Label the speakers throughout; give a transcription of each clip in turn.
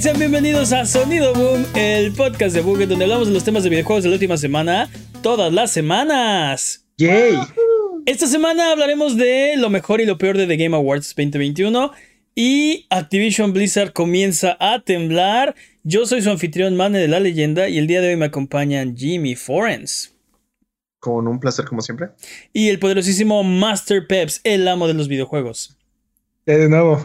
Speaker 1: Sean bienvenidos a Sonido Boom, el podcast de Buget donde hablamos de los temas de videojuegos de la última semana, todas las semanas.
Speaker 2: ¡Yay!
Speaker 1: Esta semana hablaremos de lo mejor y lo peor de The Game Awards 2021 y Activision Blizzard comienza a temblar. Yo soy su anfitrión Mane de la leyenda y el día de hoy me acompañan Jimmy Forens.
Speaker 2: Con un placer como siempre.
Speaker 1: Y el poderosísimo Master Peps, el amo de los videojuegos.
Speaker 3: De nuevo.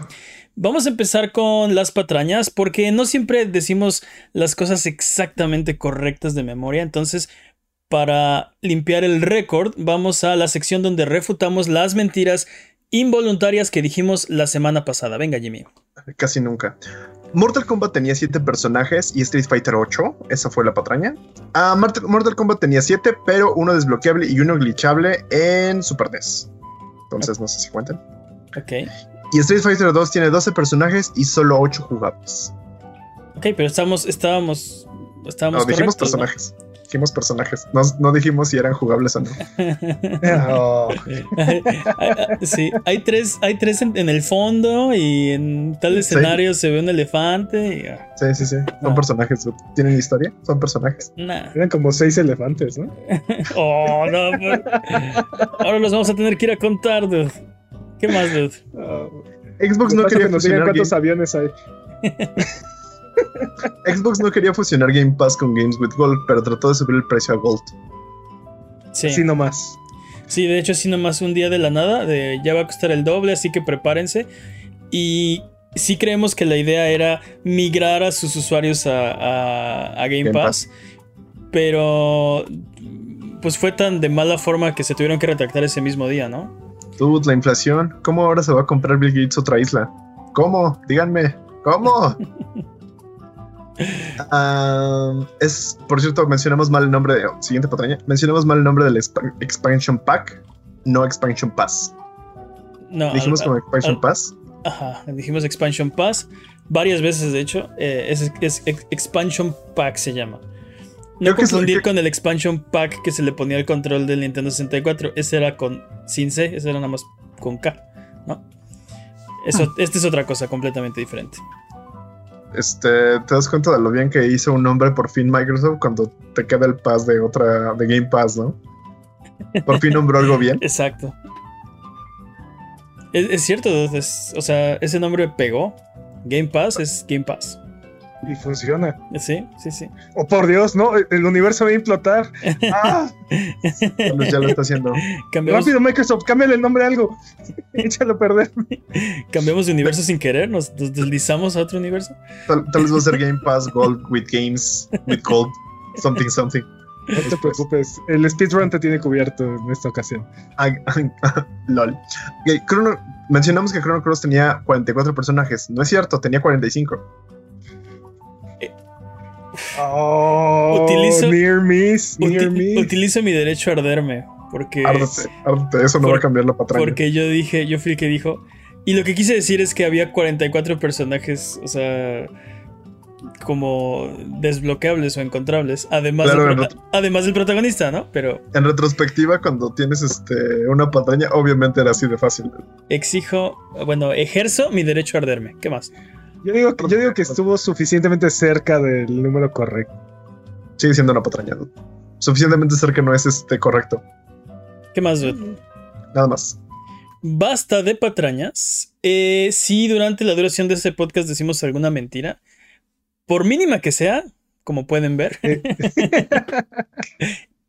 Speaker 1: Vamos a empezar con las patrañas porque no siempre decimos las cosas exactamente correctas de memoria. Entonces, para limpiar el récord, vamos a la sección donde refutamos las mentiras involuntarias que dijimos la semana pasada. Venga, Jimmy.
Speaker 2: Casi nunca. Mortal Kombat tenía 7 personajes y Street Fighter 8. Esa fue la patraña. Ah, Mortal Kombat tenía 7, pero uno desbloqueable y uno glitchable en Super NES. Entonces, no sé si cuentan.
Speaker 1: Ok.
Speaker 2: Y Street Fighter 2 tiene 12 personajes y solo 8 jugables.
Speaker 1: Ok, pero estamos, estábamos. estábamos
Speaker 2: no, dijimos
Speaker 1: correctos, ¿no?
Speaker 2: personajes. Dijimos personajes. No, no dijimos si eran jugables o no.
Speaker 3: Oh,
Speaker 1: sí, hay tres, hay tres en, en el fondo y en tal
Speaker 2: Sí.
Speaker 1: escenario se ve un elefante. Y, ah,
Speaker 2: Sí, sí, sí. Son
Speaker 1: Ah.
Speaker 2: personajes. ¿Tienen historia? Son personajes.
Speaker 1: nah.
Speaker 3: eran como seis elefantes, ¿no?
Speaker 1: Oh, no, pues. Ahora los vamos a tener que ir a contar, dude. ¿Qué más, dude?
Speaker 3: Oh,
Speaker 2: Xbox no quería
Speaker 3: que nos digan
Speaker 2: fusionar
Speaker 3: cuántos
Speaker 2: Game-
Speaker 3: aviones hay.
Speaker 2: Xbox no quería fusionar Game Pass con Games with Gold, pero trató de subir el precio a Gold.
Speaker 1: Sí.
Speaker 3: Así nomás.
Speaker 1: Sí, de hecho, así nomás un día de la nada, de ya va a costar el doble, así que prepárense. Y sí creemos que la idea era migrar a sus usuarios a, a- a Game,
Speaker 2: Game
Speaker 1: Pass, pero pues fue tan de mala forma que se tuvieron que retractar ese mismo día, ¿no?
Speaker 2: Dude, la inflación. ¿Cómo ahora se va a comprar Bill Gates otra isla? ¿Cómo? Díganme. ¿Cómo? Es, por cierto, mencionamos mal el nombre de. siguiente patraña. Mencionamos mal el nombre del expa- Expansion Pack, no Expansion Pass.
Speaker 1: No,
Speaker 2: Dijimos
Speaker 1: al-
Speaker 2: como Expansion
Speaker 1: al-
Speaker 2: Pass.
Speaker 1: Ajá, dijimos Expansion Pass varias veces, de hecho. eh, es, es ex- Expansion Pack se llama. No confundir
Speaker 2: que-
Speaker 1: con el Expansion Pack que se le ponía al control del Nintendo 64. Ese era con sin C, ese era nada más con K, ¿no? Eso,
Speaker 2: Ah.
Speaker 1: Este es otra cosa completamente diferente.
Speaker 2: Este, te das cuenta de lo bien que hizo un nombre por fin Microsoft cuando te queda el pass de otra, de Game Pass, ¿no? Por fin nombró algo bien.
Speaker 1: Exacto. Es, es cierto, es- o sea, ese nombre pegó. Game Pass es Game Pass.
Speaker 3: Y funciona.
Speaker 1: Sí, sí, sí.
Speaker 3: Oh, por Dios, no, el universo va a implotar. ¡Ah!
Speaker 2: Tal vez ya lo está haciendo.
Speaker 1: Cambiamos,
Speaker 3: Rápido, Microsoft, cámbiale el nombre a algo. Échalo a perder.
Speaker 1: cambiamos de universo sin querer, nos, nos deslizamos a otro universo.
Speaker 2: Tal, tal vez va a ser Game Pass Gold with Games with Gold. Something, something.
Speaker 3: No te preocupes, el speedrun te tiene cubierto en esta ocasión.
Speaker 2: Ah, ah, LOL. Ok, Chrono- mencionamos que Chrono Cross tenía 44 personajes. No es cierto, tenía 45.
Speaker 3: Oh,
Speaker 1: Utilizo-
Speaker 3: near miss, near
Speaker 1: Uti-
Speaker 3: miss.
Speaker 1: utilizo mi derecho a arderme. Porque,
Speaker 2: eso no
Speaker 1: por-
Speaker 2: va a cambiar la patraña.
Speaker 1: porque yo dije, yo fui el que dijo. Y lo que quise decir es que había 44 personajes, o sea, como desbloqueables o encontrables. Además,
Speaker 2: Claro,
Speaker 1: del, además del protagonista, ¿no? Pero
Speaker 2: En retrospectiva, cuando tienes este, una patraña, obviamente era así de fácil.
Speaker 1: exijo, bueno, ejerzo mi derecho a arderme. ¿Qué más?
Speaker 3: Yo digo, yo digo que estuvo suficientemente cerca del número correcto.
Speaker 2: Sigue siendo una patraña. dude. Suficientemente cerca no es este correcto.
Speaker 1: ¿Qué más, dude?
Speaker 2: Nada más.
Speaker 1: Basta de patrañas. Eh, si durante la duración de este podcast decimos alguna mentira, por mínima que sea, como pueden ver,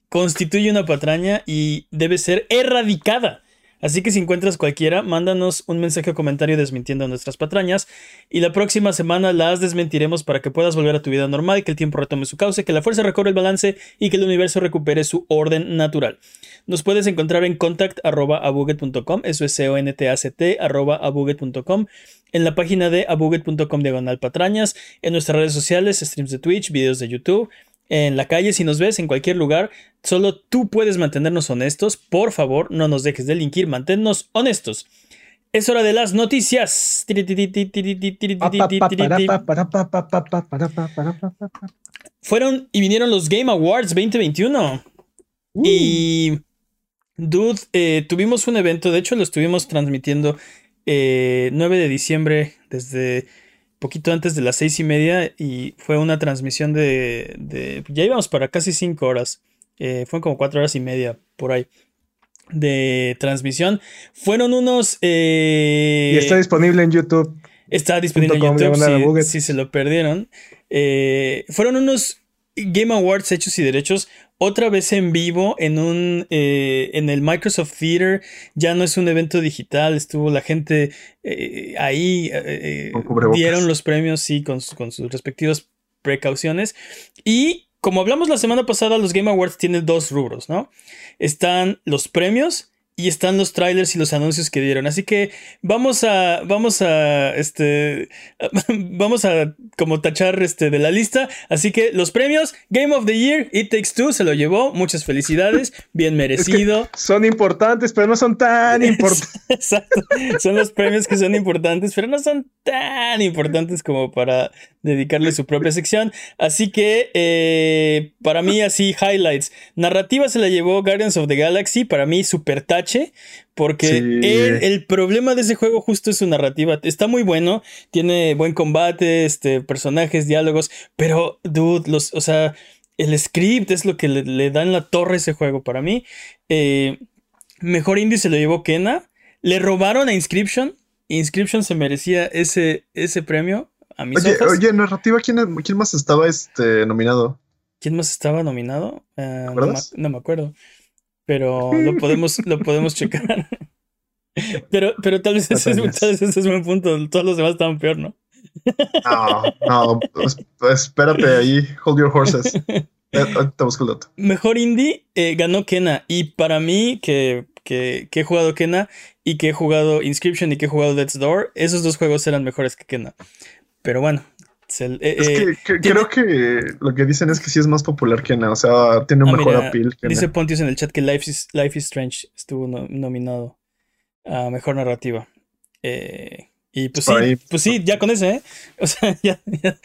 Speaker 1: constituye una patraña y debe ser erradicada. Así que si encuentras cualquiera, mándanos un mensaje o comentario desmintiendo nuestras patrañas y la próxima semana las desmentiremos para que puedas volver a tu vida normal, que el tiempo retome su cauce, que la fuerza recobre el balance y que el universo recupere su orden natural. Nos puedes encontrar en contact.abuget.com, eso es C-O-N-T-A-C-T, arroba abuget.com, en la página de abuget.com diagonal patrañas, en nuestras redes sociales, streams de Twitch, videos de YouTube, en la calle, si nos ves, en cualquier lugar, solo tú puedes mantenernos honestos. Por favor, no nos dejes delinquir, manténnos honestos. Es hora de las noticias. Fueron y vinieron los Game Awards 2021. Y, dude, eh, tuvimos un evento, de hecho lo estuvimos transmitiendo eh, 9 de diciembre desde poquito antes de las seis y media y fue una transmisión de, de ya íbamos para casi cinco horas. Eh, fueron como cuatro horas y media por ahí de transmisión. Fueron unos... eh,
Speaker 3: Y está disponible en YouTube.
Speaker 1: Está disponible en YouTube si, si se lo perdieron. Eh, fueron unos Game Awards hechos y derechos. Otra vez en vivo en un eh, en el Microsoft Theater. Ya no es un evento digital. Estuvo la gente eh, ahí. eh,
Speaker 2: cubrebocas.
Speaker 1: dieron los premios, sí, con, con sus respectivas precauciones. Y como hablamos la semana pasada, los Game Awards tienen dos rubros, ¿no? Están los premios y están los trailers y los anuncios que dieron. Así que vamos a, vamos a, este, vamos a como tachar este de la lista. Así que los premios, Game of the Year, It Takes Two se lo llevó. Muchas felicidades, bien merecido.
Speaker 3: Son importantes, pero no son tan importantes.
Speaker 1: Exacto. Son los premios que son importantes, pero no son tan importantes como para dedicarle su propia sección. Así que, eh, para mí, así, highlights. Narrativa se la llevó Guardians of the Galaxy. Para mí, super Porque
Speaker 2: Sí.
Speaker 1: el, el problema de ese juego justo es su narrativa. Está muy bueno, tiene buen combate, este, personajes, diálogos, pero, dude, los, o sea, el script es lo que le, le da en la torre a ese juego para mí. Eh, mejor indie se lo llevó Kena. Le robaron a Inscription. Inscription se merecía ese, ese premio a mis
Speaker 2: Oye,
Speaker 1: ojos.
Speaker 2: oye, narrativa, ¿quién, quién más estaba este, nominado?
Speaker 1: ¿Quién más estaba nominado? Ah, no me acuerdo. Pero lo podemos, lo podemos checar. Pero, pero tal vez ese, es, tal vez ese es buen punto. Todos los demás estaban peor, ¿no?
Speaker 2: No, no, es- espérate ahí, hold your horses. Eh, Ahorita busco el dato.
Speaker 1: Mejor indie eh, ganó Kena. Y para mí, que, que, que he jugado Kena y que he jugado Inscription y que he jugado Death's Door, esos dos juegos eran mejores que Kena. Pero bueno. Eh,
Speaker 2: Es
Speaker 1: eh,
Speaker 2: que, que-
Speaker 1: tiene-
Speaker 2: creo que lo que dicen es que sí es más popular que Ana, o sea, tiene un
Speaker 1: Ah,
Speaker 2: mejor
Speaker 1: mira,
Speaker 2: appeal que
Speaker 1: Dice. Pontius en el chat que Life is, Life is Strange estuvo no- nominado a mejor narrativa. Eh, y pues sí,
Speaker 2: ahí.
Speaker 1: pues sí, ya con ese, ¿eh? O sea, ya. ya.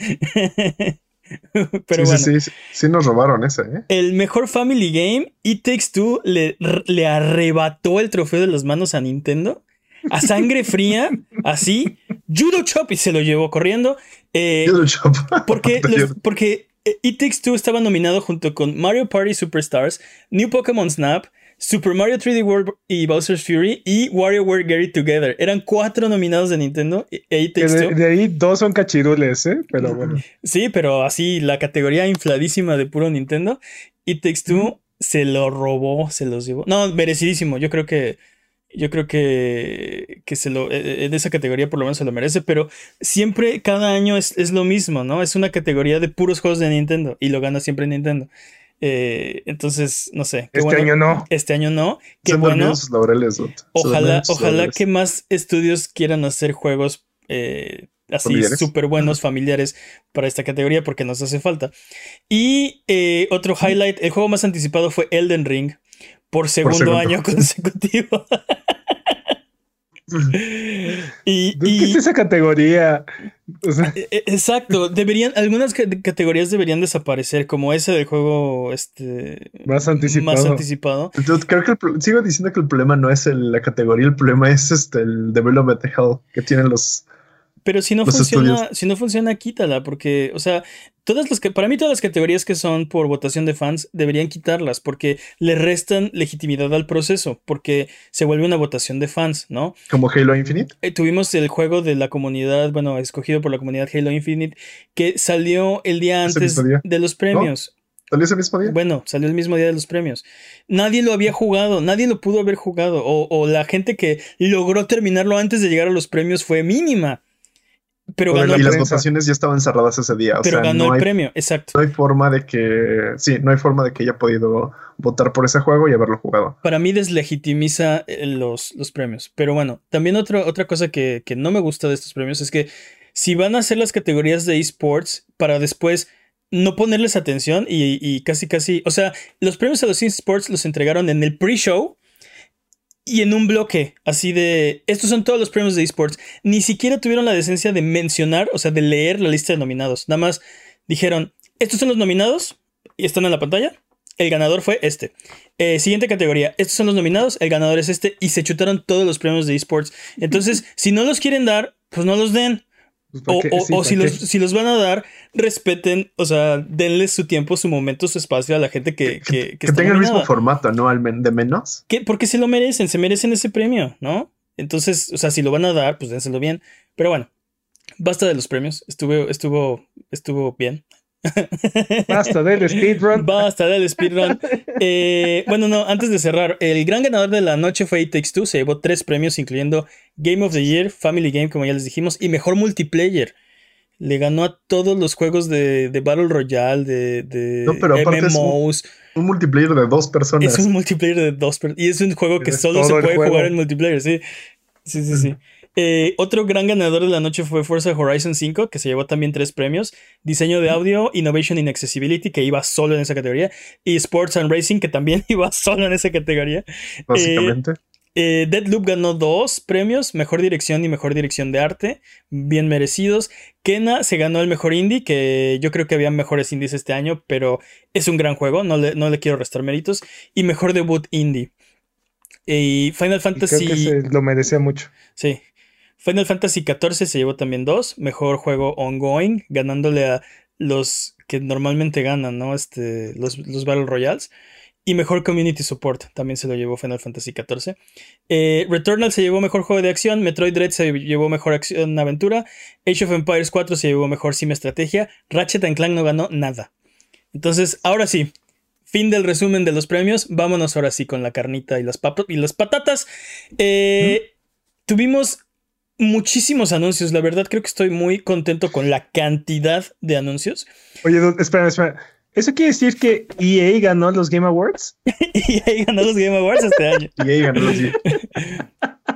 Speaker 1: Pero
Speaker 2: sí,
Speaker 1: bueno.
Speaker 2: sí, sí, sí, sí nos robaron ese, ¿eh?
Speaker 1: El mejor Family Game, It Takes Two, le, le arrebató el trofeo de las manos a Nintendo. A sangre fría, así. Judo Chop y se lo llevó corriendo. Eh,
Speaker 2: lo chapa.
Speaker 1: porque, los- porque eh, It Takes Two estaba nominado junto con Mario Party Superstars, New Pokémon Snap, Super Mario 3D World y Bowser's Fury y WarioWare Get It Together. Eran cuatro nominados de Nintendo. e- It
Speaker 3: Que
Speaker 1: Takes
Speaker 3: de,
Speaker 1: Two.
Speaker 3: de ahí dos son cachirules, ¿eh? Pero bueno.
Speaker 1: Sí, pero así la categoría infladísima de puro Nintendo. It Takes Two se lo robó, se los llevó. No, merecidísimo. Yo creo que. Yo creo que, que se lo, eh, eh, de esa categoría por lo menos se lo merece, pero siempre, cada año es, es lo mismo, ¿no? Es una categoría de puros juegos de Nintendo y lo gana siempre Nintendo. Eh, entonces, no sé. qué
Speaker 3: Este
Speaker 1: bueno.
Speaker 3: año no.
Speaker 1: Este año no. Qué
Speaker 2: Se
Speaker 1: bueno.
Speaker 2: laureles,
Speaker 1: Ojalá, ojalá
Speaker 2: laureles.
Speaker 1: que más estudios quieran hacer juegos eh, así súper buenos, familiares para esta categoría porque nos hace falta. Y eh, otro highlight, el juego más anticipado fue Elden Ring por segundo,
Speaker 2: segundo.
Speaker 1: año consecutivo. y,
Speaker 3: ¿Qué
Speaker 1: y-
Speaker 3: es esa categoría? O sea,
Speaker 1: e- e- exacto, deberían, algunas ca- categorías deberían desaparecer, como ese del juego este,
Speaker 3: Más anticipado.
Speaker 1: más anticipado.
Speaker 2: Dude, creo que el sigo diciendo que el problema no es el- la categoría, el problema es este el development hell que tienen los.
Speaker 1: Pero si no
Speaker 2: Los
Speaker 1: funciona,
Speaker 2: estudios.
Speaker 1: si no funciona, quítala, porque, o sea, todas las que, para mí todas las categorías que son por votación de fans deberían quitarlas, porque le restan legitimidad al proceso, porque se vuelve una votación de fans, ¿no?
Speaker 2: como Halo Infinite.
Speaker 1: Eh, tuvimos el juego de la comunidad, bueno, escogido por la comunidad Halo Infinite, que salió el día antes
Speaker 2: día.
Speaker 1: de los premios.
Speaker 2: ¿Salió ese mismo día?
Speaker 1: Bueno, salió el mismo día de los premios. Nadie lo había jugado, nadie lo pudo haber jugado, o, o la gente que logró terminarlo antes de llegar a los premios fue mínima. Pero ganó
Speaker 2: y las votaciones ya estaban cerradas ese día. O
Speaker 1: pero
Speaker 2: sea,
Speaker 1: ganó
Speaker 2: no
Speaker 1: el
Speaker 2: hay,
Speaker 1: premio, exacto.
Speaker 2: no hay forma de que. Sí, no hay forma de que haya podido votar por ese juego y haberlo jugado.
Speaker 1: Para mí deslegitimiza eh, los, los premios. Pero bueno, también otro- otra cosa que, que no me gusta de estos premios es que si van a hacer las categorías de esports para después no ponerles atención y, y casi casi, o sea, los premios a los esports los entregaron en el pre-show y en un bloque así de, estos son todos los premios de esports. Ni siquiera tuvieron la decencia de mencionar, o sea, de leer la lista de nominados. Nada más dijeron, estos son los nominados y están en la pantalla. El ganador fue este. Eh, siguiente categoría. Estos son los nominados. El ganador es este. Y se chutaron todos los premios de esports. Entonces, si no los quieren dar, pues no los den.
Speaker 3: Pues, ¿para
Speaker 1: O,
Speaker 3: qué?
Speaker 1: o-
Speaker 3: Sí,
Speaker 1: o
Speaker 3: ¿para
Speaker 1: si, los, si los van a dar, respeten, o sea, denle su tiempo, su momento, su espacio a la gente que, que, que
Speaker 2: Que, tenga el mismo formato, ¿no? Al men- de menos.
Speaker 1: ¿Qué? Porque se lo merecen, se merecen ese premio, ¿no? Entonces, o sea, si lo van a dar, pues dénselo bien. Pero bueno, basta de los premios. Estuvo, estuvo, estuvo bien.
Speaker 3: Basta del speedrun.
Speaker 1: Basta del speedrun. Eh, bueno, no, antes de cerrar, el gran ganador de la noche fue It Takes Two. Se llevó tres premios, incluyendo Game of the Year, Family Game, como ya les dijimos, y Mejor Multiplayer. Le ganó a todos los juegos de, de Battle Royale, de, de
Speaker 2: No, pero aparte es un-
Speaker 1: MMOs.
Speaker 2: Un multiplayer de dos personas.
Speaker 1: Es un multiplayer de dos personas. Y es un juego que
Speaker 3: Es
Speaker 1: solo se puede jugar en multiplayer, sí. Sí, sí, sí. Eh, otro gran ganador de la noche fue Forza Horizon 5, que se llevó también tres premios. Diseño de audio, Innovation in Accessibility, que iba solo en esa categoría. Y Sports and Racing, que también iba solo en esa categoría.
Speaker 2: básicamente.
Speaker 1: Eh, Deadloop ganó dos premios, mejor dirección y mejor dirección de arte, bien merecidos. Kena se ganó el mejor indie, que yo creo que había mejores indies este año, pero es un gran juego, no le, no le quiero restar méritos. Y mejor debut indie. Y Final
Speaker 3: Y creo
Speaker 1: Fantasy...
Speaker 3: que se lo merecía mucho.
Speaker 1: Sí. Final Fantasy XIV se llevó también dos. Mejor juego ongoing, ganándole a los que normalmente ganan, ¿no? Este, los, los Battle Royales. Y mejor Community Support también se lo llevó Final Fantasy XIV. Eh, Returnal se llevó mejor juego de acción. Metroid Dread se llevó mejor acción aventura. Age of Empires 4 se llevó mejor sim estrategia. Ratchet and Clank no ganó nada. Entonces, ahora sí. Fin del resumen de los premios. Vámonos ahora sí con la carnita y las, y las patatas. Eh, Tuvimos muchísimos anuncios. La verdad, creo que estoy muy contento con la cantidad de anuncios.
Speaker 3: Oye, espera, espera. ¿Eso quiere decir que EA ganó los Game Awards?
Speaker 1: ahí ganó los Game Awards este año.
Speaker 2: Ahí ganó los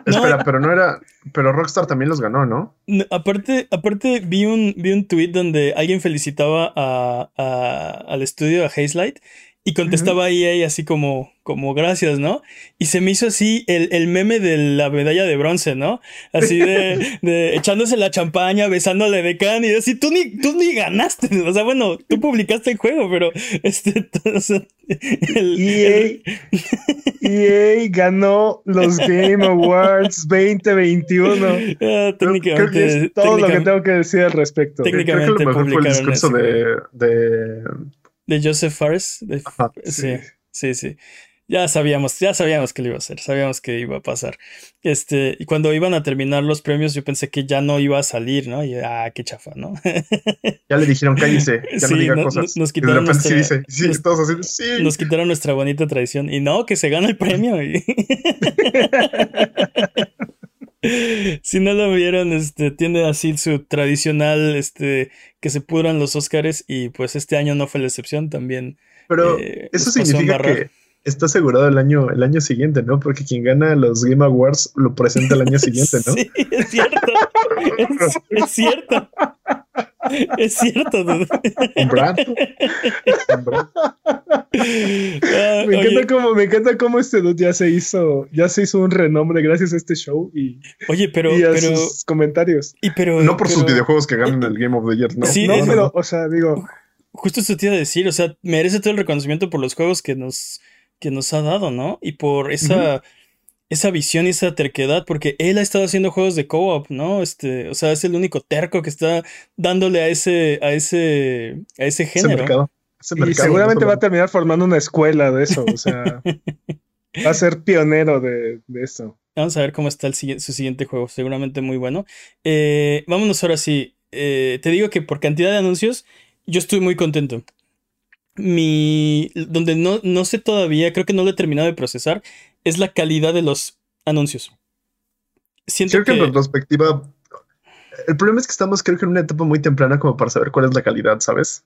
Speaker 2: Espera, pero no era. Pero Rockstar también los ganó, ¿no?
Speaker 1: No, aparte, aparte vi un, vi un tweet donde alguien felicitaba a, a- al estudio, a Hazelight, y contestaba EA así como, como gracias, ¿no? Y se me hizo así el, el meme de la medalla de bronce, ¿no? Así de, de echándose la champaña, besándole de can y así, tú ni, tú ni ganaste. O sea, bueno, tú publicaste el juego, pero este, o sea, el-
Speaker 3: EA,
Speaker 1: el-
Speaker 3: EA ganó los Game Awards 2021.
Speaker 1: ah,
Speaker 2: creo que
Speaker 1: técnicamente,
Speaker 3: Es todo lo que tengo que decir al respecto.
Speaker 2: Creo que lo
Speaker 1: Técnicamente
Speaker 2: mejor fue el discurso de. De
Speaker 1: Joseph Fares. de-
Speaker 2: Ajá,
Speaker 1: sí, sí, sí. Ya sabíamos, ya sabíamos que lo iba a hacer, sabíamos que iba a pasar. Este, y cuando iban a terminar los premios, yo pensé que ya no iba a salir, ¿no? Y ah, qué chafa, ¿no?
Speaker 2: Ya le dijeron, cállese, ya
Speaker 1: Sí,
Speaker 2: no diga
Speaker 1: no-
Speaker 2: cosas.
Speaker 1: nos
Speaker 2: y de
Speaker 1: quitaron
Speaker 2: repente sí
Speaker 1: nuestra-
Speaker 2: dice, sí,
Speaker 1: nos-
Speaker 2: todos así, sí.
Speaker 1: Nos quitaron nuestra bonita tradición. Y no, que se gana el premio. y- si no lo vieron, este, tiene así su tradicional, este, que se pudran los Óscares. Y pues este año no fue la excepción también.
Speaker 2: Pero
Speaker 1: eh,
Speaker 2: eso significa que está asegurado el año, el año siguiente, ¿no? Porque quien gana los Game Awards lo presenta el año siguiente, ¿no?
Speaker 1: Sí, es cierto. Es, es cierto. Es cierto.
Speaker 2: Brad. Un Brad.
Speaker 1: Ah,
Speaker 3: Me
Speaker 1: oye,
Speaker 3: encanta cómo, me encanta cómo este dude ya se hizo, ya se hizo un renombre gracias a este show y,
Speaker 1: oye, pero,
Speaker 3: y a
Speaker 1: pero,
Speaker 3: sus comentarios.
Speaker 1: y pero,
Speaker 2: No por sus videojuegos que ganan el Game of the Year, ¿no?
Speaker 1: Sí,
Speaker 3: no,
Speaker 1: es-
Speaker 3: pero, o sea, digo,
Speaker 1: Justo eso te iba a decir, o sea, merece todo el reconocimiento por los juegos que nos, que nos ha dado, ¿no? Y por esa, esa visión y esa terquedad, porque él ha estado haciendo juegos de co-op, ¿no? Este, o sea, es el único terco que está dándole a ese, a ese, a ese
Speaker 2: Ese
Speaker 1: género.
Speaker 2: mercado. Ese
Speaker 3: y seguramente
Speaker 2: no
Speaker 3: va a terminar formando una escuela de eso, o sea, va a ser pionero de, de esto.
Speaker 1: Vamos a ver cómo está el su siguiente juego, seguramente muy bueno. Eh, vámonos ahora sí. Eh, te digo que por cantidad de anuncios, yo estoy muy contento. Mi. Donde no, no sé todavía, creo que no lo he terminado de procesar, es la calidad de los anuncios. Siento
Speaker 2: Creo que en retrospectiva. El problema es que estamos, creo que en una etapa muy temprana como para saber cuál es la calidad, ¿sabes?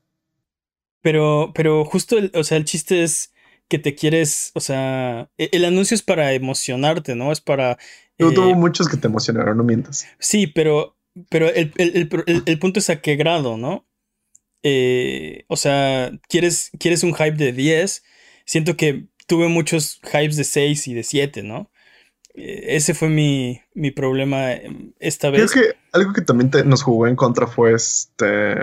Speaker 1: Pero, pero justo el, o sea, el chiste es que te quieres, o sea, e- el anuncio es para emocionarte, ¿no? Es para...
Speaker 2: Yo
Speaker 1: eh,
Speaker 2: tuvo muchos que te emocionaron, no mientas.
Speaker 1: Sí, pero, pero el- el punto es a qué grado, ¿no? Eh, o sea, ¿quieres, quieres un hype de 10. Siento que tuve muchos hypes de 6 y de 7, ¿no? Eh, ese fue mi, mi problema eh, esta
Speaker 2: Creo
Speaker 1: vez.
Speaker 2: que algo que también te- nos jugó en contra fue este.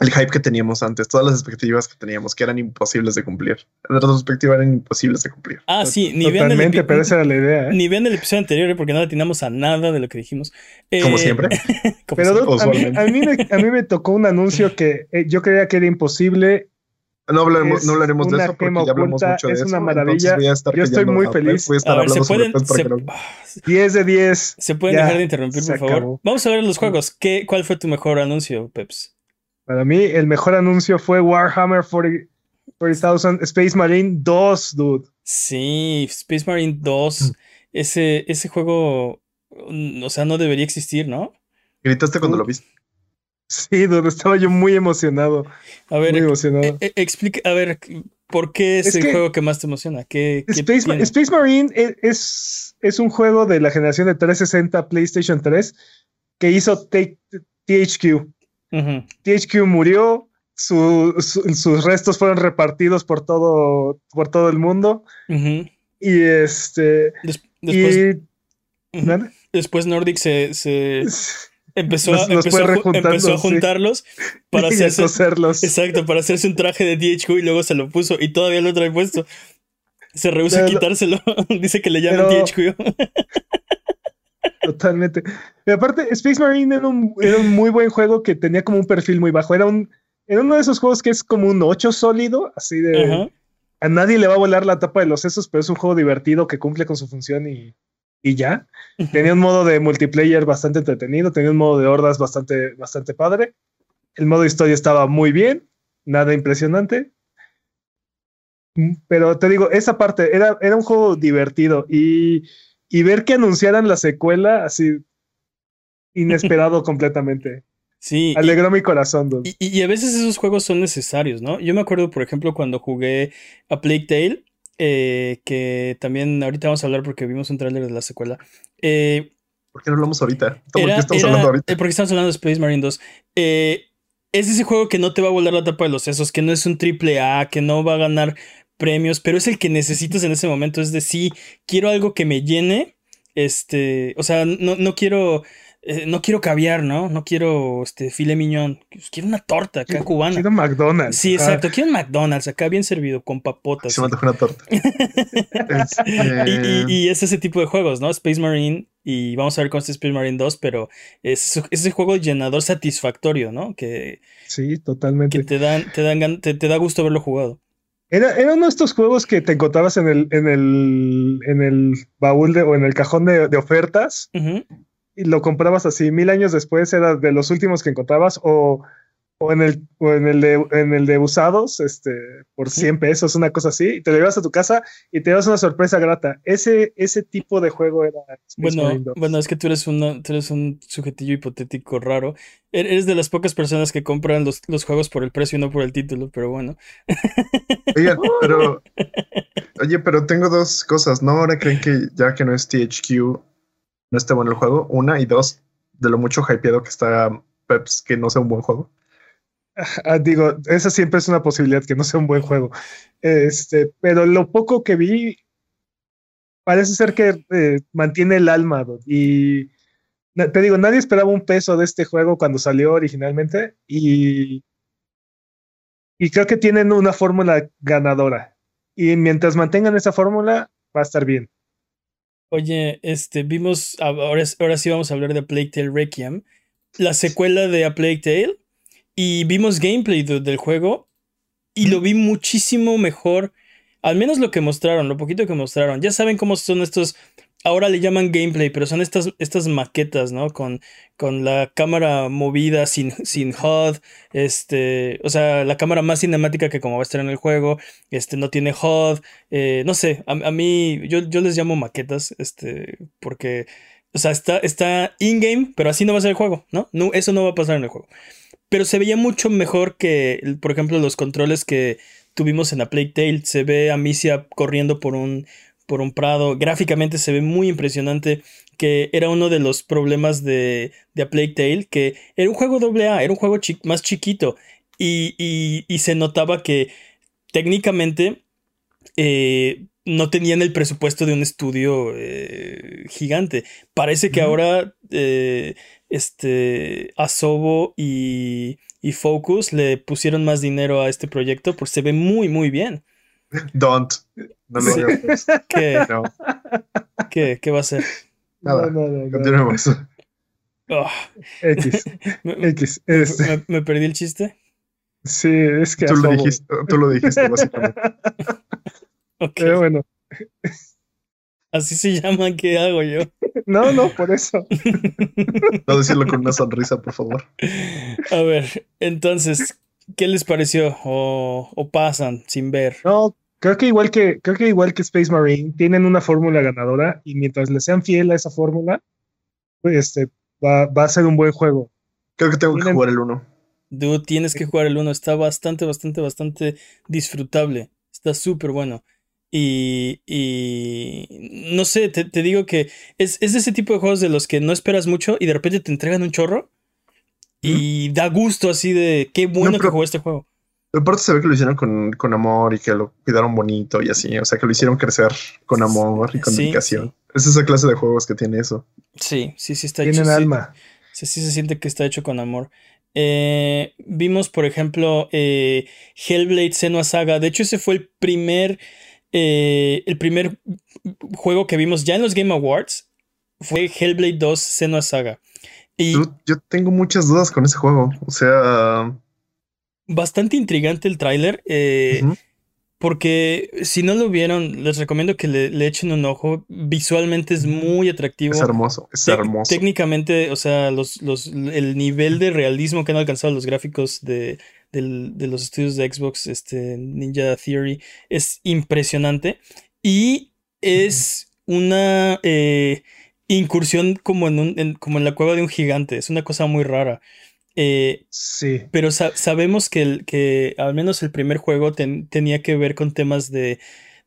Speaker 2: El hype que teníamos antes, todas las expectativas que teníamos que eran imposibles de cumplir. En retrospectiva eran imposibles de cumplir.
Speaker 1: Ah, sí, ni vean,
Speaker 3: Totalmente, pero esa era la idea. ¿eh?
Speaker 1: ni vean el episodio anterior ¿eh? porque no atinamos a nada de lo que dijimos.
Speaker 2: Como
Speaker 1: Eh,
Speaker 2: siempre.
Speaker 1: como
Speaker 3: Pero
Speaker 1: siempre.
Speaker 3: a, mí,
Speaker 2: usualmente.
Speaker 3: a mí me, a mí me tocó un anuncio que eh, yo creía que era imposible.
Speaker 2: No hablaremos,
Speaker 3: es
Speaker 2: no hablaremos de
Speaker 3: una
Speaker 2: eso porque ya hablamos
Speaker 3: oculta,
Speaker 2: mucho de
Speaker 3: es
Speaker 2: eso.
Speaker 3: una
Speaker 2: entonces
Speaker 3: maravilla.
Speaker 2: voy a estar
Speaker 3: Yo estoy muy feliz.
Speaker 2: Voy a estar
Speaker 1: A ver,
Speaker 2: hablando
Speaker 1: se
Speaker 2: sobre
Speaker 1: pueden, se-
Speaker 2: no-
Speaker 1: ah,
Speaker 3: 10 de 10.
Speaker 1: se pueden
Speaker 3: Ya,
Speaker 1: dejar de interrumpir, por favor.
Speaker 3: acabó.
Speaker 1: Vamos a ver los juegos. ¿Qué, ¿Cuál fue tu mejor anuncio, Peps?
Speaker 3: Para mí, el mejor anuncio fue Warhammer 40 40,000 Space Marine 2, dude.
Speaker 1: Sí, Space Marine 2. Ese, ese juego, mm, o sea, no debería existir, ¿no?
Speaker 2: Gritaste cuando lo viste.
Speaker 3: Sí, dude, estaba yo muy emocionado.
Speaker 1: A ver,
Speaker 3: Muy emocionado.
Speaker 1: eh, eh, explica, a ver, ¿por qué es,
Speaker 3: Es
Speaker 1: el
Speaker 3: que-
Speaker 1: juego que más te emociona? ¿Qué, qué
Speaker 3: Space? Space Marine e- es, es un juego de la generación de 360 PlayStation 3 que hizo T- THQ. THQ murió, su- su- sus restos fueron repartidos por todo, por todo el mundo. Y este.
Speaker 1: Des- después,
Speaker 3: y,
Speaker 1: ujú.
Speaker 3: ¿vale?
Speaker 1: después Nordic se, se empezó, a,
Speaker 3: Los- los
Speaker 1: empezó, a ju-
Speaker 3: rejuntando,
Speaker 1: empezó a
Speaker 3: sí.
Speaker 1: juntarlos para
Speaker 3: y
Speaker 1: hacerse, exacto, para hacerse un traje de DHQ y luego se lo puso y todavía lo trae puesto. Se rehúsa a quitárselo. Dice que le llaman
Speaker 3: pero-
Speaker 1: DHQ.
Speaker 3: Totalmente. Y aparte, Space Marine era un, era un muy buen juego que tenía como un perfil muy bajo. Era un. Era uno de esos juegos que es como un 8 sólido, así de. A nadie le va a volar la tapa de los sesos, pero es un juego divertido que cumple con su función y, y ya. Tenía un modo de multiplayer bastante entretenido, tenía un modo de hordas bastante, bastante padre. El modo historia estaba muy bien, nada impresionante. Mm, Pero te digo, esa parte era, era un juego divertido y, y ver que anunciaran la secuela así inesperado completamente.
Speaker 1: Sí. y-
Speaker 3: Alegró mi corazón, dude.
Speaker 1: Y, y a veces esos juegos son necesarios, ¿no? Yo me acuerdo, por ejemplo, cuando jugué a Plague Tale, eh, que también ahorita vamos a hablar porque vimos un tráiler de la secuela. Eh,
Speaker 2: ¿Por qué no hablamos ahorita? ¿Por qué estamos
Speaker 1: era-
Speaker 2: hablando ahorita?
Speaker 1: eh, porque estamos hablando de Space Marine 2. Eh, es ese juego que no te va a volar la tapa de los sesos, que no es un triple A, que no va a ganar premios, pero es el que necesitas en ese momento. Es de sí, quiero algo que me llene. Este, o sea, no, no quiero. eh, no quiero caviar, ¿no? No quiero este filet mignon. Quiero una torta acá cubana.
Speaker 3: Quiero McDonald's.
Speaker 1: Sí,
Speaker 3: Ajá.
Speaker 1: exacto. Quiero un McDonald's acá bien servido con papotas.
Speaker 2: Se me una torta. Este,
Speaker 1: Y, y- y es ese tipo de juegos, ¿no? Space Marine. Y vamos a ver con este Space Marine 2, pero es es ese juego llenador satisfactorio, ¿no? Que,
Speaker 3: Sí, totalmente.
Speaker 1: que te dan, te dan te, te da gusto verlo jugado.
Speaker 3: Era, era uno de estos juegos que te encontrabas en el, en el, en el baúl de, o en el cajón de, de ofertas y lo comprabas así. Mil años después era de los últimos que encontrabas o, o, en, el, o en, el de, en el de usados este, por 100 pesos, una cosa así. Y te lo llevas a tu casa y te das una sorpresa grata. Ese, ese tipo de juego era
Speaker 1: Bueno,
Speaker 3: Marine 2.
Speaker 1: bueno, es que tú eres, una, tú eres un sujetillo hipotético raro. E- Eres de las pocas personas que compran los, los juegos por el precio y no por el título, pero bueno.
Speaker 2: Oigan, pero. Oye, pero tengo dos cosas, ¿no? Ahora creen que ya que no es THQ, no esté bueno el juego. Una y dos, de lo mucho hypeado que está Peps, que no sea un buen juego.
Speaker 3: Ah, digo, esa siempre es una posibilidad que no sea un buen juego. Este, pero lo poco que vi parece ser que eh, mantiene el alma. Y te digo, nadie esperaba un peso de este juego cuando salió originalmente. Y, y creo que tienen una fórmula ganadora. Y mientras mantengan esa fórmula, va a estar bien.
Speaker 1: Oye, este, vimos, ahora, ahora sí vamos a hablar de Plague Tale Requiem, la secuela de A Plague Tale, y vimos gameplay de- del juego, y lo vi muchísimo mejor, al menos lo que mostraron, lo poquito que mostraron. Ya saben cómo son estos, ahora le llaman gameplay, pero son estas, estas maquetas, ¿no? Con, con la cámara movida sin, sin HUD, este, o sea, la cámara más cinemática que como va a estar en el juego, este, no tiene HUD, eh, no sé, a, a mí, yo, yo les llamo maquetas, este, porque, o sea, está, está in-game, pero así no va a ser el juego, ¿no? ¿no? Eso no va a pasar en el juego. Pero se veía mucho mejor que, por ejemplo, los controles que tuvimos en A Plague Tale. Se ve a Misia corriendo por un, por un prado. Gráficamente se ve muy impresionante. Que era uno de los problemas de, de A Plague Tale. Que era un juego AA, era un juego chi- más chiquito. Y, y- y se notaba que técnicamente eh, no tenían el presupuesto de un estudio eh, gigante. Parece que ahora eh, este, Asobo y, y Focus le pusieron más dinero a este proyecto, pues se ve muy, muy bien.
Speaker 2: Don't. No lo
Speaker 1: Sí. ¿Qué,
Speaker 2: No,
Speaker 1: qué, qué va a ser?
Speaker 2: nada.
Speaker 3: No, no.
Speaker 2: Continuemos.
Speaker 1: Ah,
Speaker 3: X,
Speaker 1: me,
Speaker 3: X. este,
Speaker 1: me- me perdí el chiste.
Speaker 3: sí, es que
Speaker 2: Tú lo dijiste, tú lo dijiste, básicamente.
Speaker 1: Ok,
Speaker 3: Pero bueno,
Speaker 1: así se llama, ¿qué hago yo?
Speaker 3: no, no, por eso.
Speaker 2: No decirlo con una sonrisa, por favor.
Speaker 1: A ver, entonces, ¿qué les pareció? ¿O, o pasan sin ver?
Speaker 3: No, creo que igual que, creo que igual que Space Marine, tienen una fórmula ganadora y mientras le sean fiel a esa fórmula, pues, este, va, va a ser un buen juego.
Speaker 2: Creo que tengo que jugar el 1.
Speaker 1: Dude, tienes que jugar el 1. Está bastante, bastante, bastante disfrutable. Está súper bueno. Y, y no sé, te, te digo que es, es de ese tipo de juegos de los que no esperas mucho y de repente te entregan un chorro. Y da gusto así de qué bueno
Speaker 2: No,
Speaker 1: que jugó este juego.
Speaker 2: Pero aparte se ve que lo hicieron con, con amor y que lo cuidaron bonito y así. O sea, que lo hicieron crecer con amor y con
Speaker 1: Sí,
Speaker 2: dedicación. Es esa clase de juegos que tiene eso.
Speaker 1: Sí, sí, sí está
Speaker 3: Tienen
Speaker 1: hecho. sí.
Speaker 3: alma.
Speaker 1: Sí, sí se siente que está hecho con amor. Eh, vimos, por ejemplo, eh, Hellblade Senua Saga. De hecho, ese fue el primer, eh, el primer juego que vimos ya en los Game Awards. Fue Hellblade 2 Senua Saga. Y
Speaker 2: Yo, yo tengo muchas dudas con ese juego. O sea,
Speaker 1: bastante intrigante el tráiler. eh, Porque si no lo vieron, les recomiendo que le, le echen un ojo. Visualmente es muy atractivo.
Speaker 2: es hermoso, es
Speaker 1: Tec-
Speaker 2: hermoso.
Speaker 1: Técnicamente, o sea, los, los, el nivel de realismo que han alcanzado los gráficos de, del- de los estudios de Xbox, este, Ninja Theory, es impresionante. Y es una eh, incursión como en, un, en- como en la cueva de un gigante. Es una cosa muy rara. Eh,
Speaker 3: Sí.
Speaker 1: pero sa- sabemos que, el, que al menos el primer juego ten- tenía que ver con temas de,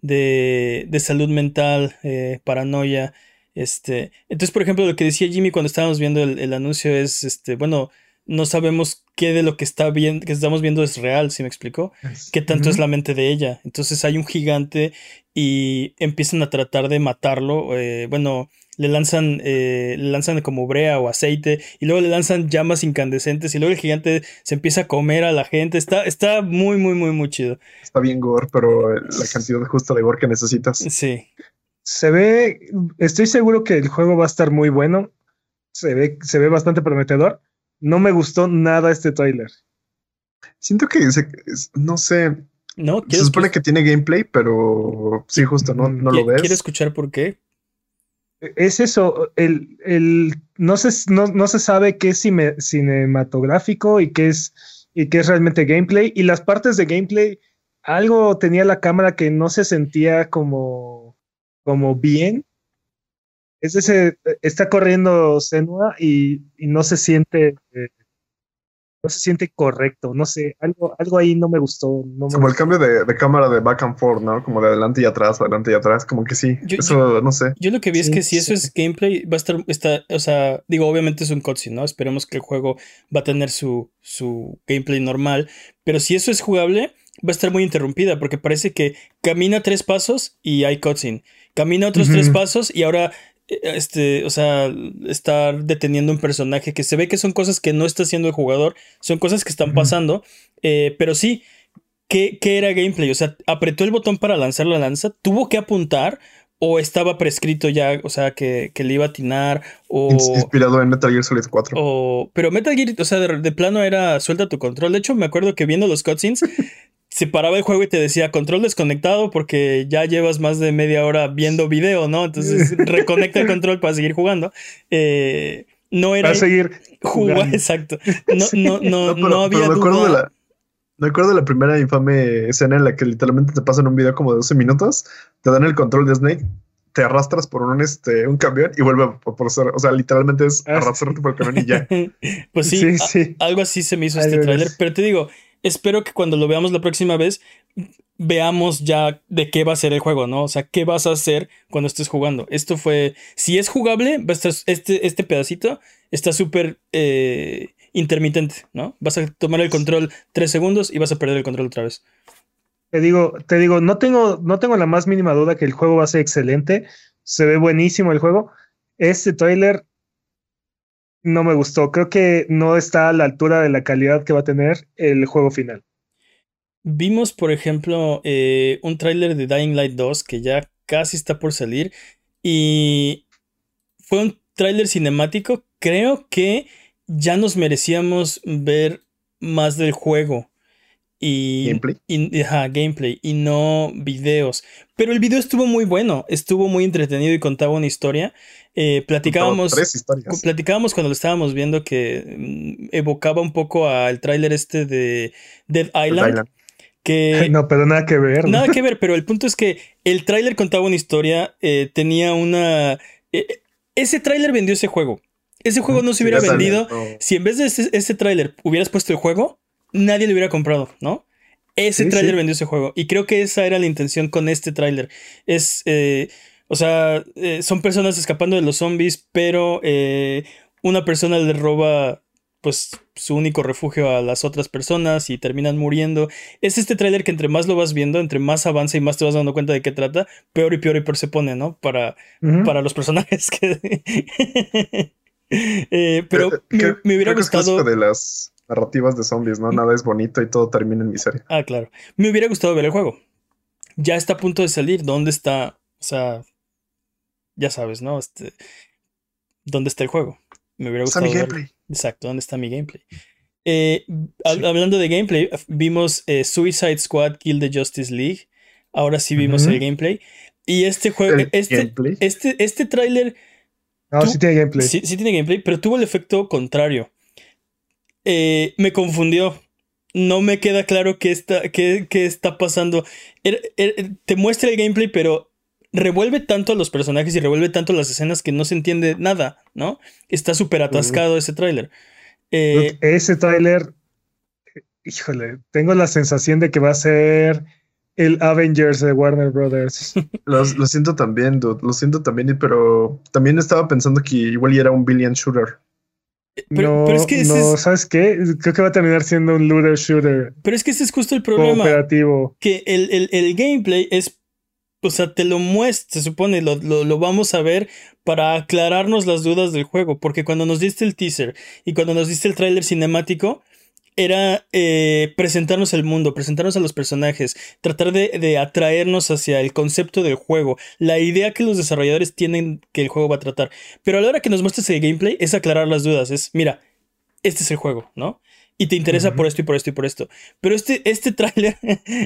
Speaker 1: de, de salud mental, eh, paranoia. Este. Entonces, por ejemplo, lo que decía Jimmy cuando estábamos viendo el, el anuncio es, este, bueno, no sabemos qué de lo que está bien, que estamos viendo es real, ¿sí me explicó? ¿Qué tanto es la mente de ella? Entonces hay un gigante y empiezan a tratar de matarlo. eh, bueno, le lanzan, eh, le lanzan como brea o aceite y luego le lanzan llamas incandescentes y luego el gigante se empieza a comer a la gente. Está, está muy, muy, muy, muy chido.
Speaker 2: Está bien gore, pero la cantidad justa de gore que necesitas.
Speaker 1: Sí.
Speaker 3: Se ve, estoy seguro que el juego va a estar muy bueno. Se ve, se ve bastante prometedor. No me gustó nada este trailer.
Speaker 2: Siento que, se- no sé,
Speaker 1: ¿No?
Speaker 2: se
Speaker 1: ¿Quieres,
Speaker 2: supone que tiene gameplay, pero sí, justo no, no lo ves.
Speaker 1: ¿Quiero escuchar por qué?
Speaker 3: Es eso, el, el, no, se, no, no se sabe qué es cine- cinematográfico y qué es, y qué es realmente gameplay. Y las partes de gameplay, algo tenía la cámara que no se sentía como, como bien. Es ese, está corriendo Senua y, y no se siente, eh, no se siente correcto. No sé, algo, algo ahí no me gustó. No me
Speaker 2: Como el cambio de, de cámara de back and forth, ¿no? Como de adelante y atrás, adelante y atrás, como que sí.
Speaker 1: Yo-
Speaker 2: Eso, no sé.
Speaker 1: Yo lo que vi es
Speaker 3: Sí,
Speaker 1: que si eso es gameplay, va a estar, está, o sea, digo, obviamente es un cutscene, ¿no? Esperemos que el juego va a tener su, su gameplay normal, pero si eso es jugable, va a estar muy interrumpida, porque parece que camina tres pasos y hay cutscene, camina otros tres pasos y ahora, este, o sea, está deteniendo un personaje que se ve que son cosas que no está haciendo el jugador, son cosas que están pasando, eh, pero sí. ¿Qué, qué era gameplay? O sea, apretó el botón para lanzar la lanza, tuvo que apuntar o estaba prescrito ya, o sea, que, que le iba a atinar o...
Speaker 2: Ins- Inspirado en Metal Gear Solid 4.
Speaker 1: o pero Metal Gear, o sea, de, de plano era suelta tu control. De hecho, me acuerdo que viendo los cutscenes, se paraba el juego y te decía control desconectado porque ya llevas más de media hora viendo video, ¿no? Entonces reconecta el control para seguir jugando. Eh, no era
Speaker 3: Va a seguir jugando.
Speaker 1: exacto. No, no, no,
Speaker 2: No, pero,
Speaker 1: no había
Speaker 2: pero me acuerdo
Speaker 1: duda.
Speaker 2: de la. Me acuerdo de la primera infame escena en la que literalmente te pasan un video como de 12 minutos, te dan el control de Snake, te arrastras por un, este, un camión y vuelve a por ser. O sea, literalmente es
Speaker 3: Ah, sí.
Speaker 2: arrastrarte por el camión y ya.
Speaker 1: pues sí,
Speaker 3: Sí, sí.
Speaker 1: algo así se me hizo este tráiler. Pero te digo, espero que cuando lo veamos la próxima vez, veamos ya de qué va a ser el juego, ¿no? O sea, qué vas a hacer cuando estés jugando. Esto fue, si es jugable, este, este pedacito está súper eh, intermitente, ¿no? Vas a tomar el control tres segundos y vas a perder el control otra vez.
Speaker 3: Te digo, te digo, no tengo, no tengo la más mínima duda que el juego va a ser excelente. Se ve buenísimo el juego. Este tráiler no me gustó. Creo que no está a la altura de la calidad que va a tener el juego final.
Speaker 1: Vimos, por ejemplo, eh, un tráiler de Dying Light 2 que ya casi está por salir y fue un tráiler cinemático. Creo que ya nos merecíamos ver más del juego. Y,
Speaker 2: Gameplay.
Speaker 1: y- ajá, gameplay y no videos. Pero el video estuvo muy bueno, estuvo muy entretenido y contaba una historia. Eh, platicábamos,
Speaker 2: Tres historias.
Speaker 1: platicábamos cuando lo estábamos viendo que mm, evocaba un poco al tráiler este de Dead Island.
Speaker 2: Island.
Speaker 1: Que
Speaker 3: No, pero nada que ver. ¿no?
Speaker 1: Nada que ver, pero el punto es que el tráiler contaba una historia, eh, tenía una... eh, ese tráiler vendió ese juego. Ese juego no se hubiera vendido. Si en vez de ese, ese tráiler hubieras puesto el juego, nadie lo hubiera comprado, ¿no? Ese
Speaker 3: Sí,
Speaker 1: tráiler
Speaker 3: sí.
Speaker 1: vendió ese juego. Y creo que esa era la intención con este tráiler. Es... eh, o sea, eh, son personas escapando de los zombies, pero eh, una persona le roba pues su único refugio a las otras personas y terminan muriendo. Es este tráiler que entre más lo vas viendo, entre más avanza y más te vas dando cuenta de qué trata, peor y peor y peor se pone, ¿no? Para, para los personajes que... Eh, pero me, hubiera
Speaker 2: que es
Speaker 1: gustado...
Speaker 2: de las narrativas de zombies, ¿no? Nada es bonito y todo termina en miseria.
Speaker 1: Ah, claro. Me hubiera gustado ver el juego. Ya está a punto de salir. ¿Dónde está? O sea, ya sabes, ¿no? Este, ¿Dónde está el juego? Me hubiera
Speaker 2: Está
Speaker 1: gustado
Speaker 2: mi
Speaker 1: verlo.
Speaker 2: gameplay.
Speaker 1: Exacto, ¿dónde está mi gameplay? Eh, hab- Hablando de gameplay, vimos eh, Suicide Squad Kill the Justice League. Ahora sí vimos el gameplay. Y este juego, este,
Speaker 2: gameplay.
Speaker 1: este, este tráiler
Speaker 3: No,
Speaker 1: tú-
Speaker 3: sí tiene gameplay.
Speaker 1: sí, sí tiene gameplay, pero tuvo el efecto contrario. Eh, me confundió. No me queda claro qué está, qué, qué está pasando. Er- er- te muestra el gameplay, pero revuelve tanto a los personajes y revuelve tanto las escenas que no se entiende nada, ¿no? Está súper atascado ese tráiler. Eh,
Speaker 3: Ese tráiler, híjole, tengo la sensación de que va a ser el Avengers de Warner Brothers.
Speaker 2: Lo, lo siento también, dude. Lo siento también, pero también estaba pensando que igual era un billion shooter.
Speaker 1: Pero-
Speaker 3: no,
Speaker 1: pero es que
Speaker 3: no,
Speaker 1: es-
Speaker 3: ¿sabes qué? Creo que va a terminar siendo un looter shooter
Speaker 1: pero es que ese es justo el problema.
Speaker 3: cooperativo.
Speaker 1: que el, el- el gameplay es, o sea, te lo muestra, se supone, lo, lo- lo vamos a ver para aclararnos las dudas del juego, porque cuando nos diste el teaser y cuando nos diste el tráiler cinemático, era eh, presentarnos el mundo, presentarnos a los personajes, tratar de, de atraernos hacia el concepto del juego, la idea que los desarrolladores tienen que el juego va a tratar. Pero a la hora que nos muestres el gameplay es aclarar las dudas, es, mira, este es el juego, ¿no? Y te interesa por esto y por esto y por esto. Pero este, este tráiler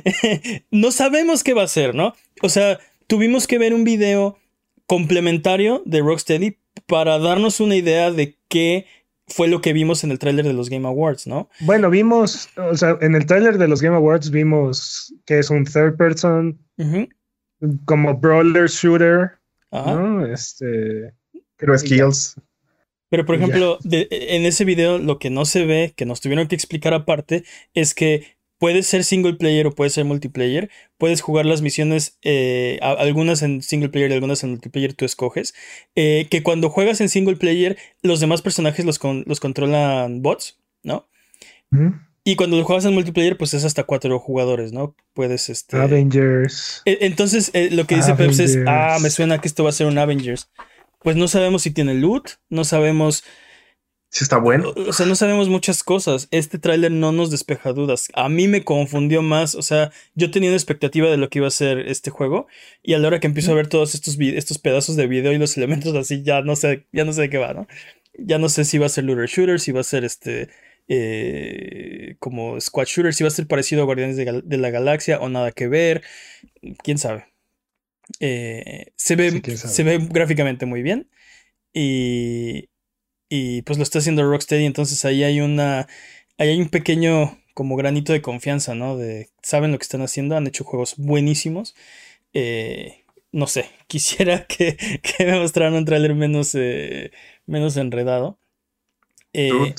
Speaker 1: no sabemos qué va a ser, ¿no? O sea, tuvimos que ver un video complementario de Rocksteady para darnos una idea de qué fue lo que vimos en el tráiler de los Game Awards, ¿no?
Speaker 3: Bueno, vimos, o sea, en el tráiler de los Game Awards vimos que es un third person, como brawler shooter,
Speaker 1: Ajá.
Speaker 3: ¿no? Este,
Speaker 2: Pero skills.
Speaker 1: Pero por ejemplo, de- en ese video lo que no se ve, que nos tuvieron que explicar aparte, es que puede ser single player o puede ser multiplayer. Puedes jugar las misiones, eh, algunas en single player y algunas en multiplayer, tú escoges. Eh, que cuando juegas en single player, los demás personajes los, con- los controlan bots, ¿no?
Speaker 3: ¿Mm?
Speaker 1: Y cuando lo juegas en multiplayer, pues es hasta cuatro jugadores, ¿no? Puedes, este...
Speaker 3: Avengers.
Speaker 1: E- Entonces, eh, lo que dice Peps es, ah, me suena que esto va a ser un Avengers. Pues no sabemos si tiene loot, no sabemos
Speaker 2: Sí está bueno.
Speaker 1: o sea, no sabemos muchas cosas. Este tráiler no nos despeja dudas. A mí me confundió más. O sea, yo tenía una expectativa de lo que iba a ser este juego. Y a la hora que empiezo a ver todos estos, estos pedazos de video y los elementos así, ya no sé, ya no sé de qué va, ¿no? Ya no sé si va a ser looter shooter, si va a ser este. eh, como squad shooter, si va a ser parecido a Guardianes de, Gal- de la Galaxia o nada que ver. Quién sabe. Eh, se ve,
Speaker 3: Sí, quién sabe.
Speaker 1: se ve gráficamente muy bien. Y, y pues lo está haciendo Rocksteady, entonces ahí hay una, ahí hay un pequeño como granito de confianza, ¿no? De saben lo que están haciendo, han hecho juegos buenísimos. Eh, no sé, quisiera que, que me mostraran un tráiler menos, eh, menos enredado. Eh,
Speaker 2: Dude,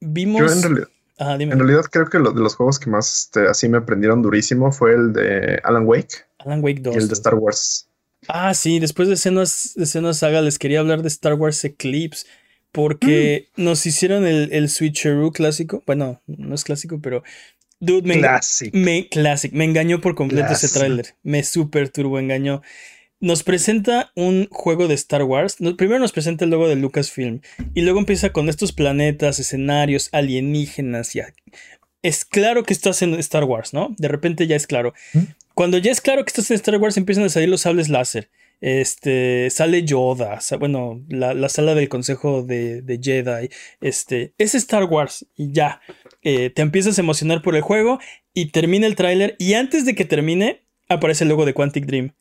Speaker 1: vimos.
Speaker 2: Yo en realidad,
Speaker 1: Ajá, dime.
Speaker 2: en realidad creo que lo de los juegos que más este, así me prendieron durísimo fue el de Alan Wake
Speaker 1: Alan Wake 2.
Speaker 2: y el de Star Wars.
Speaker 1: Ah, sí, después de escenas, de escenas saga les quería hablar de Star Wars Eclipse. Porque nos hicieron el, el switcheroo clásico. Bueno, no es clásico, pero. Dude, me,
Speaker 3: Classic.
Speaker 1: me, classic, me engañó por completo ese tráiler. Me super turbo engañó. nos presenta un juego de Star Wars. primero nos presenta el logo de Lucasfilm y luego empieza con estos planetas, escenarios, alienígenas. Ya. Es claro que estás en Star Wars, ¿no? De repente ya es claro.
Speaker 3: ¿Mm?
Speaker 1: Cuando ya es claro que estás en Star Wars, empiezan a salir los sables láser. Este, sale Yoda, bueno, la, sala del consejo de, Jedi. Este, es Star Wars y ya. Eh, te empiezas a emocionar por el juego y termina el tráiler y antes de que termine aparece el logo de Quantic Dream.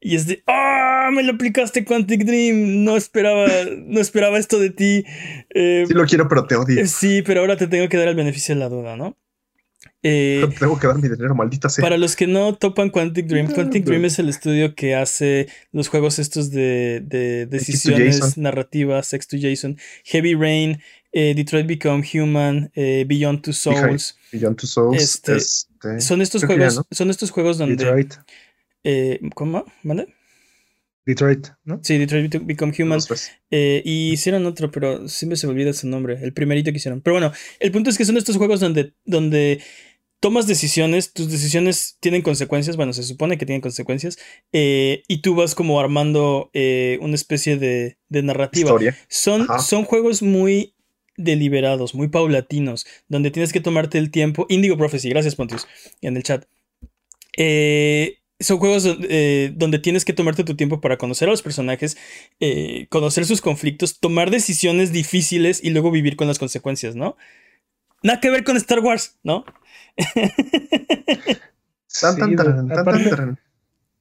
Speaker 1: Y es de, ¡ah! me lo aplicaste Quantic Dream. No esperaba, no esperaba esto de ti.
Speaker 2: Eh, sí lo quiero, pero te odio.
Speaker 1: Eh, sí, pero ahora te tengo que dar el beneficio de la duda, ¿no? Eh,
Speaker 2: tengo que dar mi dinero, maldita sea.
Speaker 1: Para los que no topan Quantic Dream, Quantic Dream es el estudio que hace los juegos estos de, decisiones narrativas, Sex to Jason, Heavy Rain, Detroit Become Human, Beyond Two Souls.
Speaker 2: Beyond Two Souls.
Speaker 1: Este, este, son estos juegos, son estos juegos donde. Detroit. Eh, ¿Cómo? ¿Mande?
Speaker 3: Detroit, ¿no?
Speaker 1: Sí, Detroit Become Human. Eh, y hicieron otro, pero siempre se me olvida su nombre. El primerito que hicieron. Pero bueno, el punto es que son estos juegos donde, donde tomas decisiones, tus decisiones tienen consecuencias, bueno, se supone que tienen consecuencias, eh, y tú vas como armando una especie de, de narrativa.
Speaker 2: Historia.
Speaker 1: Son, son juegos muy deliberados, muy paulatinos, donde tienes que tomarte el tiempo. Indigo Prophecy, gracias Pontius, en el chat. Eh, son juegos eh, donde tienes que tomarte tu tiempo para conocer a los personajes, eh, conocer sus conflictos, tomar decisiones difíciles y luego vivir con las consecuencias, ¿no? Nada que ver con Star Wars, ¿no?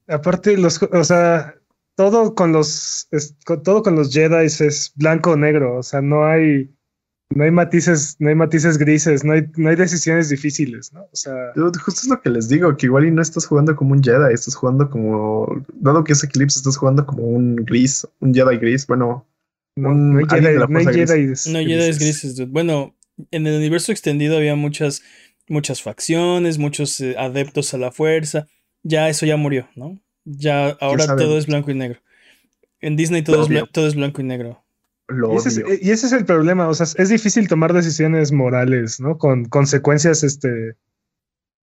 Speaker 3: aparte, los, o sea, todo con los, todo con los Jedi es blanco o negro, o sea, no hay no hay matices, no hay matices grises, no hay, no hay decisiones difíciles, ¿no? O sea.
Speaker 2: justo es lo que les digo, que igual y no estás jugando como un Jedi, estás jugando como. Dado que es Eclipse, estás jugando como un gris, un Jedi gris, bueno.
Speaker 3: No, hay Jedi, no hay Jedi
Speaker 1: No hay Jedi grises, Bueno, en el universo extendido había muchas, muchas facciones, muchos eh, adeptos a la fuerza. Ya eso ya murió, ¿no? Ya ahora todo es blanco y negro. En Disney todo, es, todo es blanco y negro
Speaker 3: y, ese es, el problema, o sea, es difícil tomar decisiones morales, ¿no? Con consecuencias este,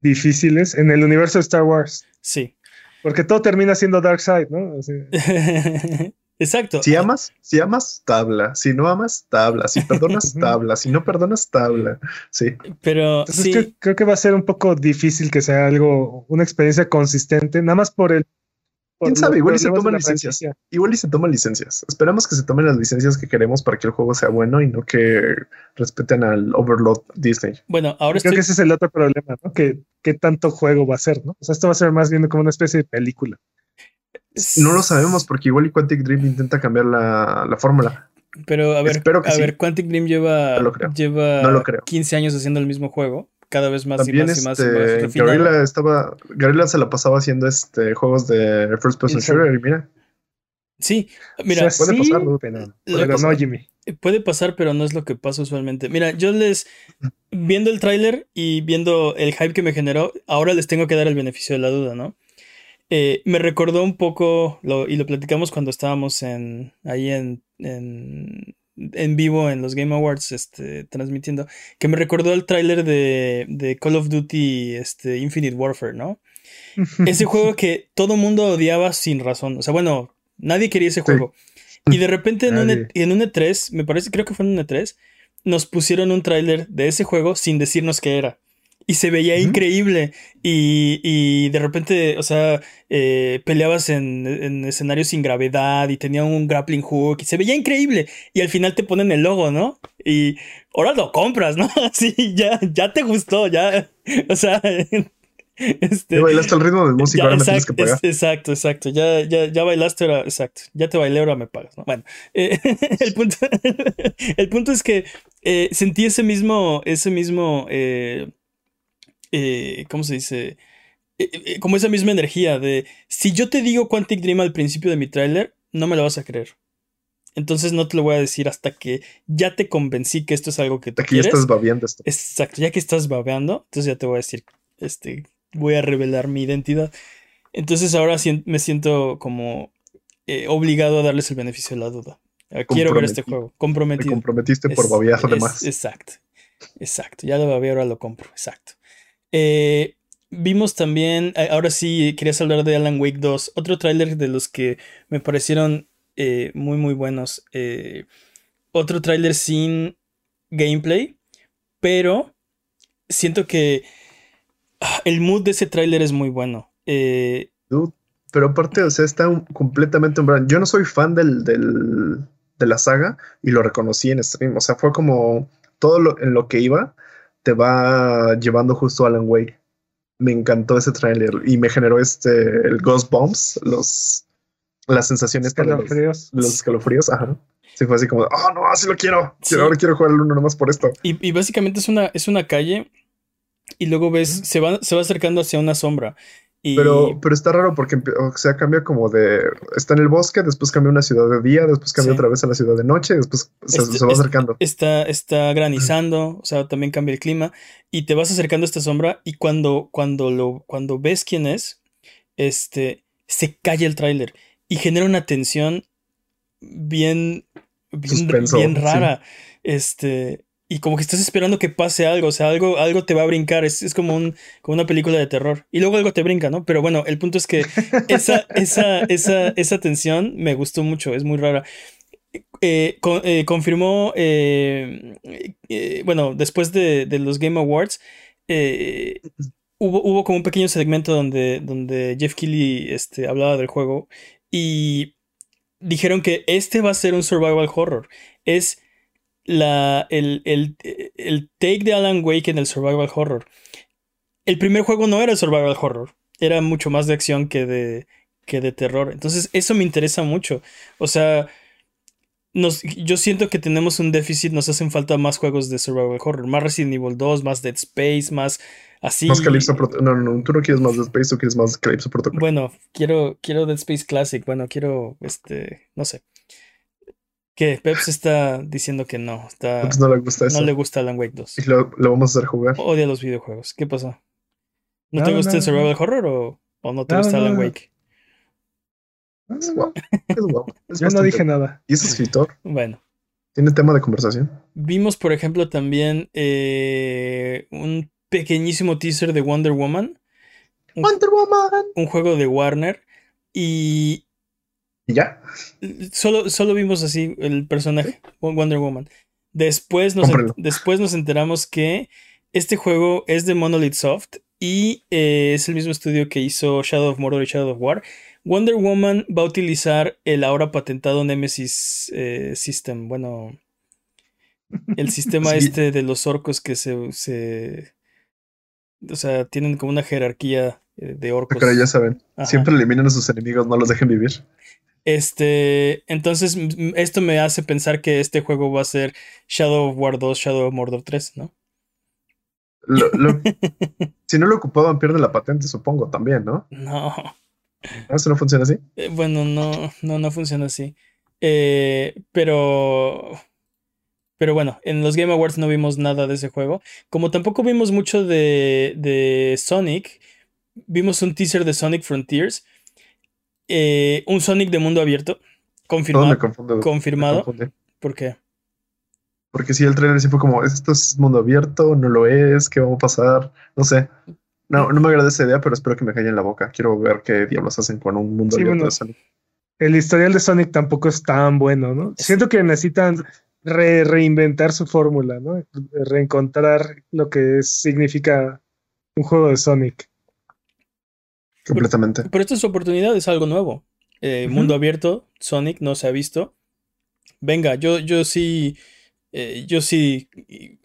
Speaker 3: difíciles en el universo de Star Wars.
Speaker 1: Sí.
Speaker 3: Porque todo termina siendo Dark Side, ¿no?
Speaker 1: Exacto.
Speaker 2: Si amas, si amas, tabla. Si no amas, tabla. Si perdonas, tabla. Si no perdonas, tabla. Sí.
Speaker 1: Pero
Speaker 3: sí. creo que va a ser un poco difícil que sea algo, una experiencia consistente, nada más por el
Speaker 2: ¿Quién sabe? Igual y se toman licencias. Igual y se toman licencias. Esperamos que se tomen las licencias que queremos para que el juego sea bueno y no que respeten al Overload Disney.
Speaker 1: Bueno, ahora
Speaker 3: Creo que ese es el otro problema, ¿no? Que qué tanto juego va a ser, ¿no? O sea, esto va a ser más bien como una especie de película.
Speaker 2: No lo sabemos porque igual y Quantic Dream intenta cambiar la, la fórmula.
Speaker 1: Pero a ver, a ver, Quantic Dream lleva, lleva 15 años haciendo el mismo juego cada vez más y más y más, y
Speaker 2: este, Gorilla estaba, Gorilla se la pasaba haciendo este juegos de first person shooter y mira.
Speaker 1: Sí, mira,
Speaker 2: puede pasar,
Speaker 3: no, Jimmy.
Speaker 1: Puede pasar, pero no es lo que pasa usualmente. Mira, yo les viendo el tráiler y viendo el hype que me generó, ahora les tengo que dar el beneficio de la duda, ¿no? Eh, me recordó un poco, y lo platicamos cuando estábamos en, ahí en, en en vivo en los Game Awards este, transmitiendo, que me recordó el tráiler de, Call of Duty este, Infinite Warfare, ¿no? ese juego que todo mundo odiaba sin razón. O sea, bueno, nadie quería ese juego. Y de repente en un, e, en un, E3, me parece, creo que fue en un E3, nos pusieron un tráiler de ese juego sin decirnos qué era y se veía increíble. Y, de repente, o sea, eh, peleabas en, escenarios sin gravedad y tenía un grappling hook y se veía increíble. Y al final te ponen el logo, ¿no? Y ahora lo compras, ¿no? Sí, ya, ya te gustó, ya. O sea.
Speaker 2: Este, ya bailaste el ritmo de música, ahora exacto, tienes que pagar.
Speaker 1: exacto, exacto. Ya, ya, ya bailaste, ahora, exacto. Ya te bailé, ahora me pagas. ¿no? Bueno, eh, el, punto, el punto es que eh, sentí ese mismo, ese mismo eh, ¿cómo se dice? Eh, eh, como esa misma energía de, si yo te digo Quantic Dream al principio de mi tráiler, no me lo vas a creer. Entonces no te lo voy a decir hasta que ya te convencí que esto es algo que tú
Speaker 2: Aquí ya estás babeando esto.
Speaker 1: Exacto, ya que estás babeando, entonces ya te voy a decir, este, voy a revelar mi identidad. Entonces ahora me siento como obligado a darles el beneficio de la duda. Quiero ver este juego, comprometido.
Speaker 2: Te comprometiste por babear además.
Speaker 1: Exacto, exacto. Ya lo babeé, ahora lo compro, exacto. Eh, vimos también, ahora sí querías hablar de Alan Wake 2, otro tráiler de los que me parecieron eh, muy muy buenos. Eh, otro tráiler sin gameplay, pero siento que ah, el mood de ese tráiler es muy bueno. Eh,
Speaker 2: pero aparte, o sea, está completamente un Yo no soy fan del, de la saga y lo reconocí en stream. O sea, fue como todo lo, en lo que iba te va llevando justo a Alan Wake. Me encantó ese tráiler y me generó este el Ghost Bombs, los las sensaciones
Speaker 3: escalofríos.
Speaker 2: Los, los escalofríos, ajá. Sí, fue así como, oh no, así lo quiero. Ahora quiero jugar el uno nomás por esto.
Speaker 1: Y, básicamente es una, es una calle y luego ves, se va, se va acercando hacia una sombra.
Speaker 2: Pero, pero está raro porque o sea, cambia como de. Está en el bosque, después cambia a una ciudad de día, después cambia otra vez a la ciudad de noche, después se, este, va acercando.
Speaker 1: Está, está granizando, o sea, también cambia el clima. Y te vas acercando a esta sombra. Y cuando, cuando lo, cuando ves quién es, este se calla el tráiler. Y genera una tensión bien. bien, rara. Este y como que estás esperando que pase algo, o sea, algo, algo te va a brincar, es, como, un, como una película de terror. Y luego algo te brinca, ¿no? Pero bueno, el punto es que esa, esa, esa, esa tensión me gustó mucho, es muy rara. Eh, eh, confirmó, eh, bueno, después de, los Game Awards, hubo, hubo, como un pequeño segmento donde, donde Jeff Keighley este, hablaba del juego y dijeron que este va a ser un survival horror. Es la, el, el, take de Alan Wake en el survival horror. El primer juego no era survival horror, era mucho más de acción que de, que de terror. Entonces eso me interesa mucho. O sea, nos, yo siento que tenemos un déficit, nos hacen falta más juegos de survival horror, más Resident Evil 2, más Dead Space, más así.
Speaker 2: Más Calypso No, no, tú no quieres más Dead Space o quieres más Calypso Protocol.
Speaker 1: Bueno, quiero, quiero Dead Space Classic, bueno, quiero, este, no sé. ¿Qué? Peps está diciendo que no. Está,
Speaker 2: no le gusta eso.
Speaker 1: No le gusta Alan Wake 2.
Speaker 2: Y lo, vamos a hacer jugar.
Speaker 1: Odia los videojuegos. ¿Qué pasó? ¿No, te gusta el survival horror o, o, no te gusta Alan Wake?
Speaker 2: Es guapo. Es guapo.
Speaker 3: Yo no dije nada.
Speaker 2: Y es escritor.
Speaker 1: Bueno.
Speaker 2: Tiene tema de conversación.
Speaker 1: Vimos, por ejemplo, también eh, un pequeñísimo teaser de Wonder Woman.
Speaker 2: Wonder Woman.
Speaker 1: Un juego de Warner. Y
Speaker 2: ¿Y ya?
Speaker 1: Solo, solo vimos así el personaje, Wonder Woman. Después nos, después nos enteramos que este juego es de Monolith Soft y eh, es el mismo estudio que hizo Shadow of Mordor y Shadow of War. Wonder Woman va a utilizar el ahora patentado Nemesis eh, System. Bueno, el sistema este de los orcos que se, se. O sea, tienen como una jerarquía eh, de orcos.
Speaker 2: Pero ya saben, siempre eliminan a sus enemigos, no los dejen vivir.
Speaker 1: Este, entonces esto me hace pensar que este juego va a ser Shadow of War 2, Shadow of Mordor 3, ¿no?
Speaker 2: si no lo ocupaban, pierde la patente, supongo, también, ¿no?
Speaker 1: No.
Speaker 2: ¿Eso no funciona así?
Speaker 1: Eh, bueno, no, no, no funciona así. Eh, pero. Pero bueno, en los Game Awards no vimos nada de ese juego. Como tampoco vimos mucho de, de Sonic, vimos un teaser de Sonic Frontiers eh, un Sonic de mundo abierto. Confirmado. confirmado. ¿Por qué?
Speaker 2: Porque si el trailer sí fue como, ¿esto es mundo abierto? ¿No lo es? ¿Qué va a pasar? No sé. No, no me agrada esa idea, pero espero que me caiga en la boca. Quiero ver qué diablos hacen con un mundo abierto de Sonic.
Speaker 3: El historial de Sonic tampoco es tan bueno, ¿no? Siento que necesitan reinventar su fórmula, ¿no? Reencontrar lo que significa un juego de Sonic.
Speaker 2: Completamente.
Speaker 1: Pero, esta es su oportunidad, es algo nuevo. Eh, mundo abierto, Sonic no se ha visto. Venga, yo, yo sí, eh, yo sí,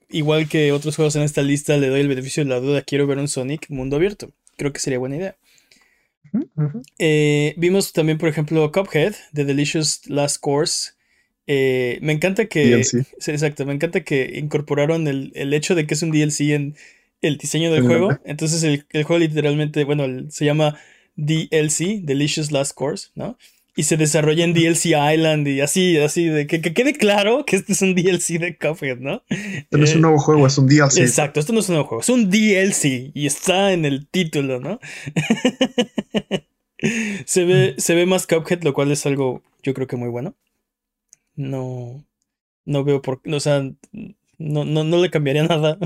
Speaker 1: igual que otros juegos en esta lista, le doy el beneficio de la duda. Quiero ver un Sonic mundo abierto. Creo que sería buena idea. Eh, vimos también, por ejemplo, Cuphead, The Delicious Last Course. me encanta que. Exacto, me encanta que incorporaron el, el, hecho de que es un DLC en, el diseño del juego. Entonces el, juego literalmente, bueno, se llama DLC, Delicious Last Course, ¿no? Y se desarrolla en DLC Island y así, así, de que, quede claro que este es un DLC de Cuphead, ¿no?
Speaker 2: Esto no es un nuevo juego, es un DLC.
Speaker 1: Exacto, esto no es un nuevo juego, es un DLC y está en el título, ¿no? se, ve, se ve más Cuphead, lo cual es algo, yo creo que muy bueno. No, no veo por qué, o sea, no, no, no le cambiaría nada.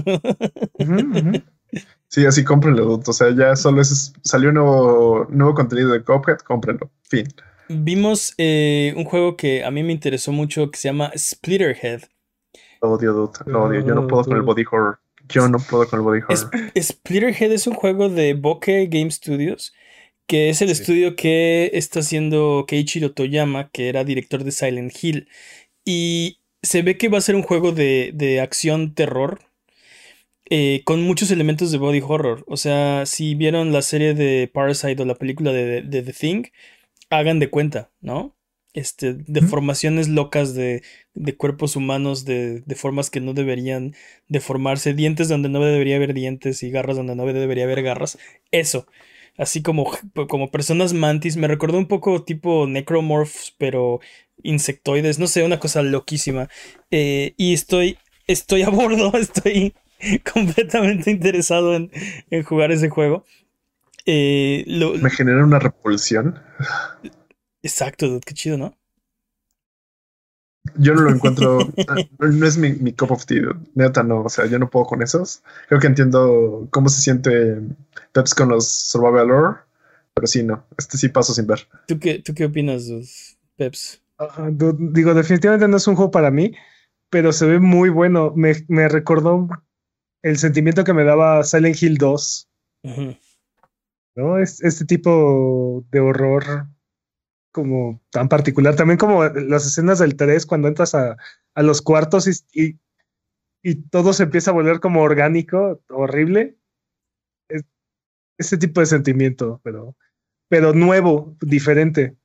Speaker 2: Sí, así cómprenlo, dude. O sea, ya solo es, salió nuevo, nuevo contenido de Cuphead, cómprenlo. Fin.
Speaker 1: Vimos eh, un juego que a mí me interesó mucho que se llama Splitterhead.
Speaker 2: Lo odio, dude. Lo odio. Yo no puedo con el body horror. Yo no puedo con el body horror.
Speaker 1: Es- Splitterhead es un juego de Bokeh Game Studios, que es el
Speaker 2: Sí.
Speaker 1: estudio que está haciendo Keiichiro Toyama, que era director de Silent Hill. Y se ve que va a ser un juego de, de acción terror. eh, con muchos elementos de body horror. O sea, si vieron la serie de Parasite o la película de, de The Thing, hagan de cuenta, ¿no? Este, deformaciones locas de, de cuerpos humanos, de, de formas que no deberían deformarse, dientes donde no debería haber dientes y garras donde no debería haber garras. Eso. Así como, como personas mantis. Me recordó un poco tipo necromorphs, pero insectoides. No sé, una cosa loquísima. Eh, y estoy, estoy a bordo, estoy completamente interesado en, en jugar ese juego. Eh, lo-
Speaker 2: Me genera una repulsión.
Speaker 1: exacto, qué chido, ¿no?
Speaker 2: Yo no lo encuentro. no es mi, mi cup of tea. Neta, no. O sea, yo no puedo con esos. Creo que entiendo cómo se siente Peps con los Survival Horror. Pero sí, no. Este sí paso sin ver.
Speaker 1: ¿Tú qué, tú qué opinas, dude? Peps?
Speaker 3: Du- Digo, definitivamente no es un juego para mí, pero se ve muy bueno. Me, me recordó el sentimiento que me daba Silent Hill 2,
Speaker 1: Ujú.
Speaker 3: ¿no? Es, este tipo de horror como tan particular. También como las escenas del 3 cuando entras a, a los cuartos y, y, y todo se empieza a volver como orgánico, horrible. Es, ese tipo de sentimiento, pero, pero nuevo, diferente.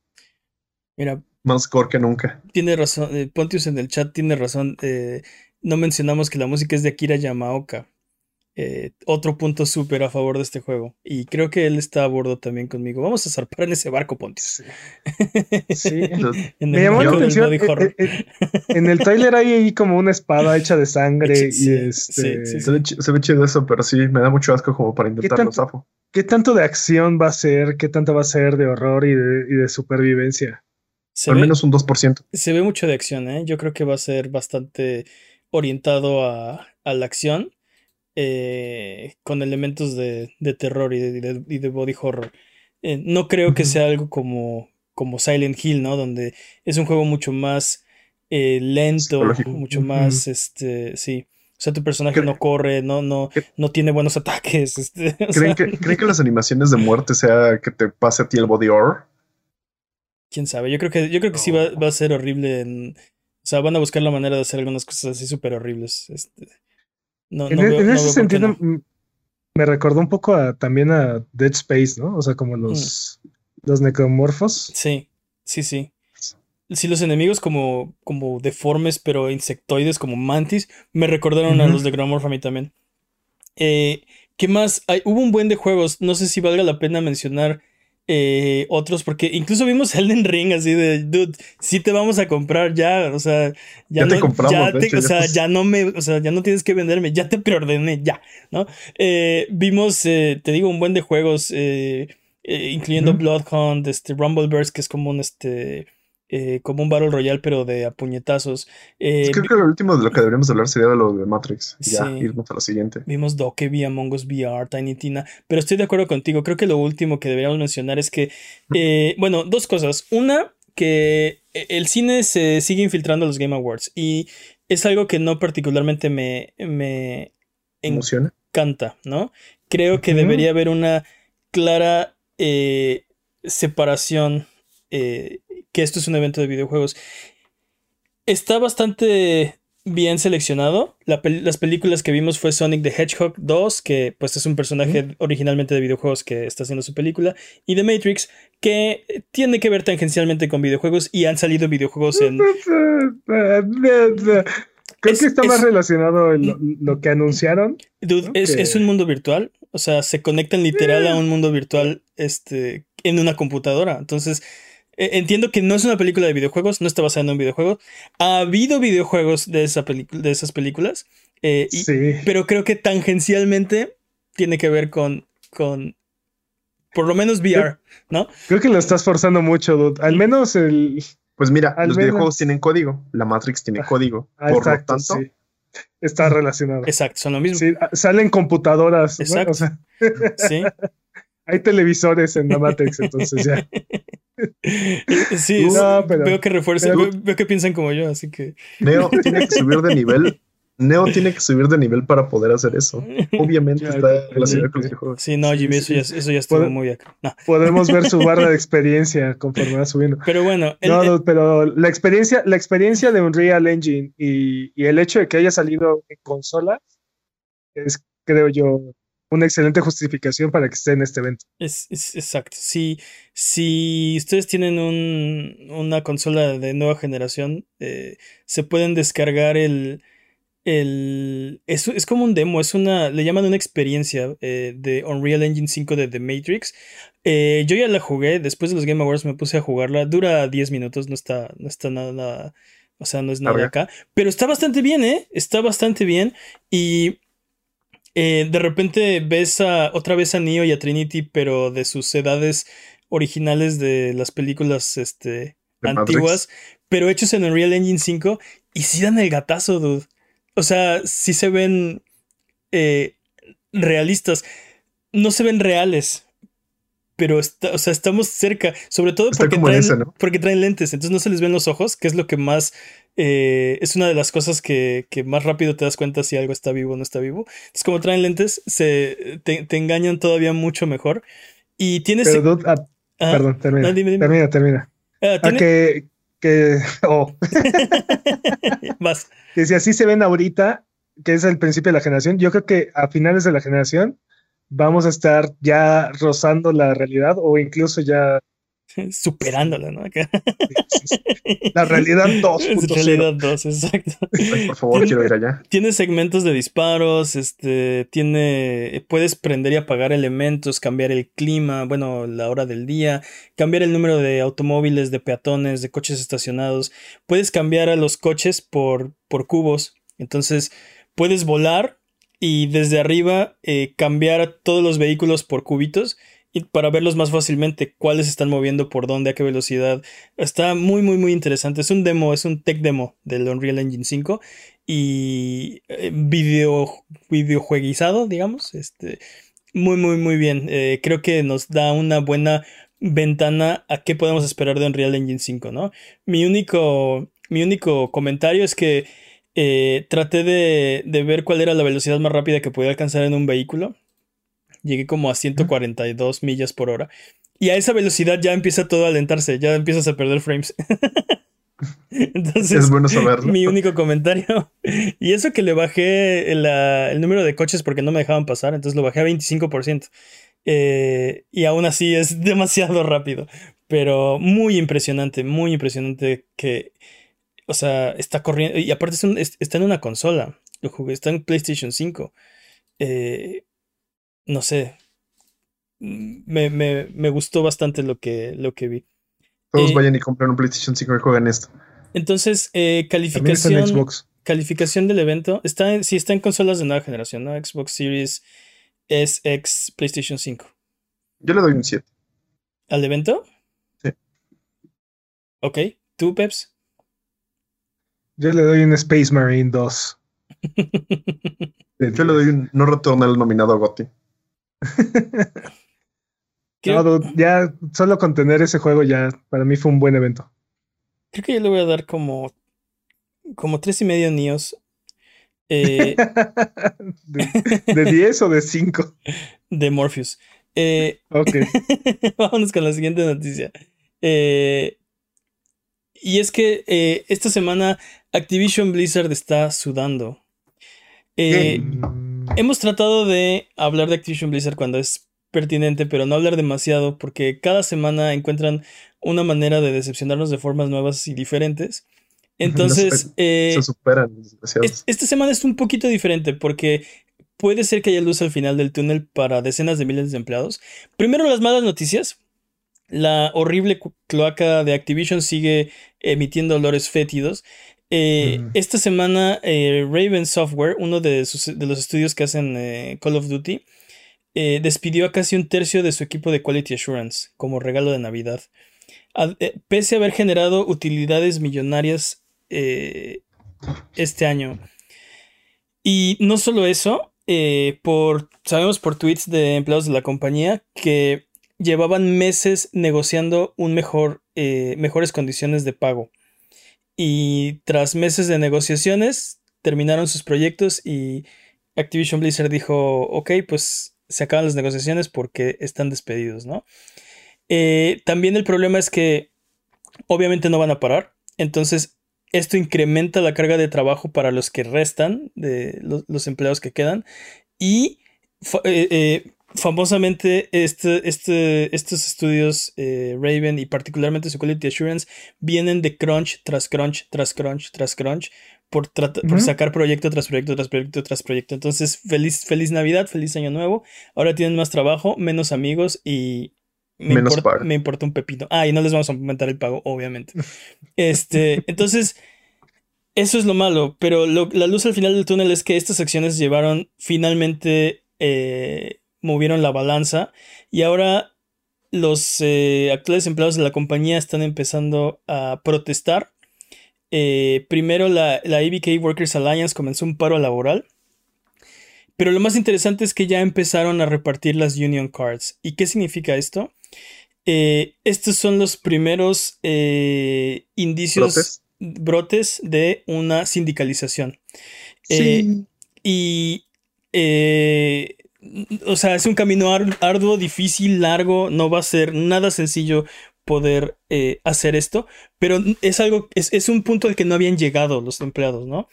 Speaker 1: Mira,
Speaker 2: Más core que nunca.
Speaker 1: tiene razón, eh, Pontius en el chat tiene razón. eh, no mencionamos que la música es de Akira Yamaoka. Eh, otro punto súper a favor de este juego. Y creo que él está a bordo también conmigo. Vamos a zarpar en ese barco, Pontius.
Speaker 3: Sí. Sí.
Speaker 1: en
Speaker 3: Me llamó la atención.
Speaker 1: body
Speaker 3: eh,
Speaker 1: horror.
Speaker 3: eh, En el tráiler hay ahí como una espada hecha de sangre
Speaker 1: Sí,
Speaker 3: y este.
Speaker 1: sí, sí,
Speaker 2: Se ve, chi- se ve chido eso, pero sí, me da mucho asco como para intentarlo,
Speaker 3: tanto?
Speaker 2: zafo.
Speaker 3: ¿Qué tanto de acción va a ser? ¿Qué tanto va a ser de horror y de, y de supervivencia?
Speaker 1: Se
Speaker 2: Al
Speaker 1: ve-
Speaker 2: menos un 2%.
Speaker 1: Se ve mucho de acción, ¿eh? Yo creo que va a ser bastante orientado a, a la acción, eh, con elementos de, de terror y de, y body horror. Eh, no creo que sea algo como, como Silent Hill, ¿no? Donde es un juego mucho más eh, lento, mucho más, este, sí. O sea, tu personaje no corre, no, no, no tiene buenos ataques. Este,
Speaker 2: ¿Creen que, ¿Creen que las animaciones de muerte sea que te pase a ti el body horror?
Speaker 1: quién sabe. Yo creo que, yo creo que sí va, va a ser horrible. en- o sea, van a buscar la manera de hacer algunas cosas así súper horribles. Este, no,
Speaker 3: En,
Speaker 1: no
Speaker 3: e-
Speaker 1: veo-
Speaker 3: en
Speaker 1: no
Speaker 3: ese sentido, me recordó un poco a, también a Dead Space, ¿no? O sea, como los, los necromorfos.
Speaker 1: Sí, sí, sí. Sí, los enemigos como, como deformes, pero insectoides, como mantis, me recordaron a los de a mí también. Eh, ¿qué más? Hay, hubo un buen de juegos. No sé si valga la pena mencionar eh, otros, porque incluso vimos Elden Ring así de, dude, sí te vamos a comprar ya, o sea, ya,
Speaker 2: Ya te
Speaker 1: no,
Speaker 2: compramos,
Speaker 1: ya
Speaker 2: de
Speaker 1: te-
Speaker 2: hecho,
Speaker 1: o
Speaker 2: ya
Speaker 1: sea,
Speaker 2: estás-
Speaker 1: ya no me, o sea, ya no tienes que venderme, ya te preordené, ya, ¿no? Eh, vimos, eh, te digo, un buen de juegos, incluyendo
Speaker 3: Ujú.
Speaker 1: Bloodhound, este, Rumbleverse, que es como un, este, eh, como un Battle Royale, pero de a puñetazos. Eh,
Speaker 2: Creo que lo último de lo que deberíamos hablar sería de lo de Matrix. Ya, irnos a lo siguiente.
Speaker 1: Vimos Dokkaebi, Among Us VR, Tiny Tina, pero estoy de acuerdo contigo. Creo que lo último que deberíamos mencionar es que, eh, bueno, dos cosas. Una, que el cine se sigue infiltrando a los Game Awards y es algo que no particularmente me, me
Speaker 2: ¿Emociona?
Speaker 1: encanta, ¿no? Creo que debería haber una clara eh, separación, eh, que esto es un evento de videojuegos. Está bastante bien seleccionado. La pel- las películas que vimos fue Sonic the Hedgehog 2, que pues es un personaje originalmente de videojuegos que está haciendo su película, y The Matrix, que tiene que ver tangencialmente con videojuegos y han salido videojuegos en...
Speaker 3: Creo
Speaker 1: Es-
Speaker 3: que está
Speaker 1: es-
Speaker 3: más relacionado en lo, lo que anunciaron.
Speaker 1: Dude, es, es un mundo virtual. O sea, se conectan literal a un mundo virtual este, en una computadora. Entonces, entiendo que no es una película de videojuegos, no está basada en un videojuego. Ha habido videojuegos de, esa de esas películas, eh, y-
Speaker 3: Sí.
Speaker 1: pero creo que tangencialmente tiene que ver con, con por lo menos VR, ¿no?
Speaker 3: Creo que lo estás forzando mucho, dude. Al menos el.
Speaker 2: Pues mira,
Speaker 3: Al
Speaker 2: los
Speaker 3: menos-
Speaker 2: videojuegos tienen código. La Matrix tiene
Speaker 3: Ah,
Speaker 2: código.
Speaker 3: Ah,
Speaker 2: Por lo tanto,
Speaker 3: sí. está relacionado.
Speaker 1: Exacto, son lo mismo.
Speaker 3: Sí, ah, salen computadoras. ¿no?
Speaker 1: Exacto.
Speaker 3: O sea,
Speaker 1: Sí.
Speaker 3: hay televisores en la Matrix, entonces ya.
Speaker 1: Sí,
Speaker 3: No, pero-
Speaker 1: veo que refuerzan,
Speaker 3: pero-
Speaker 1: veo, veo que piensan como yo, así que.
Speaker 2: Neo tiene que subir de nivel. Neo tiene que subir de nivel para poder hacer eso. Obviamente
Speaker 3: Ya,
Speaker 2: está relacionado con el juego.
Speaker 1: Sí, no, Jimmy, eso ya, eso ya estuvo muy acá. No.
Speaker 3: Podemos ver su barra de experiencia conforme va subiendo.
Speaker 1: Pero bueno, el-
Speaker 3: No,
Speaker 1: el-
Speaker 3: no, pero la experiencia, la experiencia de Unreal Engine y, y el hecho de que haya salido en consola es, creo yo, una excelente justificación para que esté en este evento.
Speaker 1: Es, es- exacto. Si, si ustedes tienen un, una consola de nueva generación, eh, se pueden descargar el. el es, es como un demo, es una. Le llaman una experiencia eh, de Unreal Engine 5 de The Matrix. Eh, yo ya la jugué, después de los Game Awards me puse a jugarla. Dura 10 minutos, no está, no está nada. O sea, no es nada acá. Pero está bastante bien, ¿eh? Está bastante bien. Y eh, de repente ves a, otra vez a Neo y a Trinity, pero de sus edades originales de las películas este,
Speaker 2: De
Speaker 1: antiguas, pero hechos en Unreal Engine 5 y sí dan el gatazo, dude. O sea, sí se ven eh, realistas. No se ven reales. Pero está, o sea, estamos cerca. Sobre todo porque traen,
Speaker 2: ese, ¿no?
Speaker 1: porque traen lentes. Entonces no se les ven los ojos, que es lo que más. Eh, es una de las cosas que, que más rápido te das cuenta si algo está vivo o no está vivo. Entonces, como traen lentes, se, te, te engañan todavía mucho mejor. Y tienes.
Speaker 3: Pero, dude, ah,
Speaker 1: ah,
Speaker 3: perdón, termina.
Speaker 1: no, dime, dime.
Speaker 3: Termina, termina.
Speaker 1: ah,
Speaker 3: Ah,
Speaker 1: tiene-
Speaker 3: que, que, oh,
Speaker 1: vas.
Speaker 3: que si así se ven ahorita, que es el principio de la generación, yo creo que a finales de la generación vamos a estar ya rozando la realidad o incluso ya
Speaker 1: Superándola, ¿no?
Speaker 3: La realidad
Speaker 1: Es
Speaker 3: 2.0.
Speaker 1: realidad 2, exacto.
Speaker 2: Ay, por favor, quiero ir allá.
Speaker 1: Tiene segmentos de disparos, este, tiene, puedes prender y apagar elementos, cambiar el clima, bueno, la hora del día, cambiar el número de automóviles, de peatones, de coches estacionados. Puedes cambiar a los coches por, por cubos. Entonces, puedes volar y desde arriba eh, cambiar a todos los vehículos por cubitos y para verlos más fácilmente, cuáles están moviendo, por dónde, a qué velocidad. Está muy, muy, muy interesante. Es un demo, es un tech demo del Unreal Engine 5 y eh, video, videojueguizado, digamos. Este, muy, muy, muy bien. Eh, creo que nos da una buena ventana a qué podemos esperar de Unreal Engine 5, ¿no? Mi único, mi único comentario es que eh, traté de, de ver cuál era la velocidad más rápida que podía alcanzar en un vehículo. Llegué como a 142 millas por hora. Y a esa velocidad ya empieza todo a alentarse, ya empiezas a perder frames. Entonces,
Speaker 2: Es bueno saberlo.
Speaker 1: mi único comentario. Y eso que le bajé el número de coches porque no me dejaban pasar, entonces lo bajé a 25%. Eh, y aún así es demasiado rápido. Pero muy impresionante, muy impresionante que, o sea, está corriendo. Y aparte es un- es- está en una consola. Lo jugué, está en PlayStation 5. Eh, no sé. Me, me- me gustó bastante lo que, lo que vi.
Speaker 2: Todos
Speaker 1: eh,
Speaker 2: vayan y compren un PlayStation 5 y jueguen esto.
Speaker 1: Entonces, eh,
Speaker 3: También está en
Speaker 1: calificación.
Speaker 3: Xbox.
Speaker 1: Calificación del evento. Está sí, está en consolas de nueva generación, ¿no? Xbox Series S, X, PlayStation 5.
Speaker 2: Yo le doy un 7.
Speaker 1: ¿Al evento?
Speaker 2: Sí.
Speaker 1: Ok. ¿Tú, Peps?
Speaker 3: Yo le doy un Space Marine 2.
Speaker 2: Yo le doy un no retorna el nominado a Gotti.
Speaker 3: No, ya solo con tener ese juego ya para mí fue un buen evento.
Speaker 1: creo que yo le voy a dar como. Como tres y medio Nios. Eh,
Speaker 3: ¿De, de 10 o de 5?
Speaker 1: de Morpheus. Eh,
Speaker 3: Ok.
Speaker 1: Vámonos con la siguiente noticia. Eh, y es que eh, esta semana Activision Blizzard está sudando. Eh,
Speaker 3: Mm,
Speaker 1: hemos tratado de hablar de Activision Blizzard cuando es pertinente, pero no hablar demasiado porque cada semana encuentran una manera de decepcionarnos de formas nuevas y diferentes. Entonces, eh,
Speaker 2: Se superan,
Speaker 1: es- esta semana es un poquito diferente porque puede ser que haya luz al final del túnel para decenas de miles de empleados. Primero las malas noticias. La horrible cloaca de Activision sigue emitiendo olores fétidos. Eh,
Speaker 3: Mm.
Speaker 1: Esta semana eh, Raven Software, uno de, sus- de los estudios que hacen eh, Call of Duty, despidió a casi un tercio de su equipo de Quality Assurance como regalo de Navidad. Ad- pese a haber generado utilidades millonarias este año. Y no solo eso, por, sabemos por tweets de empleados de la compañía que llevaban meses negociando un mejor, mejores condiciones de pago. Y tras meses de negociaciones, terminaron sus proyectos y Activision Blizzard dijo, ok, pues se acaban las negociaciones porque están despedidos, ¿no? Eh, también el problema es que obviamente no van a parar. Entonces, esto incrementa la carga de trabajo para los que restan, de los, empleados que quedan. Y eh, eh, famosamente, este, este, estos estudios Raven y particularmente su Quality Assurance vienen de crunch tras crunch, tras crunch, tras crunch. Por, por sacar proyecto tras proyecto tras proyecto tras proyecto. Entonces, feliz, feliz Navidad, feliz Año Nuevo. Ahora tienen más trabajo, menos amigos y me, Menos importa, me importa un pepito. Ah, y no les vamos a aumentar el pago, obviamente. Este, entonces, eso es lo malo, pero la luz al final del túnel es que estas acciones llevaron, finalmente, eh, movieron la balanza y ahora los eh, actuales empleados de la compañía están empezando a protestar. Eh, primero la, la ABK Workers Alliance comenzó un paro laboral. Pero lo más interesante es que ya empezaron a repartir las Union Cards. ¿Y qué significa esto? Eh, estos son los primeros eh, indicios, ¿Brotes? de una sindicalización. Eh, y, o sea, es un camino arduo, difícil, largo, no va a ser nada sencillo poder hacer esto, pero es algo, es, es un punto al que no habían llegado los empleados, ¿no?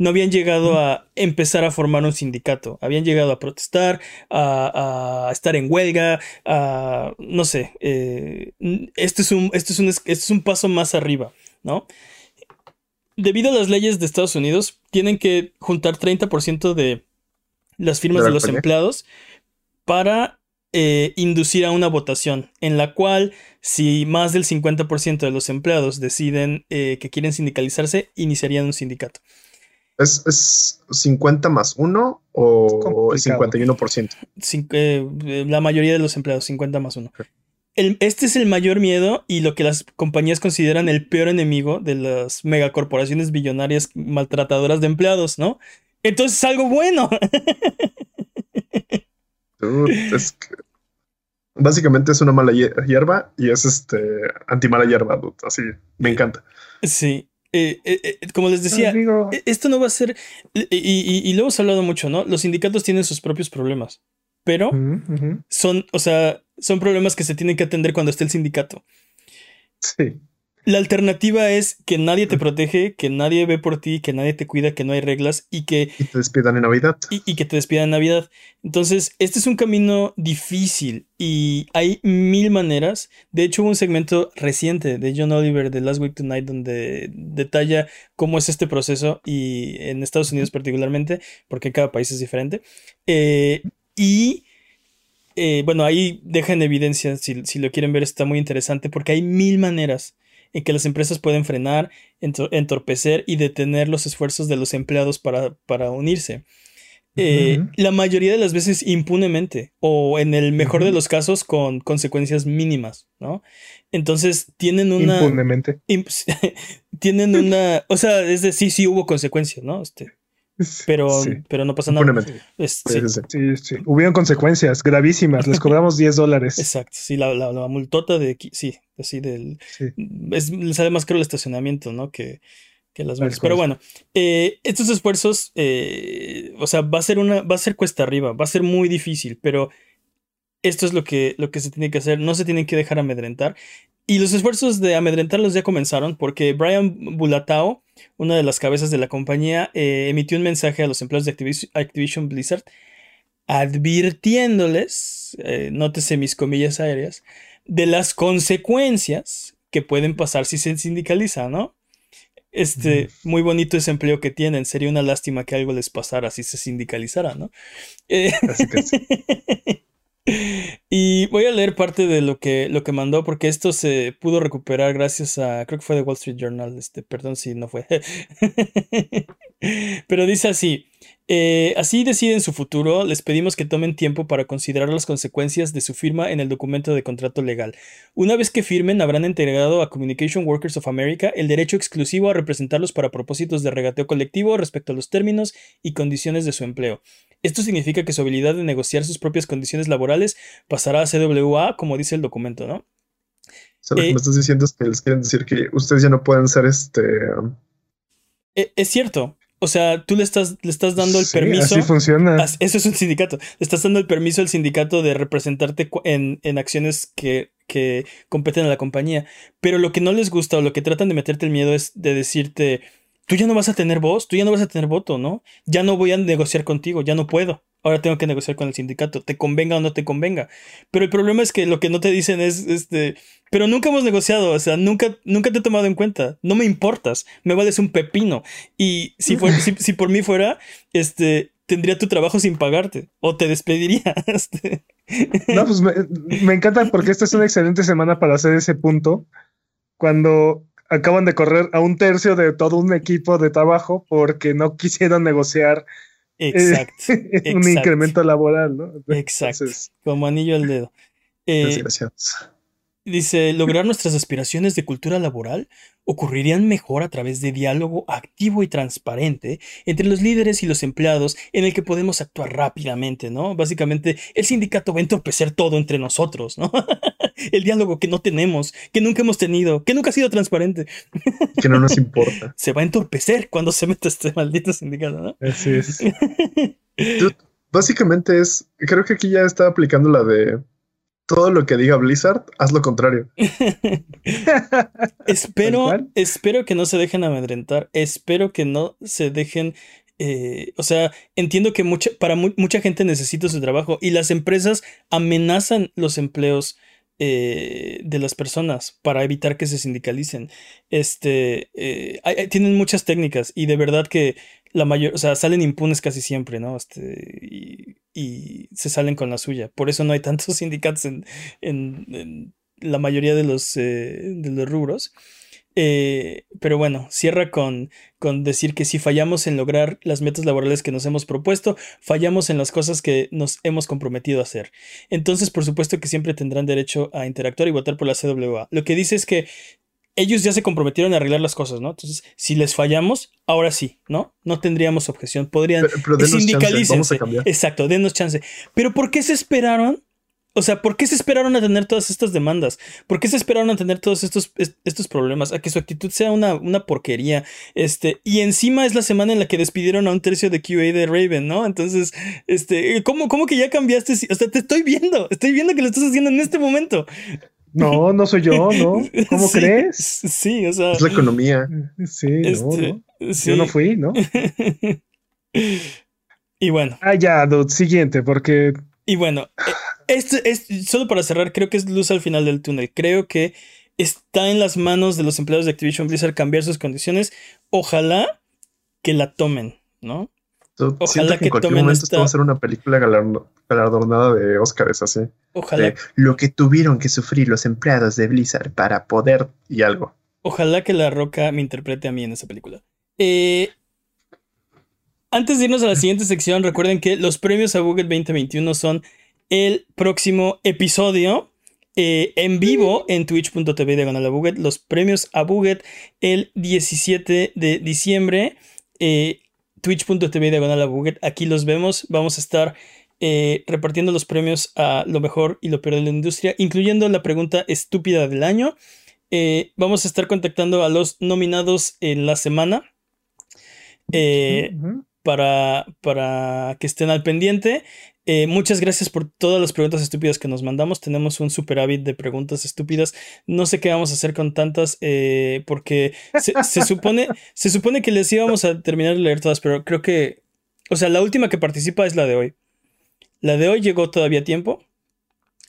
Speaker 1: no habían llegado a empezar a formar un sindicato, habían llegado a protestar, a, estar en huelga, a, no sé, eh, este, es un, este, es un, este es un paso más arriba, ¿no? Debido a las leyes de Estados Unidos, tienen que juntar 30% de las firmas de, los empleados para eh, inducir a una votación en la cual si más del 50% de los empleados deciden eh, que quieren sindicalizarse, iniciarían un sindicato.
Speaker 2: ¿Es, es 50 más 1 o 51%?
Speaker 1: Eh, la mayoría de los empleados, 50 más 1. este es el mayor miedo y lo que las compañías consideran el peor enemigo de las megacorporaciones billonarias maltratadoras de empleados, ¿no? Entonces es algo bueno.
Speaker 2: básicamente es una mala hierba y es este anti mala hierba, así me encanta.
Speaker 1: Sí, eh, eh, eh, como les decía, e, esto no va a ser, y, lo hemos hablado mucho, ¿no? Los sindicatos tienen sus propios problemas, pero son, o sea, son problemas que se tienen que atender cuando esté el sindicato.
Speaker 2: Sí.
Speaker 1: La alternativa es que nadie te protege, que nadie ve por ti, que nadie te cuida, que no hay reglas y que...
Speaker 2: Y te despidan en Navidad.
Speaker 1: Y, que te despidan en Navidad. Entonces, este es un camino difícil y hay mil maneras. De hecho, hubo un segmento reciente de John Oliver de Last Week Tonight donde detalla cómo es este proceso y en Estados Unidos particularmente, porque cada país es diferente. Eh, y... Eh, bueno, ahí deja en evidencia, si, si lo quieren ver, está muy interesante porque hay mil maneras en que las empresas pueden frenar, entorpecer y detener los esfuerzos de los empleados para, para unirse. Eh, la mayoría de las veces impunemente o en el mejor de los casos con consecuencias mínimas, ¿no? Entonces tienen una...
Speaker 3: Impunemente.
Speaker 1: tienen una... O sea, es decir, sí hubo consecuencias, ¿no? Este, pero, pero no pasa nada.
Speaker 3: sí. Sí, sí. Hubieron consecuencias gravísimas. Les cobramos 10 dólares.
Speaker 1: Exacto. Sí, la, la, multota de. Sí, así del. Es, les sale más caro el estacionamiento, ¿no? Que, que las veces. Pero bueno, eh, estos esfuerzos, eh, o sea, va a ser una, va a ser cuesta arriba, va a ser muy difícil, pero esto es lo que, lo que se tiene que hacer. No se tienen que dejar amedrentar. Y los esfuerzos de amedrentarlos ya comenzaron porque Brian Bulatao, una de las cabezas de la compañía, eh, emitió un mensaje a los empleados de Activision, Blizzard advirtiéndoles, eh, nótese mis comillas aéreas, de las consecuencias que pueden pasar si se sindicaliza, ¿no? Este, muy bonito ese empleo que tienen. Sería una lástima que algo les pasara si se sindicalizara, ¿no? Eh, Y voy a leer parte de lo que, lo que mandó, porque esto se pudo recuperar gracias a, creo que fue de Wall Street Journal, este, perdón si no fue. Pero dice así, Eh, así deciden su futuro, les pedimos que tomen tiempo para considerar las consecuencias de su firma en el documento de contrato legal. Una vez que firmen, habrán entregado a Communication Workers of America el derecho exclusivo a representarlos para propósitos de regateo colectivo respecto a los términos y condiciones de su empleo. Esto significa que su habilidad de negociar sus propias condiciones laborales pasará a CWA, como dice el documento, ¿no?
Speaker 2: O sea, lo que
Speaker 1: Eh,
Speaker 2: me estás diciendo es que les quieren decir que ustedes ya no pueden ser este. um,
Speaker 1: E- Es cierto. O sea, tú le estás, le estás dando el
Speaker 3: Sí,
Speaker 1: permiso.
Speaker 3: Así funciona.
Speaker 1: Eso es un sindicato. Le estás dando el permiso al sindicato de representarte en, en acciones que, que competen a la compañía. Pero lo que no les gusta o lo que tratan de meterte el miedo es de decirte, tú ya no vas a tener voz, tú ya no vas a tener voto, ¿no? Ya no voy a negociar contigo, ya no puedo. Ahora tengo que negociar con el sindicato, te convenga o no te convenga. Pero el problema es que lo que no te dicen es, este, pero nunca hemos negociado, o sea, nunca, nunca te he tomado en cuenta, no me importas, me vales un pepino. Y si, si, si por mí fuera, este, tendría tu trabajo sin pagarte o te despediría. este.
Speaker 3: No, pues me, me encanta porque esta es una excelente semana para hacer ese punto. Cuando acaban de correr a un tercio de todo un equipo de trabajo porque no quisieron negociar eh,
Speaker 1: Exacto,
Speaker 3: un
Speaker 1: Exacto.
Speaker 3: incremento laboral, ¿no?
Speaker 1: exacto,
Speaker 3: Entonces,
Speaker 1: como anillo al dedo. Eh,
Speaker 2: desgraciados.
Speaker 1: Dice, lograr nuestras aspiraciones de cultura laboral ocurrirían mejor a través de diálogo activo y transparente entre los líderes y los empleados en el que podemos actuar rápidamente, ¿no? Básicamente, el sindicato va a entorpecer todo entre nosotros, ¿no? el diálogo que no tenemos, que nunca hemos tenido, que nunca ha sido transparente,
Speaker 2: Que no nos importa.
Speaker 1: se va a entorpecer cuando se meta este maldito sindicato, ¿no?
Speaker 3: así es.
Speaker 2: Básicamente es. Creo que aquí ya está aplicando la de. Todo lo que diga Blizzard, haz lo contrario.
Speaker 1: Espero, espero que no se dejen amedrentar. Espero que no se dejen. eh, o sea, entiendo que mucha, para mu- mucha gente necesita su trabajo y las empresas amenazan los empleos eh, de las personas para evitar que se sindicalicen. Este, eh, hay- tienen muchas técnicas y de verdad que la mayor, o sea, salen impunes casi siempre, ¿no? Este, y, y se salen con la suya. Por eso no hay tantos sindicatos en, en- en la mayoría de los, eh, de los rubros. Eh, pero bueno, cierra con, con decir que si fallamos en lograr las metas laborales que nos hemos propuesto, fallamos en las cosas que nos hemos comprometido a hacer. Entonces, por supuesto que siempre tendrán derecho a interactuar y votar por la CWA. Lo que dice es que ellos ya se comprometieron a arreglar las cosas, ¿no? Entonces, si les fallamos, ahora sí, ¿no? No tendríamos objeción. Podrían
Speaker 2: Pero, pero
Speaker 1: sindicalícense.
Speaker 2: vamos a cambiar.
Speaker 1: Exacto, denos chance. Pero ¿por qué se esperaron? O sea, ¿por qué se esperaron a tener todas estas demandas? ¿Por qué se esperaron a tener todos estos, est- estos problemas? A que su actitud sea una, una porquería. Este, y encima es la semana en la que despidieron a un tercio de QA de Raven, ¿no? Entonces, este, ¿cómo, cómo que ya cambiaste? O sea, te estoy viendo, estoy viendo que lo estás haciendo en este momento.
Speaker 3: No, no soy yo, ¿no? ¿Cómo
Speaker 1: Sí,
Speaker 3: crees?
Speaker 1: Sí, o sea.
Speaker 2: Es la economía.
Speaker 3: Sí, no,
Speaker 1: este,
Speaker 3: no.
Speaker 1: sí.
Speaker 3: Yo no fui, ¿no?
Speaker 1: y bueno,
Speaker 3: Ah, ya, dude, siguiente, porque
Speaker 1: Y bueno, eh, este es solo para cerrar, creo que es luz al final del túnel. Creo que está en las manos de los empleados de Activision Blizzard cambiar sus condiciones. Ojalá que la tomen, ¿no? Ojalá
Speaker 2: Siento que en cualquier momento
Speaker 1: esta-
Speaker 2: esto va a ser una película galardo- galardonada de Oscars así.
Speaker 1: Ojalá,
Speaker 2: De lo que tuvieron que sufrir los empleados de Blizzard para poder y algo.
Speaker 1: ojalá que La Roca me interprete a mí en esa película. Eh, antes de irnos a la siguiente sección, recuerden que los premios a Google 2021 son el próximo episodio eh, en vivo en twitch.tv diagonal a Buget. Los premios a Buget el 17 de diciembre. eh, twitch.tv diagonal a Buget. Aquí los vemos. Vamos a estar eh, repartiendo los premios a lo mejor y lo peor de la industria, incluyendo la pregunta estúpida del año. Eh, vamos a estar contactando a los nominados en la semana. Eh, para, para que estén al pendiente. Eh, muchas gracias por todas las preguntas estúpidas que nos mandamos. Tenemos un superávit de preguntas estúpidas. No sé qué vamos a hacer con tantas eh, porque se, se supone, se supone que les íbamos a terminar de leer todas, pero creo que, o sea, la última que participa es la de hoy. La de hoy llegó todavía a tiempo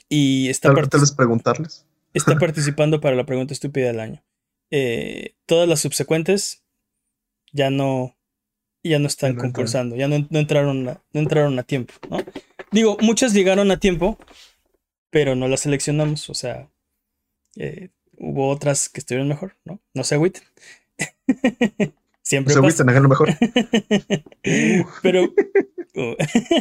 Speaker 1: y está,
Speaker 2: preguntarles.
Speaker 1: está participando para la pregunta estúpida del año. Eh, todas las subsecuentes ya no, ya no están
Speaker 3: no
Speaker 1: concursando, ya no, no entraron a, no entraron a tiempo, ¿no? Digo, muchas llegaron a tiempo, pero no las seleccionamos, o sea, eh, hubo otras que estuvieron mejor, ¿no? No se agüiten. Siempre
Speaker 2: Se
Speaker 1: pasa.
Speaker 2: agüitan, hagan lo mejor.
Speaker 1: Pero, oh.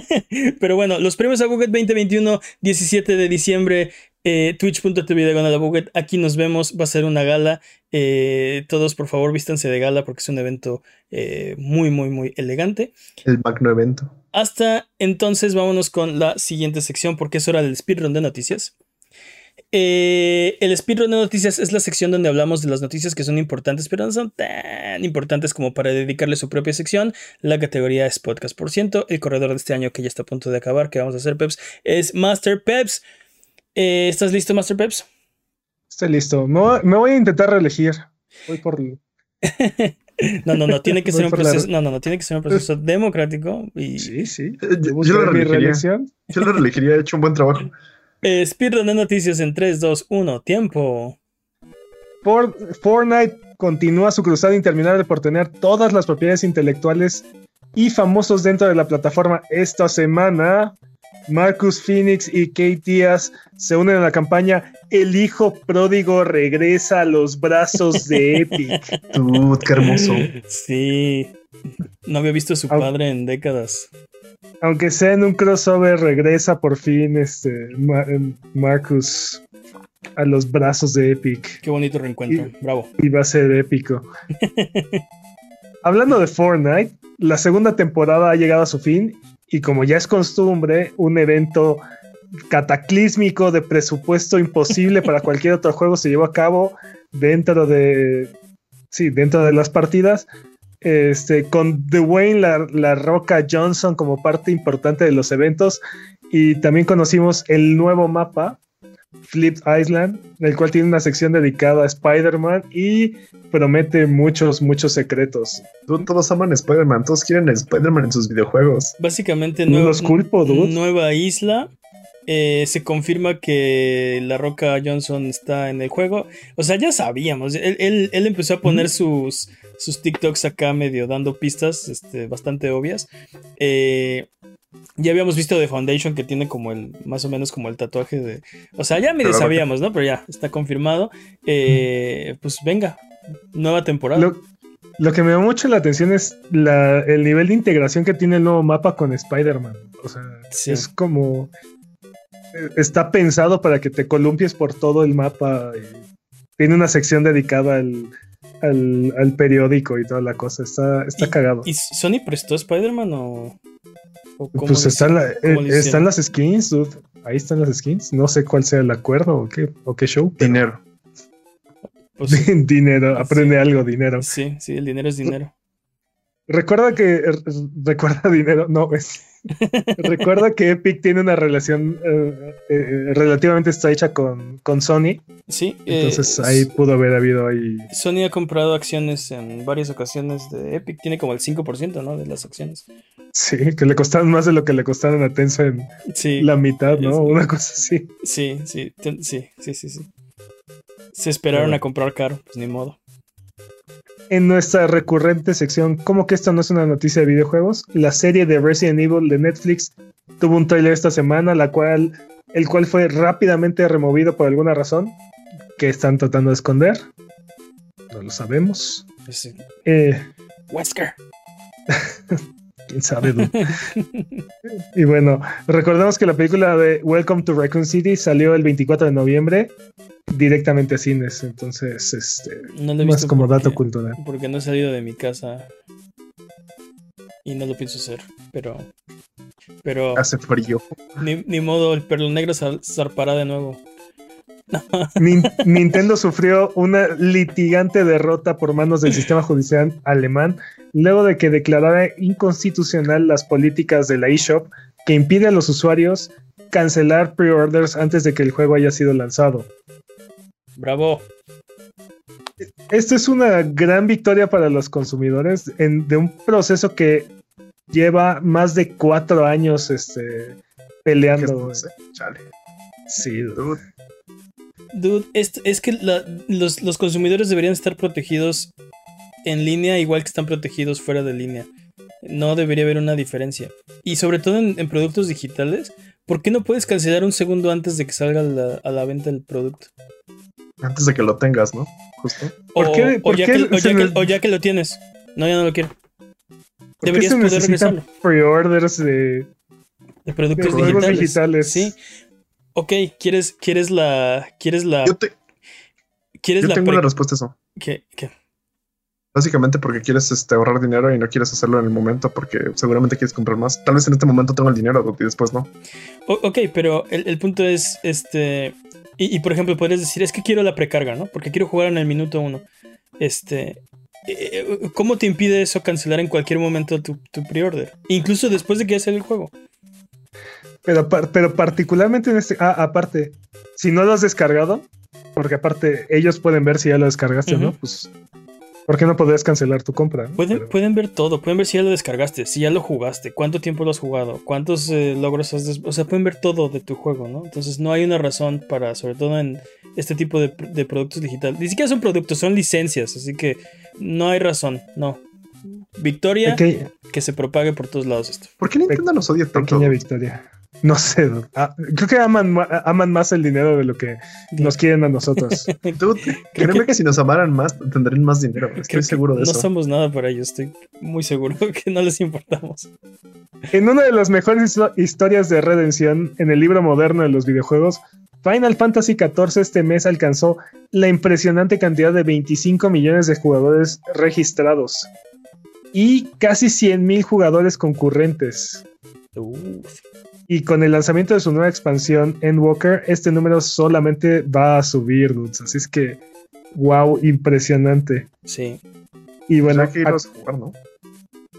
Speaker 1: pero bueno, los premios a Buget 2021, 17 de diciembre, eh, twitch.tv diagonal Buget. Aquí nos vemos, va a ser una gala. Eh, todos, por favor, vístanse de gala porque es un evento eh, muy, muy, muy elegante.
Speaker 2: El magno evento.
Speaker 1: Hasta entonces, vámonos con la siguiente sección porque es hora del speedrun de noticias. Eh, el speedrun de noticias es la sección donde hablamos de las noticias que son importantes, pero no son tan importantes como para dedicarle su propia sección. La categoría es podcast por ciento. El corredor de este año que ya está a punto de acabar, que vamos a hacer, Peps, es Master Peps. Eh, ¿Estás listo, Master Peps?
Speaker 3: Estoy listo. Me voy, me voy a intentar reelegir. Voy por.
Speaker 1: No, no, no, tiene que ser un
Speaker 3: la-
Speaker 1: proceso, no, no, no, tiene que ser un proceso democrático y
Speaker 3: Sí, sí.
Speaker 2: Eh, Yo, lo reelegiría.
Speaker 3: reelección.
Speaker 2: Yo lo reelegiría, he hecho un buen trabajo.
Speaker 1: eh, speedrun de noticias en 3, 2, 1, tiempo.
Speaker 3: For- Fortnite continúa su cruzada interminable por tener todas las propiedades intelectuales y famosos dentro de la plataforma. Esta semana, Marcus Phoenix y Kate Díaz se unen a la campaña El hijo pródigo regresa a los brazos de Epic.
Speaker 2: Dude, qué hermoso.
Speaker 1: Sí. No había visto a su padre en décadas.
Speaker 3: Aunque sea en un crossover, regresa por fin este em, Marcus a los brazos de Epic.
Speaker 1: Qué bonito reencuentro. Bravo.
Speaker 3: y va a ser épico. Hablando de Fortnite, la segunda temporada ha llegado a su fin y como ya es costumbre, un evento cataclísmico de presupuesto imposible para cualquier otro juego se llevó a cabo dentro de sí, dentro de las partidas. Este, con Dwayne la, la Roca Johnson como parte importante de los eventos y también conocimos el nuevo mapa Flipped Island, el cual tiene una sección dedicada a Spider-Man y promete muchos, muchos secretos.
Speaker 2: Dude, todos aman Spider-Man, todos quieren a Spider-Man en sus videojuegos.
Speaker 1: Básicamente,
Speaker 3: No
Speaker 1: nueva-
Speaker 3: los culpo, dude.
Speaker 1: nueva isla. Eh, se confirma que la Roca Johnson está en el juego. O sea, ya sabíamos. Él, él- él empezó a poner sus, sus TikToks acá medio dando pistas este, bastante obvias. Eh, ya habíamos visto de Foundation que tiene como el, más o menos como el tatuaje de... O sea, ya medio sabíamos, ¿no? Pero ya, está confirmado. Eh, pues venga, nueva temporada.
Speaker 3: Lo, lo que me llama mucho la atención es la- el nivel de integración que tiene el nuevo mapa con Spider-Man. O sea,
Speaker 1: Sí.
Speaker 3: es como... Está pensado para que te columpies por todo el mapa. y tiene una sección dedicada al, al, al periódico y toda la cosa. Está, está
Speaker 1: Y-
Speaker 3: cagado.
Speaker 1: ¿Y Sony prestó Spider-Man o...? o cómo
Speaker 3: Pues están, la- eh, están las skins, dude. Ahí están las skins. No sé cuál sea el acuerdo o qué, o qué show. pero-
Speaker 2: Dinero.
Speaker 1: Pues
Speaker 3: dinero, aprende algo, dinero.
Speaker 1: Sí, sí, el dinero es dinero.
Speaker 3: Recuerda que er, recuerda dinero, no es. recuerda que Epic tiene una relación eh, eh, relativamente estrecha con, con Sony.
Speaker 1: Sí, eh,
Speaker 3: Entonces ahí pudo haber habido ahí.
Speaker 1: Sony ha comprado acciones en varias ocasiones de Epic. Tiene como el 5%, ¿no? De las acciones.
Speaker 3: Sí, que le costaron más de lo que le costaron a Tencent
Speaker 1: Sí,
Speaker 3: la mitad, ¿no? Una cosa así.
Speaker 1: sí, sí, sí, sí, sí, sí. Se esperaron a comprar caro, pues ni modo.
Speaker 3: En nuestra recurrente sección, ¿cómo que esto no es una noticia de videojuegos? La serie de Resident Evil de Netflix tuvo un trailer esta semana, la cual, el cual fue rápidamente removido por alguna razón que están tratando de esconder. No lo sabemos.
Speaker 1: Sí.
Speaker 3: Eh,
Speaker 1: Wesker.
Speaker 3: quién sabe. y bueno, recordemos que la película de Welcome to Raccoon City salió el 24 de noviembre directamente a cines. Entonces, este,
Speaker 1: No lo he
Speaker 3: más
Speaker 1: visto
Speaker 3: como
Speaker 1: porque-
Speaker 3: dato cultural.
Speaker 1: Porque no he salido de mi casa. Y no lo pienso hacer. Pero. Pero.
Speaker 2: Hace frío.
Speaker 1: Ni, ni modo, el perlo negro zar- zarpará de nuevo.
Speaker 3: Nin- Nintendo sufrió una litigante derrota por manos del sistema judicial alemán luego de que declarara inconstitucional las políticas de la eShop que impide a los usuarios cancelar pre-orders antes de que el juego haya sido lanzado.
Speaker 1: Bravo.
Speaker 3: Esto es una gran victoria para los consumidores en- de un proceso que lleva más de cuatro años este,
Speaker 2: ¿Qué
Speaker 3: peleando.
Speaker 2: Chale.
Speaker 3: Sí,
Speaker 2: Dude,
Speaker 1: Dude, es, es que la- los, los consumidores deberían estar protegidos en línea igual que están protegidos fuera de línea. No debería haber una diferencia. Y sobre todo en, en productos digitales, ¿por qué no puedes cancelar un segundo antes de que salga a la, a la venta el producto?
Speaker 2: Antes de que lo tengas, ¿no? Justo.
Speaker 3: ¿Por
Speaker 1: o,
Speaker 3: qué-
Speaker 1: o ya
Speaker 3: qué
Speaker 1: que, o
Speaker 3: se
Speaker 1: ya
Speaker 3: me-
Speaker 1: que- o ya que lo tienes. No, ya no lo quiero.
Speaker 3: ¿Por qué
Speaker 1: Deberías
Speaker 3: se
Speaker 1: poder regresarlo.
Speaker 3: pre-orders de,
Speaker 1: De productos digitales.
Speaker 3: digitales?
Speaker 1: Sí. Ok, ¿quieres, quieres la. ¿Quieres la.
Speaker 2: Yo, te-
Speaker 1: ¿Quieres
Speaker 2: yo
Speaker 1: la.
Speaker 2: tengo
Speaker 1: pre-
Speaker 2: una respuesta a eso.
Speaker 1: ¿Qué- qué?
Speaker 2: Básicamente porque quieres este, ahorrar dinero y no quieres hacerlo en el momento porque seguramente quieres comprar más. Tal vez en este momento tengo el dinero y después no.
Speaker 1: O- ok, pero el, el punto es, este, y, y, por ejemplo, podrías decir, es que quiero la precarga, ¿no? Porque quiero jugar en el minuto uno. Este, eh, ¿cómo te impide eso cancelar en cualquier momento tu, tu pre-order? Incluso después de que ya sale el juego.
Speaker 3: Pero, pero particularmente en este. Ah, aparte, si no lo has descargado, porque aparte ellos pueden ver si ya lo descargaste o no, pues. ¿Por qué no podrías cancelar tu compra? no?
Speaker 1: Pueden,
Speaker 3: Pero-
Speaker 1: pueden ver todo, pueden ver si ya lo descargaste, si ya lo jugaste, cuánto tiempo lo has jugado, cuántos eh, logros has... des- O sea, pueden ver todo de tu juego, ¿no? Entonces no hay una razón para, sobre todo en este tipo de, de productos digitales. Ni siquiera son productos, son licencias, así que no hay razón, no. Victoria, que se propague por todos lados esto.
Speaker 2: ¿Por qué Nintendo nos odia tanto?
Speaker 3: pequeña victoria. No sé, dude. Ah, creo que aman, ma- aman más el dinero de lo que nos quieren a nosotros.
Speaker 2: Dude, créeme que... si nos amaran más, tendrían más dinero. Estoy seguro de
Speaker 1: no
Speaker 2: eso.
Speaker 1: somos nada para ellos, estoy muy seguro que no les importamos.
Speaker 3: En una de las mejores histo- historias de redención en el libro moderno de los videojuegos, Final Fantasy XIV este mes alcanzó la impresionante cantidad de 25 millones de jugadores registrados y casi 100.000 jugadores concurrentes.
Speaker 1: Uf,
Speaker 3: Y con el lanzamiento de su nueva expansión, Endwalker, este número solamente va a subir, dudes. Así es que, wow, impresionante.
Speaker 1: sí.
Speaker 3: Y bueno,
Speaker 2: Habrá que
Speaker 3: a-
Speaker 2: jugar, ¿no?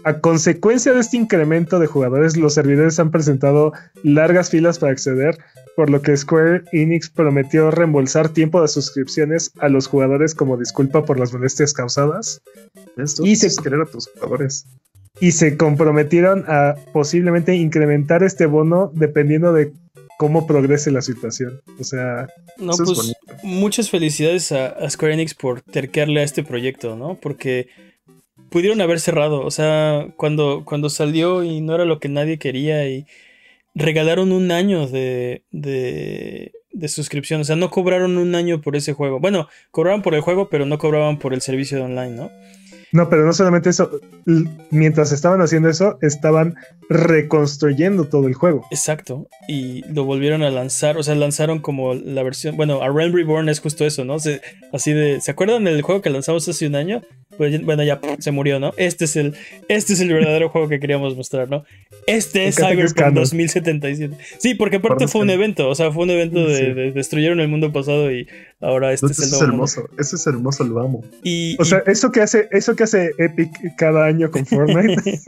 Speaker 3: A consecuencia de este incremento de jugadores, los servidores han presentado largas filas para acceder, por lo que Square Enix prometió reembolsar tiempo de suscripciones a los jugadores como disculpa por las molestias causadas
Speaker 2: Esto
Speaker 3: Y se-
Speaker 2: querer a tus jugadores.
Speaker 3: Y se comprometieron a posiblemente incrementar este bono dependiendo de cómo progrese la situación. O sea,
Speaker 1: No,
Speaker 2: Eso
Speaker 1: pues muchas felicidades a, a Square Enix por terquearle a este proyecto, ¿no? Porque pudieron haber cerrado, o sea, cuando, cuando salió y no era lo que nadie quería y regalaron un año de, de, de suscripción, o sea, no cobraron un año por ese juego. Bueno, cobraban por el juego, pero no cobraban por el servicio de online, ¿no?
Speaker 3: No, pero no solamente eso, mientras estaban haciendo eso, estaban reconstruyendo todo el juego.
Speaker 1: Exacto, y lo volvieron a lanzar, o sea, lanzaron como la versión, bueno, a Realm Reborn es justo eso, ¿no? Así de, ¿se acuerdan del juego que lanzamos hace un año? Pues bueno, ya se murió, ¿no? Este es el, este es el verdadero juego que queríamos mostrar, ¿no? Este es Cyberpunk
Speaker 3: canon.
Speaker 1: 2077. Sí, porque aparte fue un evento, o sea, fue un evento de,
Speaker 3: Sí.
Speaker 1: de- destruyeron el mundo pasado y ahora este
Speaker 2: Dude,
Speaker 1: es el
Speaker 2: eso es
Speaker 1: nuevo
Speaker 2: hermoso. Eso es hermoso, lo amo.
Speaker 1: Y,
Speaker 3: O
Speaker 1: y-
Speaker 3: sea, eso que hace, eso que hace Epic cada año con Fortnite.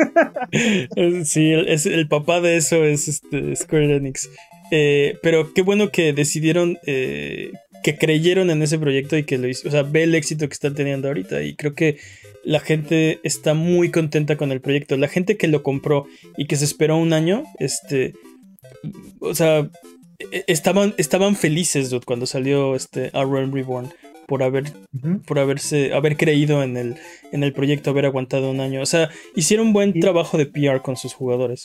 Speaker 1: sí, el, es, el papá de eso es este, Square Enix. Eh, pero qué bueno que decidieron, eh, que creyeron en ese proyecto y que lo hizo. O sea, ve el éxito que están teniendo ahorita. Y creo que la gente está muy contenta con el proyecto. La gente que lo compró y que se esperó un año, este. O sea, e- estaban, estaban felices dude, cuando salió este A Realm Reborn por haber por haberse haber creído en el en el proyecto haber aguantado un año o sea hicieron buen
Speaker 3: Y-
Speaker 1: trabajo de PR con sus jugadores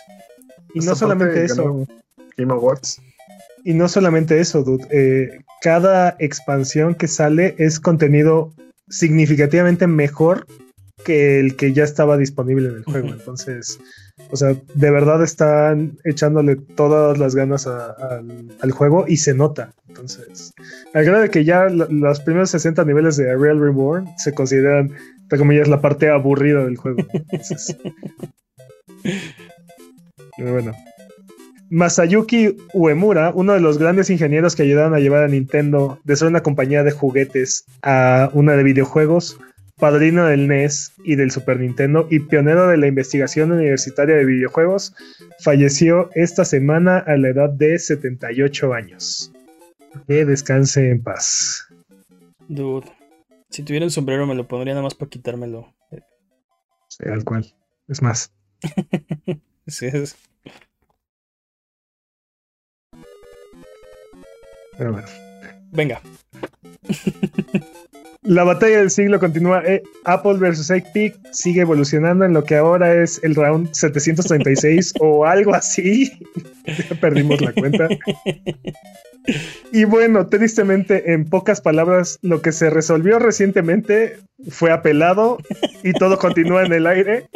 Speaker 3: Y no solamente eso,
Speaker 2: Game Awards.
Speaker 3: y no solamente eso, dude. Eh, cada expansión que sale es contenido significativamente mejor que el que ya estaba disponible en el juego. Entonces, o sea, de verdad están echándole todas las ganas a- al, al juego y se nota. Entonces, al grado de que ya los primeros 60 niveles de Real Reborn se consideran, entre comillas, la parte aburrida del juego. Entonces, pero bueno. Masayuki Uemura, uno de los grandes ingenieros que ayudaron a llevar a Nintendo de ser una compañía de juguetes a una de videojuegos, padrino del NES y del Super Nintendo y pionero de la investigación universitaria de videojuegos, falleció esta semana a la edad de 78 años. Que descanse en paz.
Speaker 1: dude si tuviera un sombrero me lo pondría nada más para quitármelo
Speaker 3: Tal cual. Es más.
Speaker 1: Sí, es-
Speaker 3: Pero bueno.
Speaker 1: venga
Speaker 3: La batalla del siglo continúa. Eh, Apple versus Epic sigue evolucionando en lo que ahora es el round 736 o algo así. Perdimos la cuenta. Y bueno, tristemente, en pocas palabras, lo que se resolvió recientemente fue apelado y todo continúa en el aire.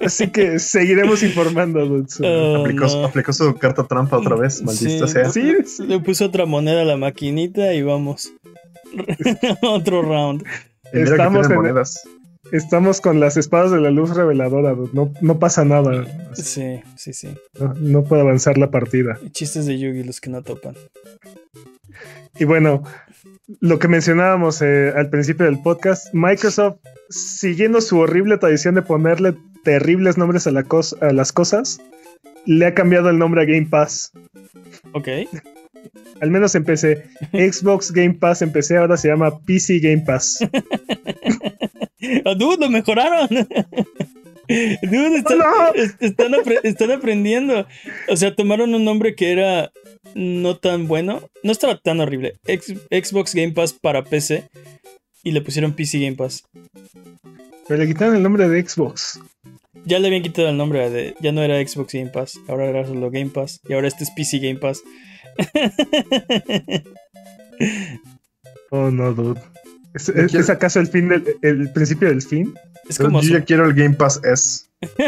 Speaker 3: Así que seguiremos informando. Dutsu.
Speaker 1: Oh,
Speaker 2: aplicó,
Speaker 1: no.
Speaker 2: aplicó su carta trampa otra vez, maldita
Speaker 1: Sí.
Speaker 2: sea.
Speaker 3: Sí, sí.
Speaker 1: Le puso otra moneda a la maquinita y vamos. Otro round.
Speaker 3: Estamos
Speaker 2: tienen
Speaker 3: en-
Speaker 2: monedas.
Speaker 3: Estamos con las espadas de la luz reveladora. No pasa nada.
Speaker 1: Sí, sí, sí.
Speaker 3: No, no puede avanzar la partida.
Speaker 1: Chistes de Yugi los que no topan.
Speaker 3: Y bueno, lo que mencionábamos eh, al principio del podcast, Microsoft, siguiendo su horrible tradición de ponerle terribles nombres a, la cos- a las cosas, le ha cambiado el nombre a Game Pass.
Speaker 1: Ok.
Speaker 3: Al menos en PC. Xbox Game Pass en PC ahora se llama PC Game Pass.
Speaker 1: Dude, lo mejoraron. Dude, están,
Speaker 3: No.
Speaker 1: es- están, apre- están aprendiendo. O sea, tomaron un nombre que era no tan bueno. No estaba tan horrible. Ex- Xbox Game Pass para PC. Y le pusieron PC Game Pass.
Speaker 3: Pero le quitaron el nombre de Xbox.
Speaker 1: Ya le habían quitado el nombre de. Ya no era Xbox Game Pass. Ahora era solo Game Pass. Y ahora este es PC Game Pass.
Speaker 3: Oh no, dude. ¿Es,
Speaker 2: Yo
Speaker 3: es-
Speaker 2: quiero-
Speaker 3: es acaso el fin del el principio del fin?
Speaker 1: Es como.
Speaker 2: yo
Speaker 1: su-
Speaker 2: ya quiero el Game Pass S.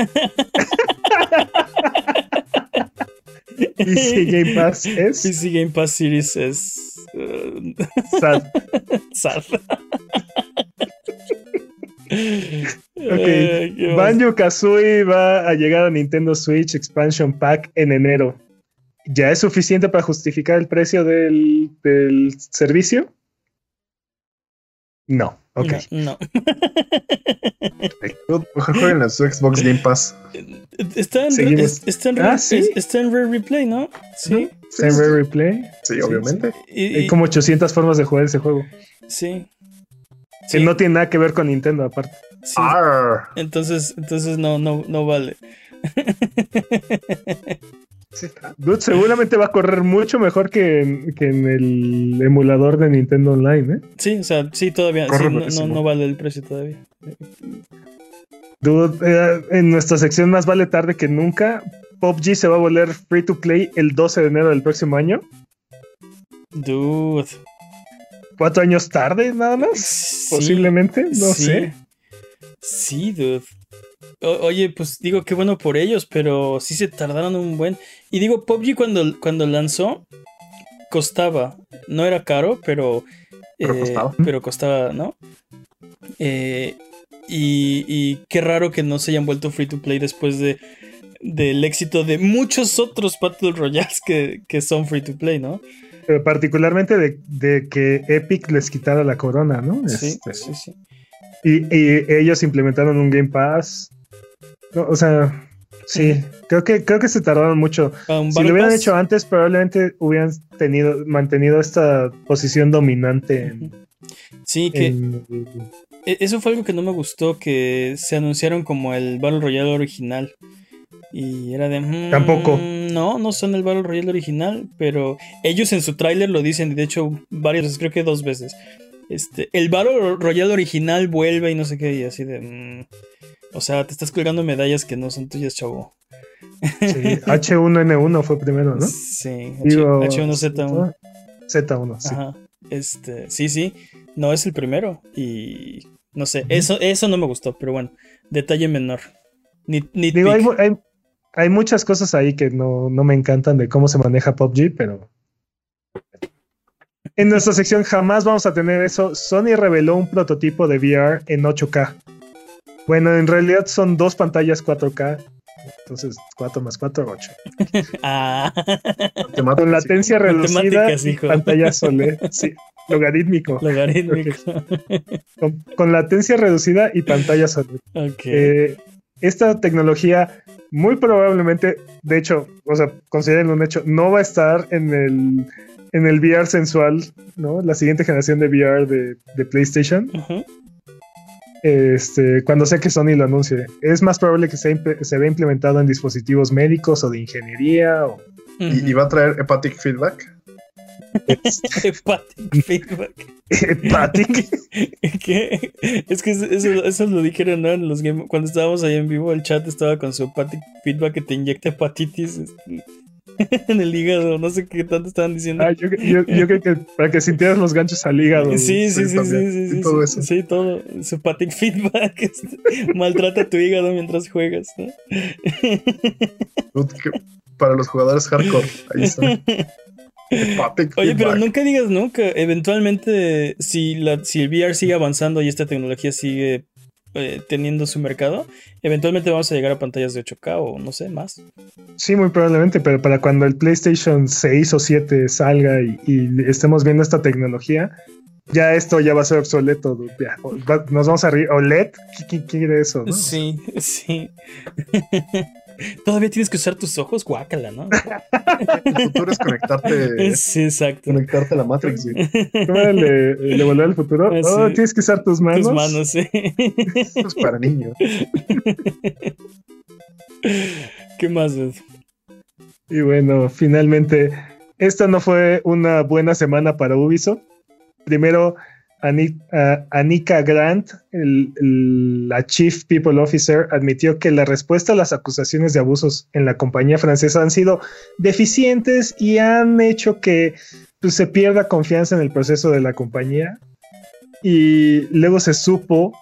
Speaker 3: PC Game Pass es
Speaker 1: PC Game Pass Series es. uh,
Speaker 3: sad.
Speaker 1: sad.
Speaker 3: Ok,
Speaker 1: qué
Speaker 3: Banjo Kazooie va a llegar a Nintendo Switch Expansion Pack en enero. ¿Ya es suficiente para justificar el precio del, del servicio? No. Ok.
Speaker 1: No, no.
Speaker 2: Mejor jueguen en su Xbox Game Pass.
Speaker 1: Está en, es- está en,
Speaker 3: Ah,
Speaker 1: Rare-
Speaker 3: sí.
Speaker 1: es- está en Rare Replay, ¿no? Sí.
Speaker 3: ¿Está en Rare Replay?
Speaker 2: Sí, obviamente.
Speaker 1: Y,
Speaker 3: Hay como 800 formas de jugar ese juego.
Speaker 1: sí. Sí,
Speaker 3: no tiene nada que ver con Nintendo, aparte.
Speaker 1: Entonces, entonces no, no, no vale.
Speaker 2: Sí.
Speaker 3: Dude, seguramente va a correr mucho mejor que en, que en el emulador de Nintendo Online, ¿eh?
Speaker 1: Sí, o sea, sí, todavía. Sí, no, no, vale el precio todavía.
Speaker 3: Dude, eh, en nuestra sección más vale tarde que nunca, PUBG se va a volver free to play el 12 de enero del próximo año.
Speaker 1: Dude.
Speaker 3: Cuatro años tarde, nada más.
Speaker 1: Sí,
Speaker 3: Posiblemente, no
Speaker 1: sí.
Speaker 3: sé.
Speaker 1: Sí, dude. Oye, pues digo, qué bueno por ellos, pero sí se tardaron un buen. Y digo, PUBG cuando, cuando lanzó, costaba. No era caro, pero.
Speaker 2: Pero
Speaker 1: eh,
Speaker 2: costaba.
Speaker 1: Pero costaba, ¿no? Eh, y, y qué raro que no se hayan vuelto free to play después de del éxito de muchos otros Battle Royales que, que son free to play, ¿no?
Speaker 3: Pero particularmente de, de que Epic les quitara la corona, ¿no?
Speaker 1: Sí,
Speaker 3: Este,
Speaker 1: sí, sí.
Speaker 3: y, y ellos implementaron un Game Pass. No, o sea, sí, creo que, creo que se tardaron mucho. Si lo hubieran
Speaker 1: Pass,
Speaker 3: hecho antes, probablemente hubieran tenido, mantenido esta posición dominante en,
Speaker 1: Sí, que
Speaker 3: en-
Speaker 1: E- Eso fue algo que no me gustó, que se anunciaron como el Battle Royale original. Y era de... mm,
Speaker 3: Tampoco.
Speaker 1: No, no son el Battle Royale original, pero ellos en su tráiler lo dicen, y de hecho varias veces, creo que dos veces. Este, el Battle Royale original vuelve y no sé qué, y así de... mm, o sea, te estás colgando medallas que no son tuyas, chavo.
Speaker 3: sí, H1N1 fue primero, ¿no?
Speaker 1: Sí, H-
Speaker 3: Digo,
Speaker 1: H1Z1.
Speaker 3: Z1, sí.
Speaker 1: Ajá. Este, sí, sí. No es el primero. Y no sé, eso, eso no me gustó, pero bueno, detalle menor. Ni, ni
Speaker 3: Digo, hay, hay, hay muchas cosas ahí que no, no me encantan de cómo se maneja PUBG, pero. En nuestra sección jamás vamos a tener eso. Sony reveló un prototipo de VR en 8K. Bueno, en realidad son dos pantallas 4K. Entonces, 4 más 4, 8.
Speaker 1: Ah,
Speaker 3: Con latencia reducida pantalla OLED. Sí, logarítmico.
Speaker 1: logarítmico.
Speaker 3: Con, con latencia reducida y pantalla OLED.
Speaker 1: ok.
Speaker 3: Eh, esta tecnología muy probablemente, de hecho, o sea, consideren un hecho, no va a estar en el, en el VR sensual, ¿no? La siguiente generación de VR de, de PlayStation,
Speaker 1: Ujú.
Speaker 3: Este, cuando sea que Sony lo anuncie. Es más probable que sea imple- se vea implementado en dispositivos médicos o de ingeniería. o-
Speaker 2: ¿Y, y va a traer hepatic feedback?
Speaker 1: Hepatic feedback.
Speaker 3: Hepatic.
Speaker 1: ¿Qué? Es que eso, eso lo dijeron, ¿no? En los game, cuando estábamos ahí en vivo, el chat estaba con su hepatic feedback que te inyecta hepatitis este, en el hígado. No sé qué tanto estaban diciendo.
Speaker 3: Ah, yo, yo, yo, creo que para que sintieras los ganchos al hígado.
Speaker 1: Sí, sí, sí, sí, sí, sí,
Speaker 2: todo eso.
Speaker 1: Sí, todo. Su hepatic feedback. este, maltrata tu hígado mientras juegas. ¿no?
Speaker 2: Para los jugadores hardcore, ahí está. Hepatic
Speaker 1: Oye, pero nunca digas nunca. Eventualmente, si, la, si el VR sigue avanzando y esta tecnología sigue eh, teniendo su mercado, eventualmente vamos a llegar a pantallas de 8K o no sé, más.
Speaker 3: Sí, muy probablemente, pero para cuando el PlayStation 6 o 7 salga y, y estemos viendo esta tecnología, ya esto ya va a ser obsoleto. ya, nos vamos a reír. OLED, ¿qué, qué quiere eso? no?
Speaker 1: Sí, sí. Todavía tienes que usar tus ojos, guácala, ¿no?
Speaker 2: El futuro es conectarte,
Speaker 1: Sí, exacto.
Speaker 2: conectarte a la Matrix. güey.
Speaker 3: ¿Cómo de volver al futuro?
Speaker 1: Ah,
Speaker 3: Oh,
Speaker 1: sí.
Speaker 3: tienes que usar tus manos.
Speaker 1: Tus manos, sí.
Speaker 2: Esto es para niños.
Speaker 1: ¿Qué más? Ed?
Speaker 3: Y bueno, finalmente, esta no fue una buena semana para Ubisoft. Primero, A- Anika Grant, la Chief People Officer, admitió que la respuesta a las acusaciones de abusos en la compañía francesa han sido deficientes y han hecho que pues, se pierda confianza en el proceso de la compañía. Y luego se supo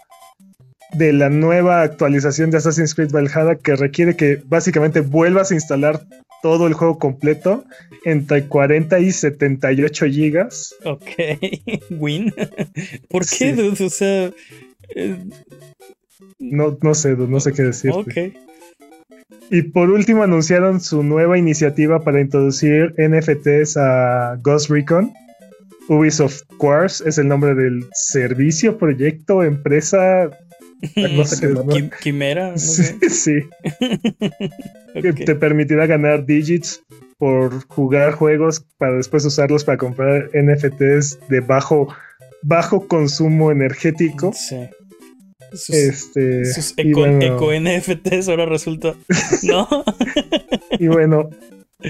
Speaker 3: de la nueva actualización de Assassin's Creed Valhalla que requiere que básicamente vuelvas a instalar todo el juego completo entre 40 y 78 gigas.
Speaker 1: Ok. Win. ¿Por qué,
Speaker 3: Sí.
Speaker 1: dude? O sea. eh,
Speaker 3: No, no sé, no sé qué decir.
Speaker 1: ok.
Speaker 3: Y por último anunciaron su nueva iniciativa para introducir NFTs a Ghost Recon. Ubisoft Quartz es el nombre del servicio, proyecto, empresa.
Speaker 1: Quimera. No
Speaker 3: Sí,
Speaker 1: sé.
Speaker 3: sí, que
Speaker 1: Ok.
Speaker 3: te permitirá ganar digits por jugar juegos para después usarlos para comprar NFTs de bajo, bajo consumo energético.
Speaker 1: Sí. Sus,
Speaker 3: Este,
Speaker 1: sus eco,
Speaker 3: bueno.
Speaker 1: eco NFTs ahora resulta. ¿No?
Speaker 3: Y bueno,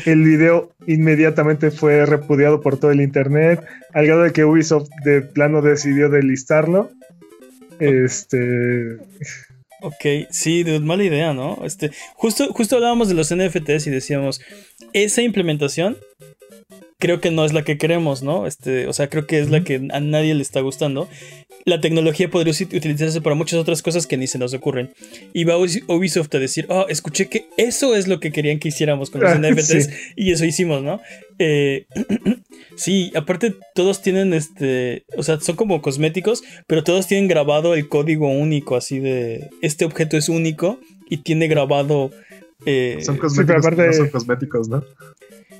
Speaker 3: el video inmediatamente fue repudiado por todo el internet, al grado de que Ubisoft de plano decidió delistarlo. Este,
Speaker 1: Ok, sí, dude, mala idea, ¿no? Este, justo, justo hablábamos de los NFTs y decíamos, esa implementación creo que no es la que queremos, ¿no? Este, o sea, creo que es la que a nadie le está gustando. La tecnología podría utilizarse para muchas otras cosas que ni se nos ocurren. Y va Ubis- Ubisoft a decir, oh, escuché que eso es lo que querían que hiciéramos con los
Speaker 3: Ah,
Speaker 1: NFTs
Speaker 3: sí.
Speaker 1: y eso hicimos, ¿no? Eh, sí, aparte todos tienen este, o sea, son como cosméticos, pero todos tienen grabado el código único, así de, este objeto es único y tiene grabado... eh,
Speaker 2: Son cosméticos,
Speaker 3: aparte-
Speaker 2: no son cosméticos, ¿no?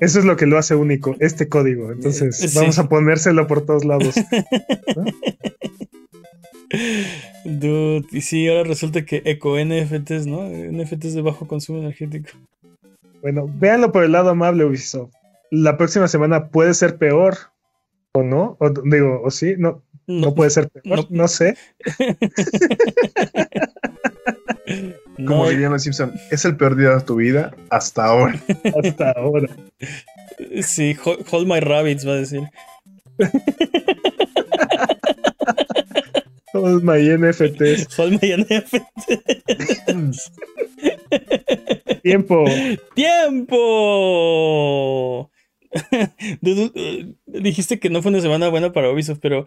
Speaker 3: Eso es lo que lo hace único, este código. Entonces,
Speaker 1: Eh, sí.
Speaker 3: vamos a ponérselo por todos lados.
Speaker 1: Dude, y sí, ahora resulta que eco NFTs, ¿no? NFTs de bajo consumo energético.
Speaker 3: Bueno, véanlo por el lado amable, Ubisoft. La próxima semana puede ser peor, ¿o no? O, digo, ¿o sí? No, no, puede ser peor,
Speaker 1: no.
Speaker 3: no, sé.
Speaker 2: Como
Speaker 1: No,
Speaker 2: dirían los Simpson, es el peor día de tu vida hasta ahora.
Speaker 3: Hasta ahora.
Speaker 1: sí, ho- hold my rabbits, va a decir.
Speaker 3: Todos my NFTs.
Speaker 1: Hold my NFT.
Speaker 3: Tiempo.
Speaker 1: ¡Tiempo! Eh, Dijiste que no fue una semana buena para Ubisoft, pero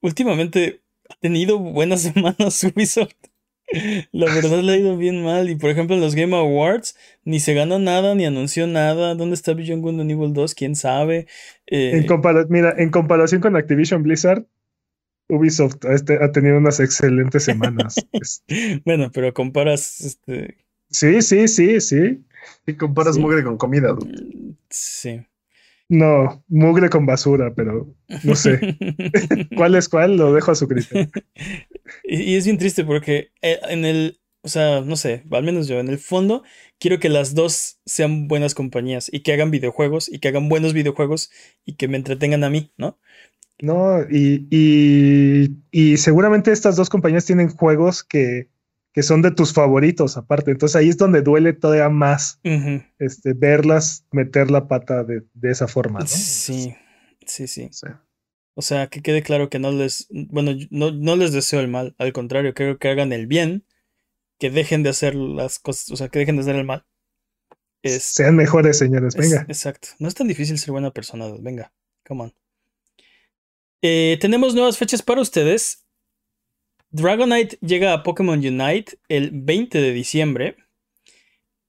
Speaker 1: últimamente ha tenido buenas semanas Ubisoft. La verdad le ha ido bien mal. Y por ejemplo, en los Game Awards ni se ganó nada, ni anunció nada. ¿Dónde está Beyond Good and Evil 2? ¿Quién sabe? Eh,
Speaker 3: En mira, en comparación con Activision Blizzard, Ubisoft ha, este- ha tenido unas excelentes semanas.
Speaker 1: Bueno, pero comparas este.
Speaker 3: sí, sí, sí, sí.
Speaker 2: Y comparas
Speaker 1: Sí.
Speaker 2: mugre con comida, dude.
Speaker 1: mm, Sí.
Speaker 3: No, mugre con basura, pero no sé. ¿Cuál es cuál? Lo dejo a su criterio.
Speaker 1: Y, es bien triste porque eh, en el, o sea, no sé, al menos yo, en el fondo, quiero que las dos sean buenas compañías y que hagan videojuegos y que hagan buenos videojuegos y que me entretengan a mí, ¿no?
Speaker 3: No, y, y, y seguramente estas dos compañías tienen juegos que, que son de tus favoritos aparte. Entonces ahí es donde duele todavía más este, verlas meter la pata de, de esa forma, ¿no?
Speaker 1: Sí, Sí, sí. O sea, que quede claro que no les, bueno, no, no les deseo el mal, al contrario, creo que hagan el bien, que dejen de hacer las cosas, o sea, que dejen de hacer el mal. Es,
Speaker 3: Sean mejores, señores.
Speaker 1: es-
Speaker 3: Venga.
Speaker 1: exacto. No es tan difícil ser buena persona, venga, come on. Eh, tenemos nuevas fechas para ustedes. Dragonite llega a Pokémon Unite el 20 de diciembre.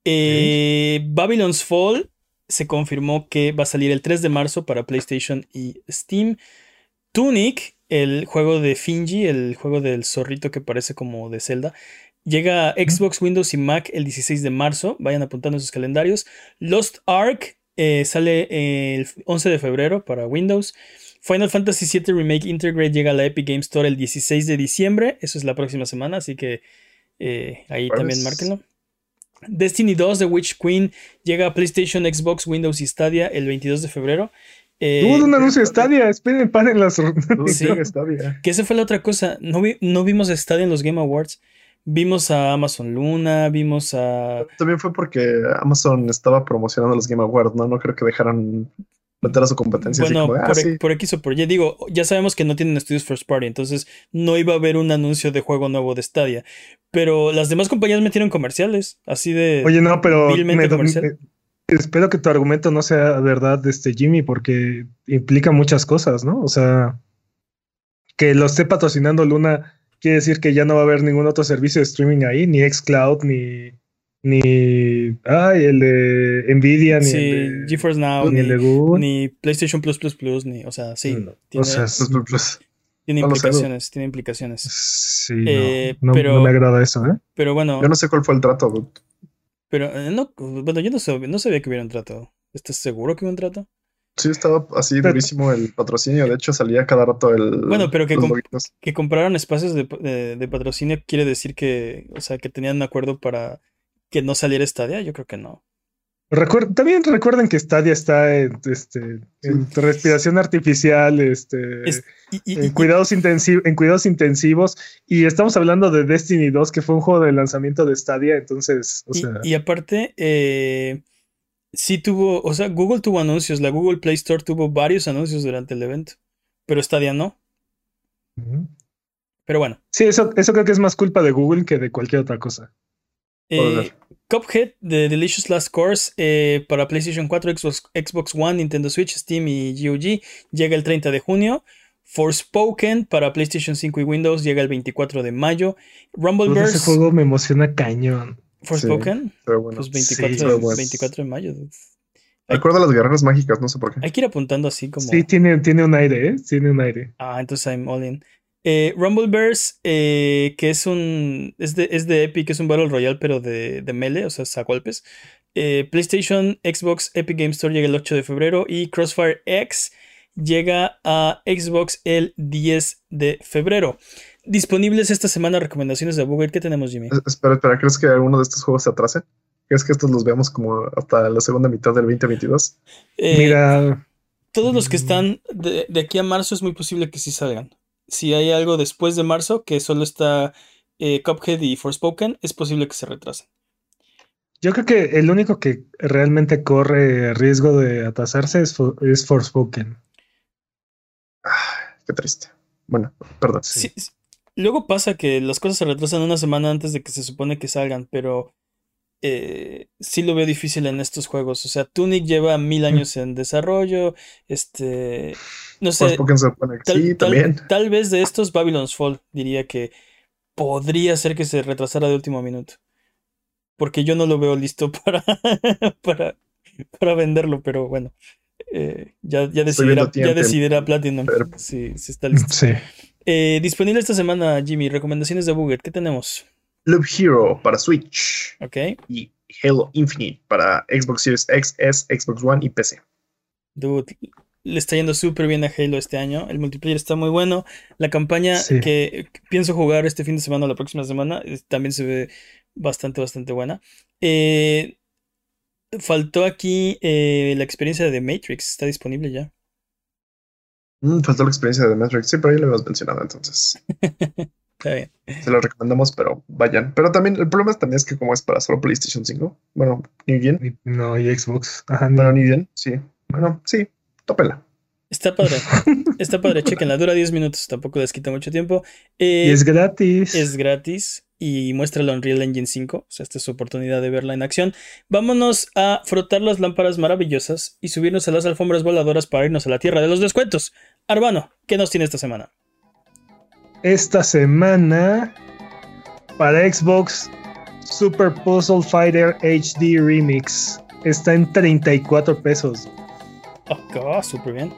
Speaker 1: Eh, Babylon's Fall se confirmó que va a salir el 3 de marzo para PlayStation y Steam. Tunic, el juego de Finji, el juego del zorrito que parece como de Zelda, llega a Xbox, Windows y Mac el 16 de marzo. Vayan apuntando en sus calendarios. Lost Ark eh, sale el 11 de febrero para Windows. Final Fantasy VII Remake Integrate llega a la Epic Game Store el 16 de diciembre. Eso es la próxima semana, así que eh, ahí también márquenlo. Destiny 2 The Witch Queen llega a PlayStation, Xbox, Windows y Stadia el 22 de febrero. Eh,
Speaker 3: Tuvo un anuncio de Stadia. Esperen, paren las.
Speaker 1: Sí.
Speaker 2: Bien.
Speaker 1: que esa fue la otra cosa. No, vi- no vimos a Stadia en los Game Awards. Vimos a Amazon Luna, vimos a.
Speaker 2: También fue porque Amazon estaba promocionando los Game Awards, ¿no? No creo que dejaran meter a su competencia así
Speaker 1: Bueno,
Speaker 2: como de, ah,
Speaker 1: por,
Speaker 2: sí.
Speaker 1: por X o por Y. Digo, ya sabemos que no tienen estudios first party, entonces no iba a haber un anuncio de juego nuevo de Stadia. Pero las demás compañías metieron comerciales, así de.
Speaker 3: Oye, no, pero me- me- espero que tu argumento no sea verdad, este Jimmy, porque implica muchas cosas, ¿no? O sea, que lo esté patrocinando Luna quiere decir que ya no va a haber ningún otro servicio de streaming ahí, ni Xcloud, ni ni ay, el de Nvidia, ni
Speaker 1: sí,
Speaker 3: el de,
Speaker 1: GeForce Now,
Speaker 3: ni el de
Speaker 1: ni, ni PlayStation Plus Plus Plus, ni. O sea, sí.
Speaker 3: No,
Speaker 1: tiene,
Speaker 3: o sea,
Speaker 2: pues,
Speaker 1: tiene
Speaker 2: no
Speaker 1: implicaciones, tiene implicaciones.
Speaker 3: sí, no,
Speaker 1: Eh,
Speaker 3: no-
Speaker 1: pero-
Speaker 3: no me agrada eso, ¿eh?
Speaker 1: Pero bueno,
Speaker 2: Yo no sé cuál fue el trato. dude.
Speaker 1: pero eh, no, bueno, yo no, sab- no sabía que hubiera un trato. ¿Estás seguro que hubo un trato?
Speaker 2: Sí, estaba así
Speaker 3: Pero-
Speaker 2: durísimo el patrocinio. De hecho, salía cada rato el.
Speaker 1: Bueno, pero que comp-
Speaker 2: loguitos.
Speaker 1: Que compraron espacios de, de- de patrocinio quiere decir que, o sea, que tenían un acuerdo para que no saliera Stadia. Yo creo que no.
Speaker 3: Recuer- también recuerden que Stadia está en, este, en respiración artificial, este,
Speaker 1: Es- y- y-
Speaker 3: en, cuidados en cuidados intensivos. Y estamos hablando de Destiny 2, que fue un juego de lanzamiento de Stadia. Entonces, o
Speaker 1: y-
Speaker 3: sea,
Speaker 1: y aparte, eh, sí tuvo, o sea, Google tuvo anuncios, la Google Play Store tuvo varios anuncios durante el evento, pero Stadia no. Pero bueno,
Speaker 3: sí, eso, eso creo que es más culpa de Google que de cualquier otra cosa.
Speaker 1: Eh. Cuphead de Delicious Last Course eh, para PlayStation 4, Xbox, Xbox One, Nintendo Switch, Steam y GOG llega el 30 de junio. Forspoken para PlayStation 5 y Windows llega el 24 de mayo.
Speaker 3: Todo ese
Speaker 1: Rumbleverse,
Speaker 3: juego me emociona cañón.
Speaker 1: Forspoken,
Speaker 2: bueno.
Speaker 1: pues
Speaker 3: Sí,
Speaker 1: 24,
Speaker 2: pero
Speaker 1: de,
Speaker 2: bueno.
Speaker 1: 24 de mayo.
Speaker 2: Recuerdo las guerreras mágicas, no sé por qué.
Speaker 1: Hay que ir apuntando así como.
Speaker 3: Sí, tiene, tiene un aire, ¿eh? Tiene un aire.
Speaker 1: Ah, entonces I'm all in. Eh, Rumbleverse, eh, que es un. Es de, es de Epic, es un Battle Royale, pero de, de melee, o sea, es a golpes. Eh, PlayStation, Xbox, Epic Game Store llega el 8 de febrero y Crossfire X llega a Xbox el 10 de febrero. Disponibles esta semana recomendaciones de Google. ¿Qué tenemos, Jimmy?
Speaker 2: Es- Espera, espera, ¿crees que alguno de estos juegos se atrase? ¿Crees que estos los veamos como hasta la segunda mitad del 2022?
Speaker 1: Eh,
Speaker 3: Mira,
Speaker 1: todos los que
Speaker 3: mm.
Speaker 1: están de, de aquí a marzo es muy posible que sí salgan. Si hay algo después de marzo, que solo está eh, Cuphead y Forspoken, es posible que se retrasen.
Speaker 3: yo creo que el único que realmente corre riesgo de atrasarse es, For- es Forspoken.
Speaker 2: Ah, qué triste. Bueno, perdón.
Speaker 1: Sí, sí. Luego pasa que las cosas se retrasan una semana antes de que se supone que salgan, pero eh, sí lo veo difícil en estos juegos. O sea, Tunic lleva mil años en desarrollo. Este, no sé,
Speaker 2: se
Speaker 1: tal,
Speaker 2: sí,
Speaker 1: tal-
Speaker 2: también.
Speaker 1: tal vez de estos Babylon's Fall diría que podría ser que se retrasara de último minuto. Porque yo no lo veo listo para, para, para venderlo, pero bueno. eh, ya, ya decidirá, ya decidirá Platinum
Speaker 2: Pero-
Speaker 1: si, si está listo.
Speaker 3: Sí.
Speaker 1: Eh, disponible esta semana, Jimmy, recomendaciones de Buget. ¿Qué tenemos?
Speaker 2: Loop Hero para Switch
Speaker 1: Ok.
Speaker 2: y Halo Infinite para Xbox Series X, S, Xbox One y PC.
Speaker 1: Dude, le está yendo súper bien a Halo este año. El multiplayer está muy bueno. La campaña
Speaker 3: Sí.
Speaker 1: que pienso jugar este fin de semana o la próxima semana eh, también se ve bastante, bastante buena. Eh, faltó aquí eh, la experiencia de Matrix. Está disponible ya.
Speaker 2: Mm, faltó la experiencia de Matrix, sí, pero ya lo habíamos mencionado, entonces
Speaker 1: Está bien.
Speaker 2: se lo recomendamos, pero vayan. Pero también, el problema también es que como es para solo PlayStation 5, bueno, ni bien,
Speaker 3: No, y Xbox. Ajá, ni-
Speaker 2: bueno, ni bien, sí. Bueno, sí, tópela.
Speaker 1: Está padre. Está padre, chequenla. Dura 10 minutos, tampoco les quita mucho tiempo. Eh,
Speaker 3: y es gratis.
Speaker 1: es gratis y muestra la Unreal Engine 5. O sea, esta es su oportunidad de verla en acción. Vámonos a frotar las lámparas maravillosas y subirnos a las alfombras voladoras para irnos a la tierra de los descuentos. Arbano, ¿qué nos tiene esta semana?
Speaker 3: Esta semana para Xbox Super Puzzle Fighter HD Remix está en 34 pesos.
Speaker 1: Oh, súper bien.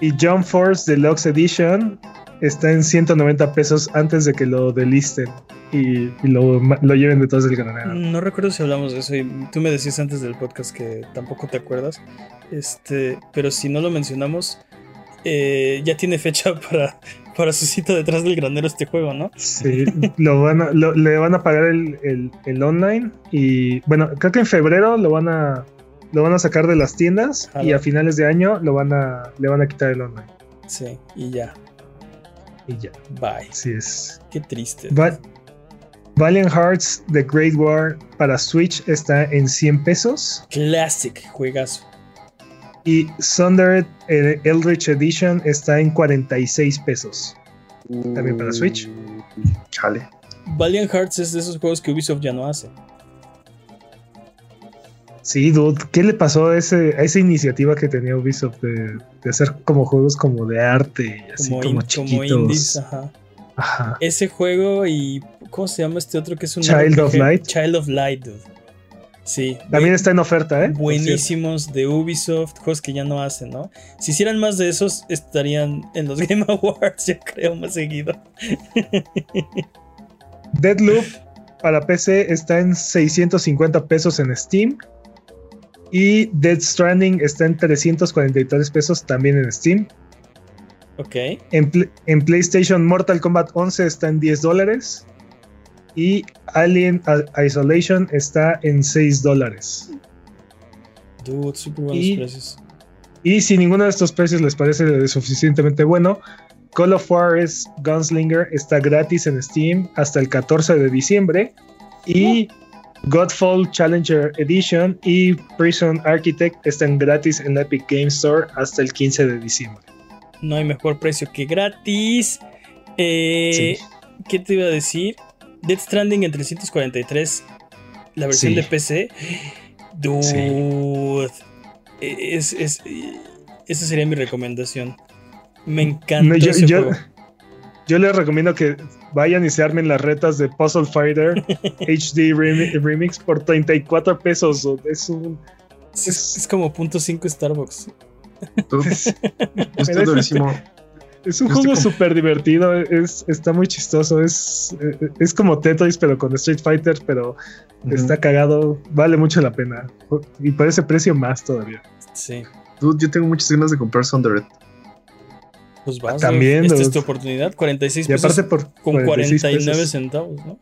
Speaker 3: Y Jump Force Deluxe Edition está en 190 pesos antes de que lo delisten y, y lo, lo lleven detrás del granero.
Speaker 1: No recuerdo si hablamos de eso y tú me decías antes del podcast que tampoco te acuerdas. Este, pero si no lo mencionamos, eh, ya tiene fecha para, para su cita detrás del granero este juego, ¿no?
Speaker 3: Sí, lo van a- lo- le van a pagar el, el- el online y bueno, creo que en febrero lo van a lo van a sacar de las tiendas y a finales de año lo van a le van a quitar el online
Speaker 1: Sí, y ya.
Speaker 3: y ya.
Speaker 1: Bye.
Speaker 3: Así es.
Speaker 1: Qué triste.
Speaker 3: Va- Valiant Hearts The Great War para Switch está en 100 pesos
Speaker 1: Classic, juegazo.
Speaker 3: y Sundered Eldritch Edition está en 46 pesos. También para Switch.
Speaker 2: Chale.
Speaker 1: Valiant Hearts es de esos juegos que Ubisoft ya no hace.
Speaker 3: Sí, dude, ¿qué le pasó a, ese, a esa iniciativa que tenía Ubisoft de, de hacer como juegos como de arte y así
Speaker 1: Como,
Speaker 3: como,
Speaker 1: in- como
Speaker 3: chiquitos?
Speaker 1: indies, ajá.
Speaker 3: Ajá.
Speaker 1: Ese juego y. ¿Cómo se llama este otro que es un.
Speaker 3: Child of? Light.
Speaker 1: Child of Light, dude. Sí.
Speaker 3: También está en oferta, ¿eh?
Speaker 1: Buenísimos de Ubisoft, juegos que ya no hacen, ¿no? Si hicieran más de esos, estarían en los Game Awards, yo creo, más seguido.
Speaker 3: Deadloop para PC está en 650 pesos en Steam. Y Dead Stranding está en 343 pesos también en Steam.
Speaker 1: Ok.
Speaker 3: En, Pl- en PlayStation Mortal Kombat 11 está en 10 dólares. Y Alien Isolation está en 6 dólares.
Speaker 1: Dude, súper buenos
Speaker 3: Y-
Speaker 1: precios.
Speaker 3: Y si ninguno de estos precios les parece suficientemente bueno, Call of Juarez Gunslinger está gratis en Steam hasta el 14 de diciembre. Y Godfall Challenger Edition y Prison Architect están gratis en la Epic Game Store hasta el 15 de diciembre.
Speaker 1: No hay mejor precio que gratis. Eh,
Speaker 3: Sí.
Speaker 1: ¿Qué te iba a decir? Dead Stranding en 343. La versión
Speaker 3: Sí.
Speaker 1: de PC. Dude. Es, es- esa sería mi recomendación. Me encanta
Speaker 3: No, yo,
Speaker 1: ese
Speaker 3: yo-
Speaker 1: juego.
Speaker 3: yo les recomiendo que vayan y se armen las retas de Puzzle Fighter HD Remi- Remix por 34 pesos. Es un.
Speaker 1: Es, es como punto .5 Starbucks.
Speaker 2: Tú,
Speaker 3: Es,
Speaker 2: estoy durísimo.
Speaker 3: es un juego
Speaker 2: como-
Speaker 3: súper divertido. Es, está muy chistoso. Es, es como Tetris, pero con Street Fighter, pero está cagado. Vale mucho la pena. Y por ese precio más todavía.
Speaker 1: Sí.
Speaker 2: Dude, yo tengo muchas ganas de comprar Sundered.
Speaker 1: Pues vas.
Speaker 3: También,
Speaker 1: Esta es tu oportunidad. 46
Speaker 3: Y
Speaker 1: pesos
Speaker 3: aparte por
Speaker 1: con
Speaker 3: 46
Speaker 1: 49
Speaker 3: pesos.
Speaker 1: centavos, ¿no?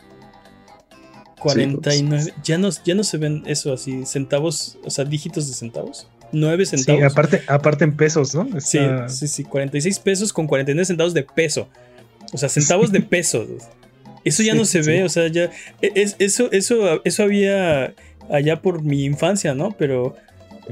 Speaker 1: 49. ya, no, ya no se ven eso así, centavos, o sea, dígitos de centavos. 9
Speaker 3: Sí,
Speaker 1: centavos.
Speaker 3: aparte, aparte en pesos, ¿no?
Speaker 1: Sí,
Speaker 3: Está-
Speaker 1: sí, sí, 46 pesos con 49 centavos de peso. O sea, centavos de peso. dude. Eso ya
Speaker 3: Sí,
Speaker 1: no se
Speaker 3: sí.
Speaker 1: ve, o sea, ya. e- Es, eso, eso, eso había allá por mi infancia, ¿no? Pero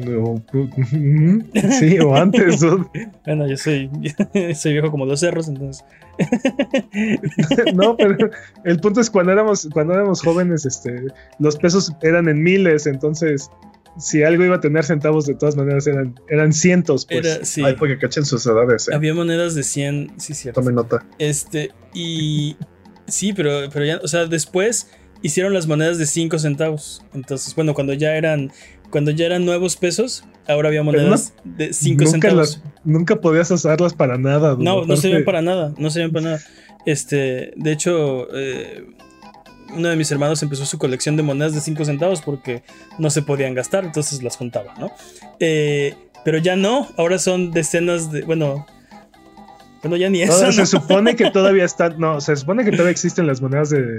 Speaker 3: Ujú, sí, o antes.
Speaker 1: bueno, yo soy, soy viejo como los cerros, entonces.
Speaker 3: No, pero el punto es cuando éramos, cuando éramos jóvenes, este, los pesos eran en miles, entonces si algo iba a tener centavos, de todas maneras eran, eran cientos, pues.
Speaker 1: Era, sí.
Speaker 2: Ay, porque cachen sus edades. eh.
Speaker 1: Había monedas de 100, sí, cierto.
Speaker 2: Tome nota.
Speaker 1: Este, y sí, pero, pero ya, o sea, después hicieron las monedas de 5 centavos. Entonces, bueno, cuando ya eran, cuando ya eran nuevos pesos, ahora había monedas de 5
Speaker 3: nunca,
Speaker 1: centavos.
Speaker 3: las- nunca podías usarlas para nada. dude.
Speaker 1: No, no servían para nada, no servían para nada. Este, de hecho, eh, uno de mis hermanos empezó su colección de monedas de 5 centavos porque no se podían gastar, entonces las juntaba, ¿no? Eh, pero ya no, ahora son decenas de, bueno, bueno, ya ni eso. ¿no?
Speaker 3: Se supone que todavía están, no, se supone que todavía existen las monedas de,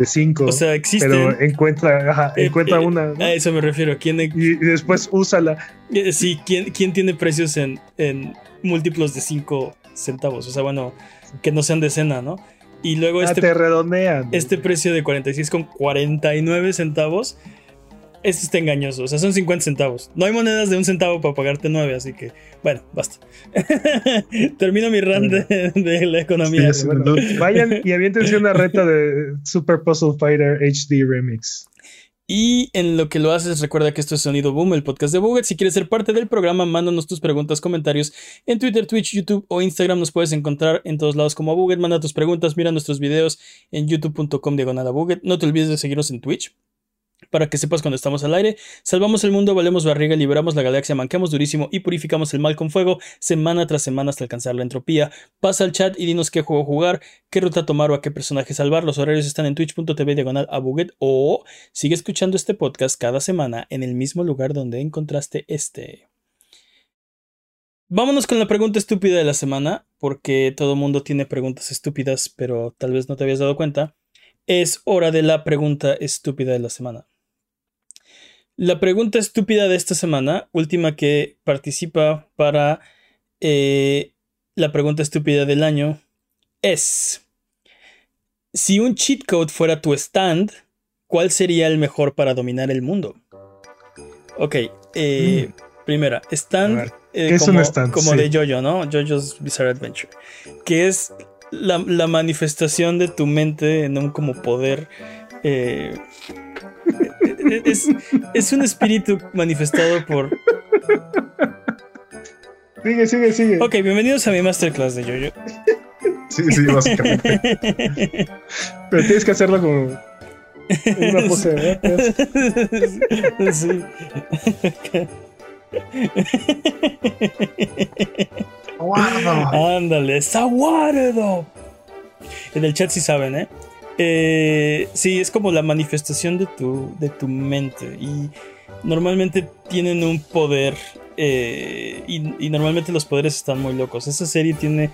Speaker 3: de cinco,
Speaker 1: O sea, existen.
Speaker 3: pero encuentra, ajá,
Speaker 1: Eh,
Speaker 3: encuentra
Speaker 1: eh,
Speaker 3: una ¿no?
Speaker 1: A eso me refiero. ¿Quién,
Speaker 3: y, y después úsala.
Speaker 1: eh, sí, ¿quién, quién tiene precios en, en múltiplos de 5 centavos? O sea, bueno, que no sean decena, ¿no? Y luego
Speaker 3: Ah,
Speaker 1: este,
Speaker 3: te redondean.
Speaker 1: este precio de 46 con 49 centavos Eso está engañoso. O sea, son 50 centavos. No hay monedas de un centavo para pagarte 9, así que, bueno, basta. Termino mi run de, de la economía.
Speaker 2: Sí,
Speaker 3: Bueno, vayan y aviéntense una reta de Super Puzzle Fighter HD Remix.
Speaker 1: Y en lo que lo haces, recuerda que esto es Sonido Boom, el podcast de Buget. Si quieres ser parte del programa, mándanos tus preguntas, comentarios en Twitter, Twitch, YouTube o Instagram. Nos puedes encontrar en todos lados como Buget. Manda tus preguntas, mira nuestros videos en youtube.com diagonal. No te olvides de seguirnos en Twitch para que sepas cuando estamos al aire. Salvamos el mundo, valemos barriga, liberamos la galaxia, manqueamos durísimo y purificamos el mal con fuego, semana tras semana hasta alcanzar la entropía. Pasa al chat y dinos qué juego jugar, qué ruta tomar o a qué personaje salvar. Los horarios están en twitch.tv diagonal a Buget o sigue escuchando este podcast cada semana en el mismo lugar donde encontraste este. Vámonos con la pregunta estúpida de la semana, porque todo mundo tiene preguntas estúpidas, pero tal vez no te habías dado cuenta. Es hora de la pregunta estúpida de la semana. La pregunta estúpida de esta semana, última que participa para eh, la pregunta estúpida del año, es, si un cheat code fuera tu stand, ¿cuál sería el mejor para dominar el mundo? Ok, eh, primera,
Speaker 3: A
Speaker 1: stand, eh,
Speaker 3: ¿qué es
Speaker 1: como,
Speaker 3: stand?
Speaker 1: como
Speaker 3: Sí.
Speaker 1: de Jojo, ¿no? Jojo's Bizarre Adventure, que es la, la manifestación de tu mente en un como poder... eh, es, es un espíritu manifestado por...
Speaker 3: Sigue, sigue, sigue.
Speaker 1: Ok, bienvenidos a mi masterclass de Jojo.
Speaker 2: Sí, sí, básicamente.
Speaker 3: Pero tienes que hacerlo como en una pose de
Speaker 1: Sí.
Speaker 2: ¡Wow!
Speaker 1: Ándale, Saguaredo. En el chat sí saben, ¿eh? Eh, sí, es como la manifestación de tu, de tu mente. Y normalmente tienen un poder. eh, y, y normalmente los poderes están muy locos. Esa serie tiene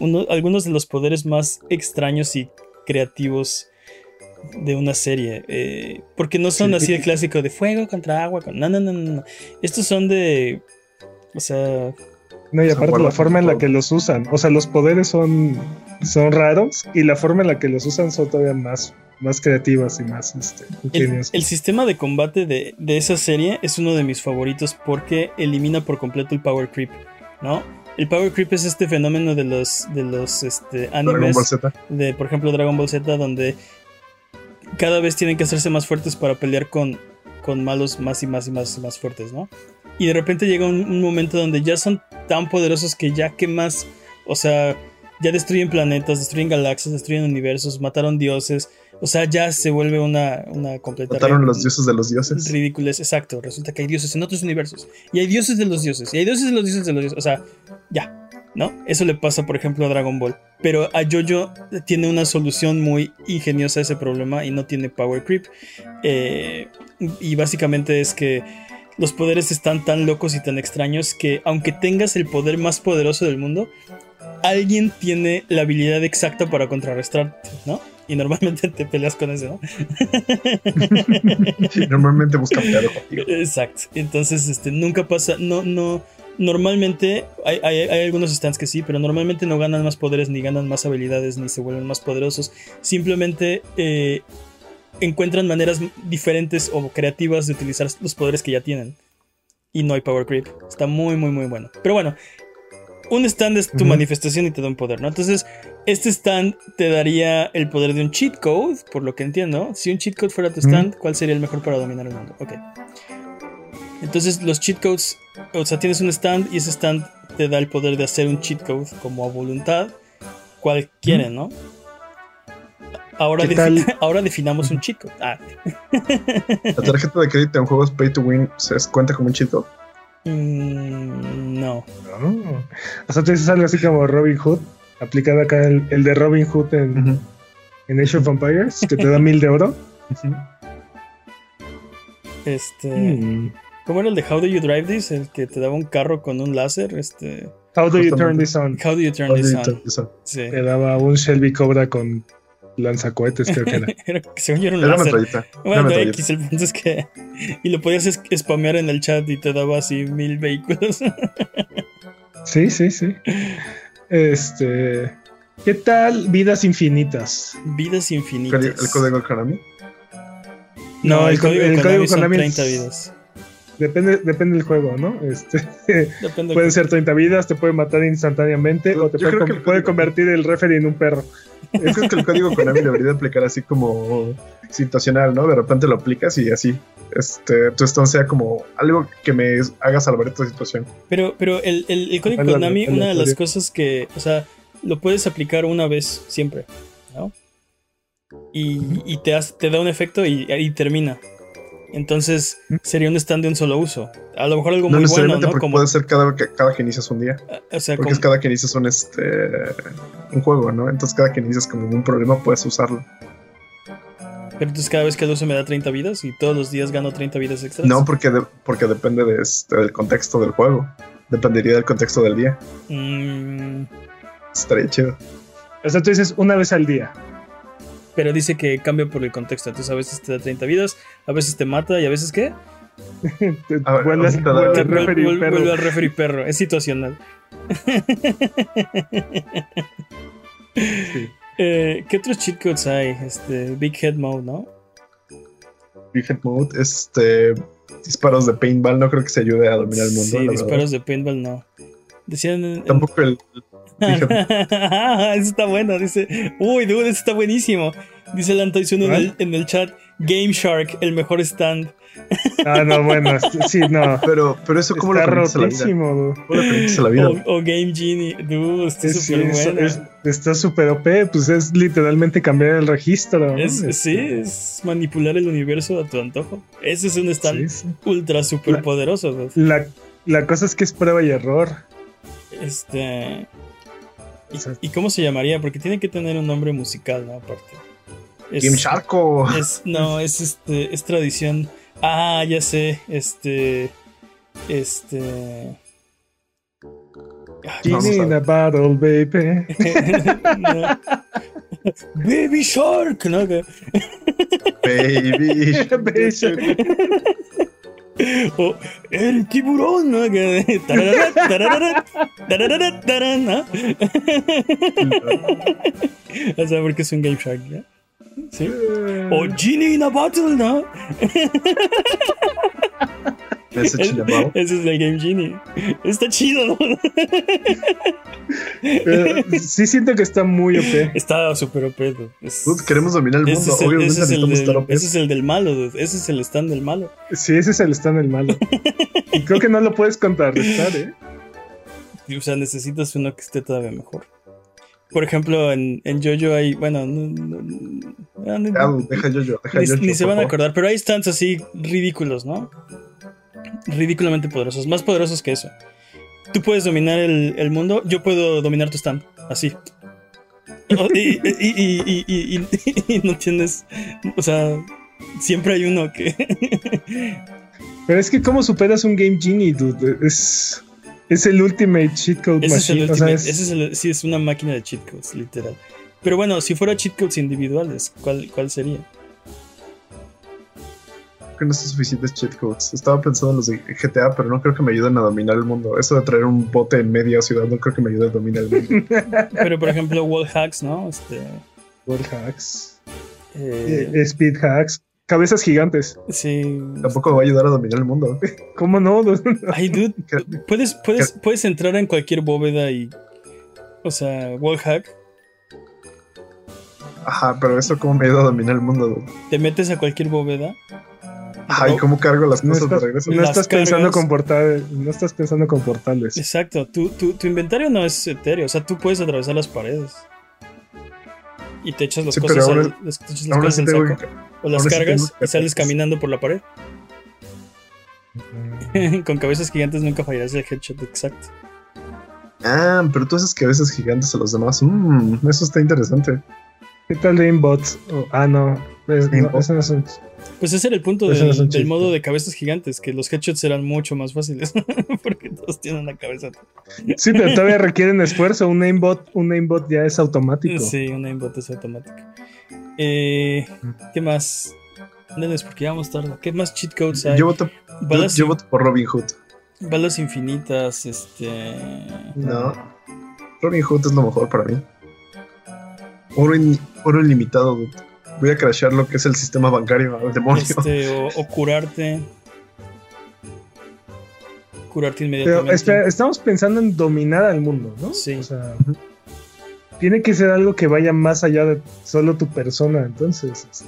Speaker 1: uno- algunos de los poderes más extraños y creativos de una serie. eh, porque no son así el clásico de fuego contra agua. Con... No, no, no, no. no. Estos son de. O sea,
Speaker 3: No, y aparte la forma en la que los usan. O sea, los poderes son, son raros y la forma en la que los usan son todavía más, más creativas y más este,
Speaker 1: El,
Speaker 3: ingeniosas.
Speaker 1: el sistema de combate de, de esa serie es uno de mis favoritos porque elimina por completo el power creep, ¿no? El power creep es este fenómeno de los, de los este,
Speaker 2: Dragon
Speaker 1: animes
Speaker 2: Ball Z.
Speaker 1: de, por ejemplo, Dragon Ball Z, donde cada vez tienen que hacerse más fuertes para pelear con, con malos más y más y más y más fuertes, ¿no? Y de repente llega un, un momento donde ya son tan poderosos que ya que más, o sea, ya destruyen planetas, destruyen galaxias, destruyen universos, mataron dioses, o sea, ya se vuelve una, una completa...
Speaker 2: Mataron los dioses de los dioses.
Speaker 1: Ridículos, exacto. Resulta que hay dioses en otros universos. Y hay dioses de los dioses. Y hay dioses de los dioses de los dioses. O sea, ya. ¿No? Eso le pasa, por ejemplo, a Dragon Ball. Pero a Jojo tiene una solución muy ingeniosa a ese problema y no tiene power creep. Eh, y básicamente es que los poderes están tan locos y tan extraños que aunque tengas el poder más poderoso del mundo, alguien tiene la habilidad exacta para contrarrestarte, ¿no? Y normalmente te peleas con ese, ¿no?
Speaker 2: Normalmente buscan pedo contigo.
Speaker 1: Exacto. Entonces, este, nunca pasa, no, no. Normalmente hay, hay- hay algunos stands que sí, pero normalmente no ganan más poderes, ni ganan más habilidades, ni se vuelven más poderosos. Simplemente eh, encuentran maneras diferentes o creativas de utilizar los poderes que ya tienen. Y no hay power creep. Está muy, muy, muy bueno. Pero bueno, un stand es tu manifestación y te da un poder, ¿no? Entonces, este stand te daría el poder de un cheat code, por lo que entiendo. Si un cheat code fuera tu stand, ¿cuál sería el mejor para dominar el mundo? Ok. Entonces, los cheat codes, o sea, tienes un stand y ese stand te da el poder de hacer un cheat code como a voluntad, cual quieren, ¿no? Ahora definamos un cheat code. Ah,
Speaker 2: La tarjeta de crédito en juegos pay to win se cuenta como un cheat code.
Speaker 1: Mm, no.
Speaker 3: No. O sea, tú dices algo así como Robin Hood, aplicado acá el, el de Robin Hood en,
Speaker 2: Ujú.
Speaker 3: en Age of Vampires, que te da mil de oro.
Speaker 1: Este.
Speaker 3: Mm.
Speaker 1: ¿Cómo era el de How Do You Drive This? El que te daba un carro con un láser. Este.
Speaker 3: How do you turn this on?
Speaker 1: How Do You Turn This On? Sí.
Speaker 3: Te daba un Shelby Cobra con lanzacohetes, creo que era.
Speaker 1: Era, según yo era un
Speaker 2: Era
Speaker 1: láser.
Speaker 2: metralleta.
Speaker 1: Bueno,
Speaker 2: metralleta.
Speaker 1: X, el punto es que. Y lo podías es- spamear en el chat y te daba así mil vehículos.
Speaker 3: Sí, sí, sí. Este. ¿Qué tal Vidas Infinitas?
Speaker 1: Vidas
Speaker 2: El,
Speaker 1: infinitas.
Speaker 2: el código Konami.
Speaker 3: No, el,
Speaker 1: código
Speaker 3: el
Speaker 1: Konami
Speaker 3: código
Speaker 1: son
Speaker 3: Konami
Speaker 1: 30
Speaker 3: es-
Speaker 1: vidas.
Speaker 3: Depende, depende del juego, ¿no? Este,
Speaker 1: Depende.
Speaker 3: pueden ser 30 vidas, te puede matar instantáneamente
Speaker 2: Yo-
Speaker 3: o te puede, com-
Speaker 2: código-
Speaker 3: convertir el referee en un perro.
Speaker 2: Yo creo que el código Konami debería de aplicar así como situacional, ¿no? De repente lo aplicas y así. Este, tu stun sea como algo que me haga salvar esta situación.
Speaker 1: Pero, pero el, el, el código Konami, una de las cosas que, o sea, lo puedes aplicar una vez siempre, ¿no? Y, y te, hace- te da un efecto y termina. Entonces sería un stand de un solo uso. A lo mejor algo
Speaker 2: No
Speaker 1: muy bueno,
Speaker 2: necesariamente
Speaker 1: ¿no?
Speaker 2: porque
Speaker 1: Como,
Speaker 2: puede ser cada, que- cada que inicias un día.
Speaker 1: o sea,
Speaker 2: Porque
Speaker 1: como-
Speaker 2: es cada que inicias un, este, un juego, ¿no? Entonces cada que inicias como un problema puedes usarlo.
Speaker 1: pero entonces cada vez que lo uso me da 30 vidas y todos los días gano 30 vidas extras.
Speaker 2: No, porque, de- porque depende de este, del contexto del juego. Dependería del contexto del día.
Speaker 1: Mm,
Speaker 2: Estaría chido.
Speaker 3: O sea, tú dices una vez al día.
Speaker 1: Pero dice que cambia por el contexto. Entonces a veces te da 30 vidas, a veces te mata y a veces ¿qué?
Speaker 2: Ver,
Speaker 3: vuelves,
Speaker 2: ahorita da-
Speaker 3: vuelves
Speaker 1: Te vuel-
Speaker 3: referee
Speaker 1: vuel-
Speaker 3: perro.
Speaker 1: vuelve al referee perro. Es situacional.
Speaker 3: Sí.
Speaker 1: Eh, ¿Qué otros cheat codes hay? Este, Big Head Mode, ¿no?
Speaker 2: Big Head Mode, este. Disparos de paintball, no creo que se ayude a dominar el mundo.
Speaker 1: sí,
Speaker 2: la verdad.
Speaker 1: disparos de paintball no. Decían.
Speaker 2: Tampoco el.
Speaker 1: eso está bueno, dice. Uy, dude, eso está buenísimo. Dice el Antoisuno en el, en el chat. Game Shark, el mejor stand.
Speaker 3: Ah, no, bueno, sí, no.
Speaker 2: Pero, pero eso, ¿cómo lo
Speaker 3: Está
Speaker 2: a la vida? ¿Cómo lo conectas a la vida?
Speaker 1: O, o Game Genie. Dude, está
Speaker 3: Es-
Speaker 1: súper
Speaker 3: es-
Speaker 1: bueno.
Speaker 3: es- está súper OP, pues es literalmente cambiar el registro. ¿no?
Speaker 1: Es-
Speaker 3: Este,
Speaker 1: sí, es manipular el universo a tu antojo. Ese es un stand
Speaker 3: sí, sí.
Speaker 1: ultra super
Speaker 3: La-
Speaker 1: poderoso.
Speaker 3: La, la cosa es que es prueba y error.
Speaker 1: Este. ¿Y, cómo se llamaría? Porque tiene que tener un nombre musical, ¿no? Aparte. Es,
Speaker 2: Game Sharko.
Speaker 1: es- no, es este. Es tradición. Ah, ya sé. Este. Este. Ah,
Speaker 3: in a battle, baby.
Speaker 1: Baby Shark, ¿no?
Speaker 2: Baby.
Speaker 3: Baby.
Speaker 1: O el tiburón, ¿no? Tararara, tararara, tararara, tarara, ¿no? O sea, porque es un Game Shark. ¿Sí? O Genie in a Battle, ¿no?
Speaker 2: Ese
Speaker 1: es el Game Genie. Está chido, ¿no?
Speaker 3: Eh, sí siento que está muy OP.
Speaker 1: Está súper OP. Es-
Speaker 2: queremos dominar el mundo.
Speaker 1: es el,
Speaker 2: Obviamente
Speaker 1: ese es el del,
Speaker 2: OP.
Speaker 1: ese es el del malo, dude. Ese es el stand del malo.
Speaker 3: Sí, ese es el stand del malo. Y creo que no lo puedes contrarrestar, ¿eh?
Speaker 1: O sea, necesitas uno que esté todavía mejor. Por ejemplo, en, en Jojo hay. Bueno, no, no- no- no-
Speaker 2: dude, deja yo. Deja
Speaker 1: ni,
Speaker 2: yo.
Speaker 1: ni se van a acordar, pero hay stands así ridículos, ¿no? Ridículamente poderosos, más poderosos que eso. Tú puedes dominar el, el mundo, yo puedo dominar tu stand, así. Oh, Y, y- y- y- no tienes. O sea, siempre hay uno que.
Speaker 3: Pero es que, ¿cómo superas un Game Genie, dude? Es, es el ultimate cheat code
Speaker 1: Ese es el
Speaker 3: machine. o sea,
Speaker 1: ultimate.
Speaker 3: es-
Speaker 1: ese es el- sí, es una máquina de cheat codes, literal. Pero bueno, si fuera cheat codes individuales, ¿cuál, cuál sería?
Speaker 2: Que no son suficientes cheat codes. Estaba pensando en los de GTA, pero no creo que me ayuden a dominar el mundo. Eso de traer un bote en media ciudad no creo que me ayude a dominar el mundo.
Speaker 1: Pero por ejemplo, wall hacks, ¿no? Este.
Speaker 3: Wall hacks,
Speaker 1: eh,
Speaker 3: eh, speed hacks, cabezas gigantes.
Speaker 1: sí.
Speaker 2: Tampoco me va a ayudar a dominar el mundo.
Speaker 3: ¿Cómo no?
Speaker 1: Ay, dude, puedes, puedes, puedes entrar en cualquier bóveda y. O sea, wall hack.
Speaker 2: Ajá, pero eso cómo me ayuda a dominar el mundo. dude?
Speaker 1: Te metes a cualquier bóveda.
Speaker 2: Ay, ¿cómo cargo las
Speaker 3: No
Speaker 2: cosas de
Speaker 3: estás,
Speaker 2: regreso?
Speaker 3: no estás pensando
Speaker 1: cargas.
Speaker 3: con portales, no estás pensando con portales.
Speaker 1: Exacto. Tu, tu, tu inventario no es etéreo. O sea, tú puedes atravesar las paredes. Y te echas las
Speaker 2: Sí,
Speaker 1: cosas, al,
Speaker 2: ahora-
Speaker 1: las, te echas las
Speaker 2: Ahora
Speaker 1: cosas
Speaker 2: sí
Speaker 1: saco.
Speaker 2: que.
Speaker 1: O las
Speaker 2: sí
Speaker 1: cargas y sales caminando por la pared. Con cabezas gigantes nunca fallarás el headshot exacto.
Speaker 2: Ah, pero tú haces veces gigantes a los demás. Mmm, eso está interesante.
Speaker 3: ¿Qué tal de inbots? Oh, ah, no. Es- no, eso no
Speaker 1: Pues ese era el punto del,
Speaker 3: un
Speaker 1: modo de cabezas gigantes, que los headshots eran mucho más fáciles. porque todos tienen una cabeza.
Speaker 3: Sí, pero todavía requieren esfuerzo. Un aimbot, un aimbot ya es automático.
Speaker 1: Sí, una aimbot es automática. Eh, ¿Qué más? Nenes, porque ya vamos tarde. ¿Qué más cheat codes hay?
Speaker 2: Yo voto, yo,
Speaker 1: balas,
Speaker 2: yo voto por Robin Hood.
Speaker 1: balas infinitas, este.
Speaker 2: No. Robin Hood es lo mejor para mí. Oro, in- oro ilimitado, dude. Voy a crashear lo que es el sistema bancario al demonio.
Speaker 1: Este, o, o curarte. Curarte
Speaker 3: Pero
Speaker 1: inmediatamente.
Speaker 3: espera, estamos pensando en dominar al mundo, ¿no?
Speaker 1: Sí.
Speaker 3: O sea, tiene que ser algo que vaya más allá de solo tu persona, entonces. este,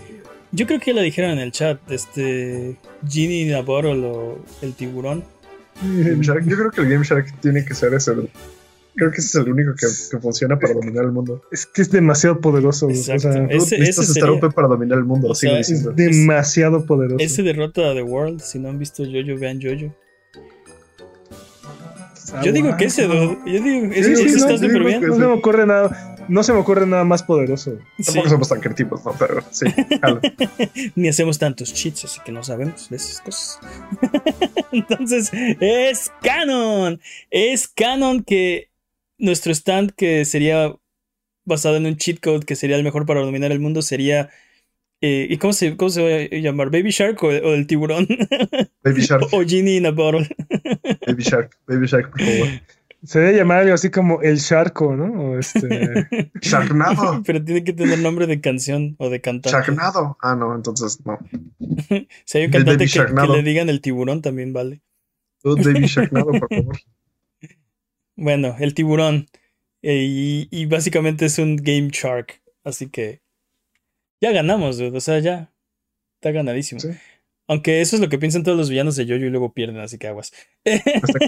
Speaker 1: Yo creo que ya lo dijeron en el chat. Este. Genie Navarro o el tiburón.
Speaker 2: Yo creo que el Game Shark tiene que ser ese. Creo que ese es el único que, que funciona para dominar el mundo.
Speaker 3: Es que es demasiado poderoso. güey. O
Speaker 1: Exacto.
Speaker 3: sea,
Speaker 1: Ese- ese sería-
Speaker 2: para dominar el mundo.
Speaker 1: O
Speaker 2: sigo
Speaker 1: sea,
Speaker 2: diciendo.
Speaker 3: es demasiado poderoso.
Speaker 1: Ese derrota a The World. Si no han visto Jojo, vean Jojo.
Speaker 3: Ah,
Speaker 1: Yo digo que ese. Yo digo, ese,
Speaker 3: sí,
Speaker 1: ese
Speaker 3: no,
Speaker 1: está
Speaker 3: sí,
Speaker 1: súper
Speaker 2: no,
Speaker 1: bien.
Speaker 3: No se me ocurre nada. No se me ocurre nada más poderoso.
Speaker 1: Sí.
Speaker 2: Tampoco somos tan creativos, ¿no? Pero sí.
Speaker 1: Ni hacemos tantos cheats, así que no sabemos de esas cosas. Entonces, es canon. Es canon que nuestro stand, que sería basado en un cheat code que sería el mejor para dominar el mundo, sería. eh, ¿Y cómo se, cómo se va a llamar? ¿Baby Shark o, o el tiburón?
Speaker 2: Baby Shark,
Speaker 1: o Genie in a Bottle.
Speaker 2: Baby Shark, Baby Shark, por favor.
Speaker 3: Se debe llamar algo así como el Sharko, ¿no? O este.
Speaker 2: Sharknado.
Speaker 1: Pero tiene que tener nombre de canción o de cantante.
Speaker 2: Sharknado. Ah, no, entonces no.
Speaker 1: Si hay un cantante
Speaker 2: Baby
Speaker 1: que, le digan el tiburón, también vale.
Speaker 2: Sharknado, por favor.
Speaker 1: Bueno, el tiburón. Eh, y, y básicamente es un Game Shark. Así que ya ganamos, dude. O sea, ya está ganadísimo.
Speaker 2: Sí.
Speaker 1: Aunque eso es lo que piensan todos los villanos de Jojo y luego pierden, así que aguas. Están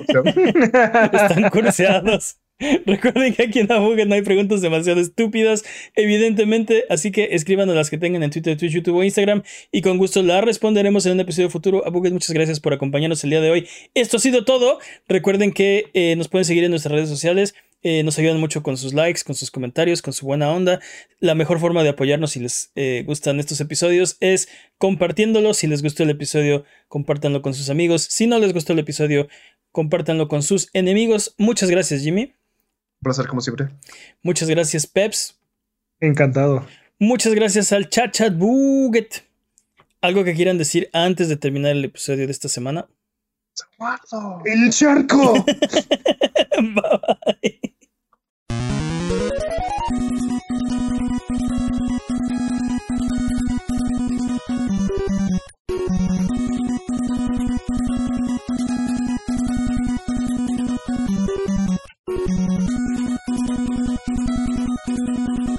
Speaker 1: curseados. Recuerden que aquí en Abuget no hay preguntas demasiado estúpidas, evidentemente, así que escríbanos las que tengan en Twitter, Twitch, YouTube o Instagram y con gusto las responderemos en un episodio futuro. Abuget, muchas gracias por acompañarnos el día de hoy. Esto ha sido todo. Recuerden que eh, nos pueden seguir en nuestras redes sociales. Eh, nos ayudan mucho con sus likes, con sus comentarios, con su buena onda. La mejor forma de apoyarnos si les eh, gustan estos episodios es compartiéndolo. Si les gustó el episodio, compártanlo con sus amigos. Si no les gustó el episodio, compártanlo con sus enemigos. Muchas gracias, Jimmy
Speaker 2: placer como siempre.
Speaker 1: Muchas gracias, Peps.
Speaker 3: Encantado.
Speaker 1: Muchas gracias al chat chat buget. ¿Algo que quieran decir antes de terminar el episodio de esta semana?
Speaker 3: ¡El charco!
Speaker 1: Bye.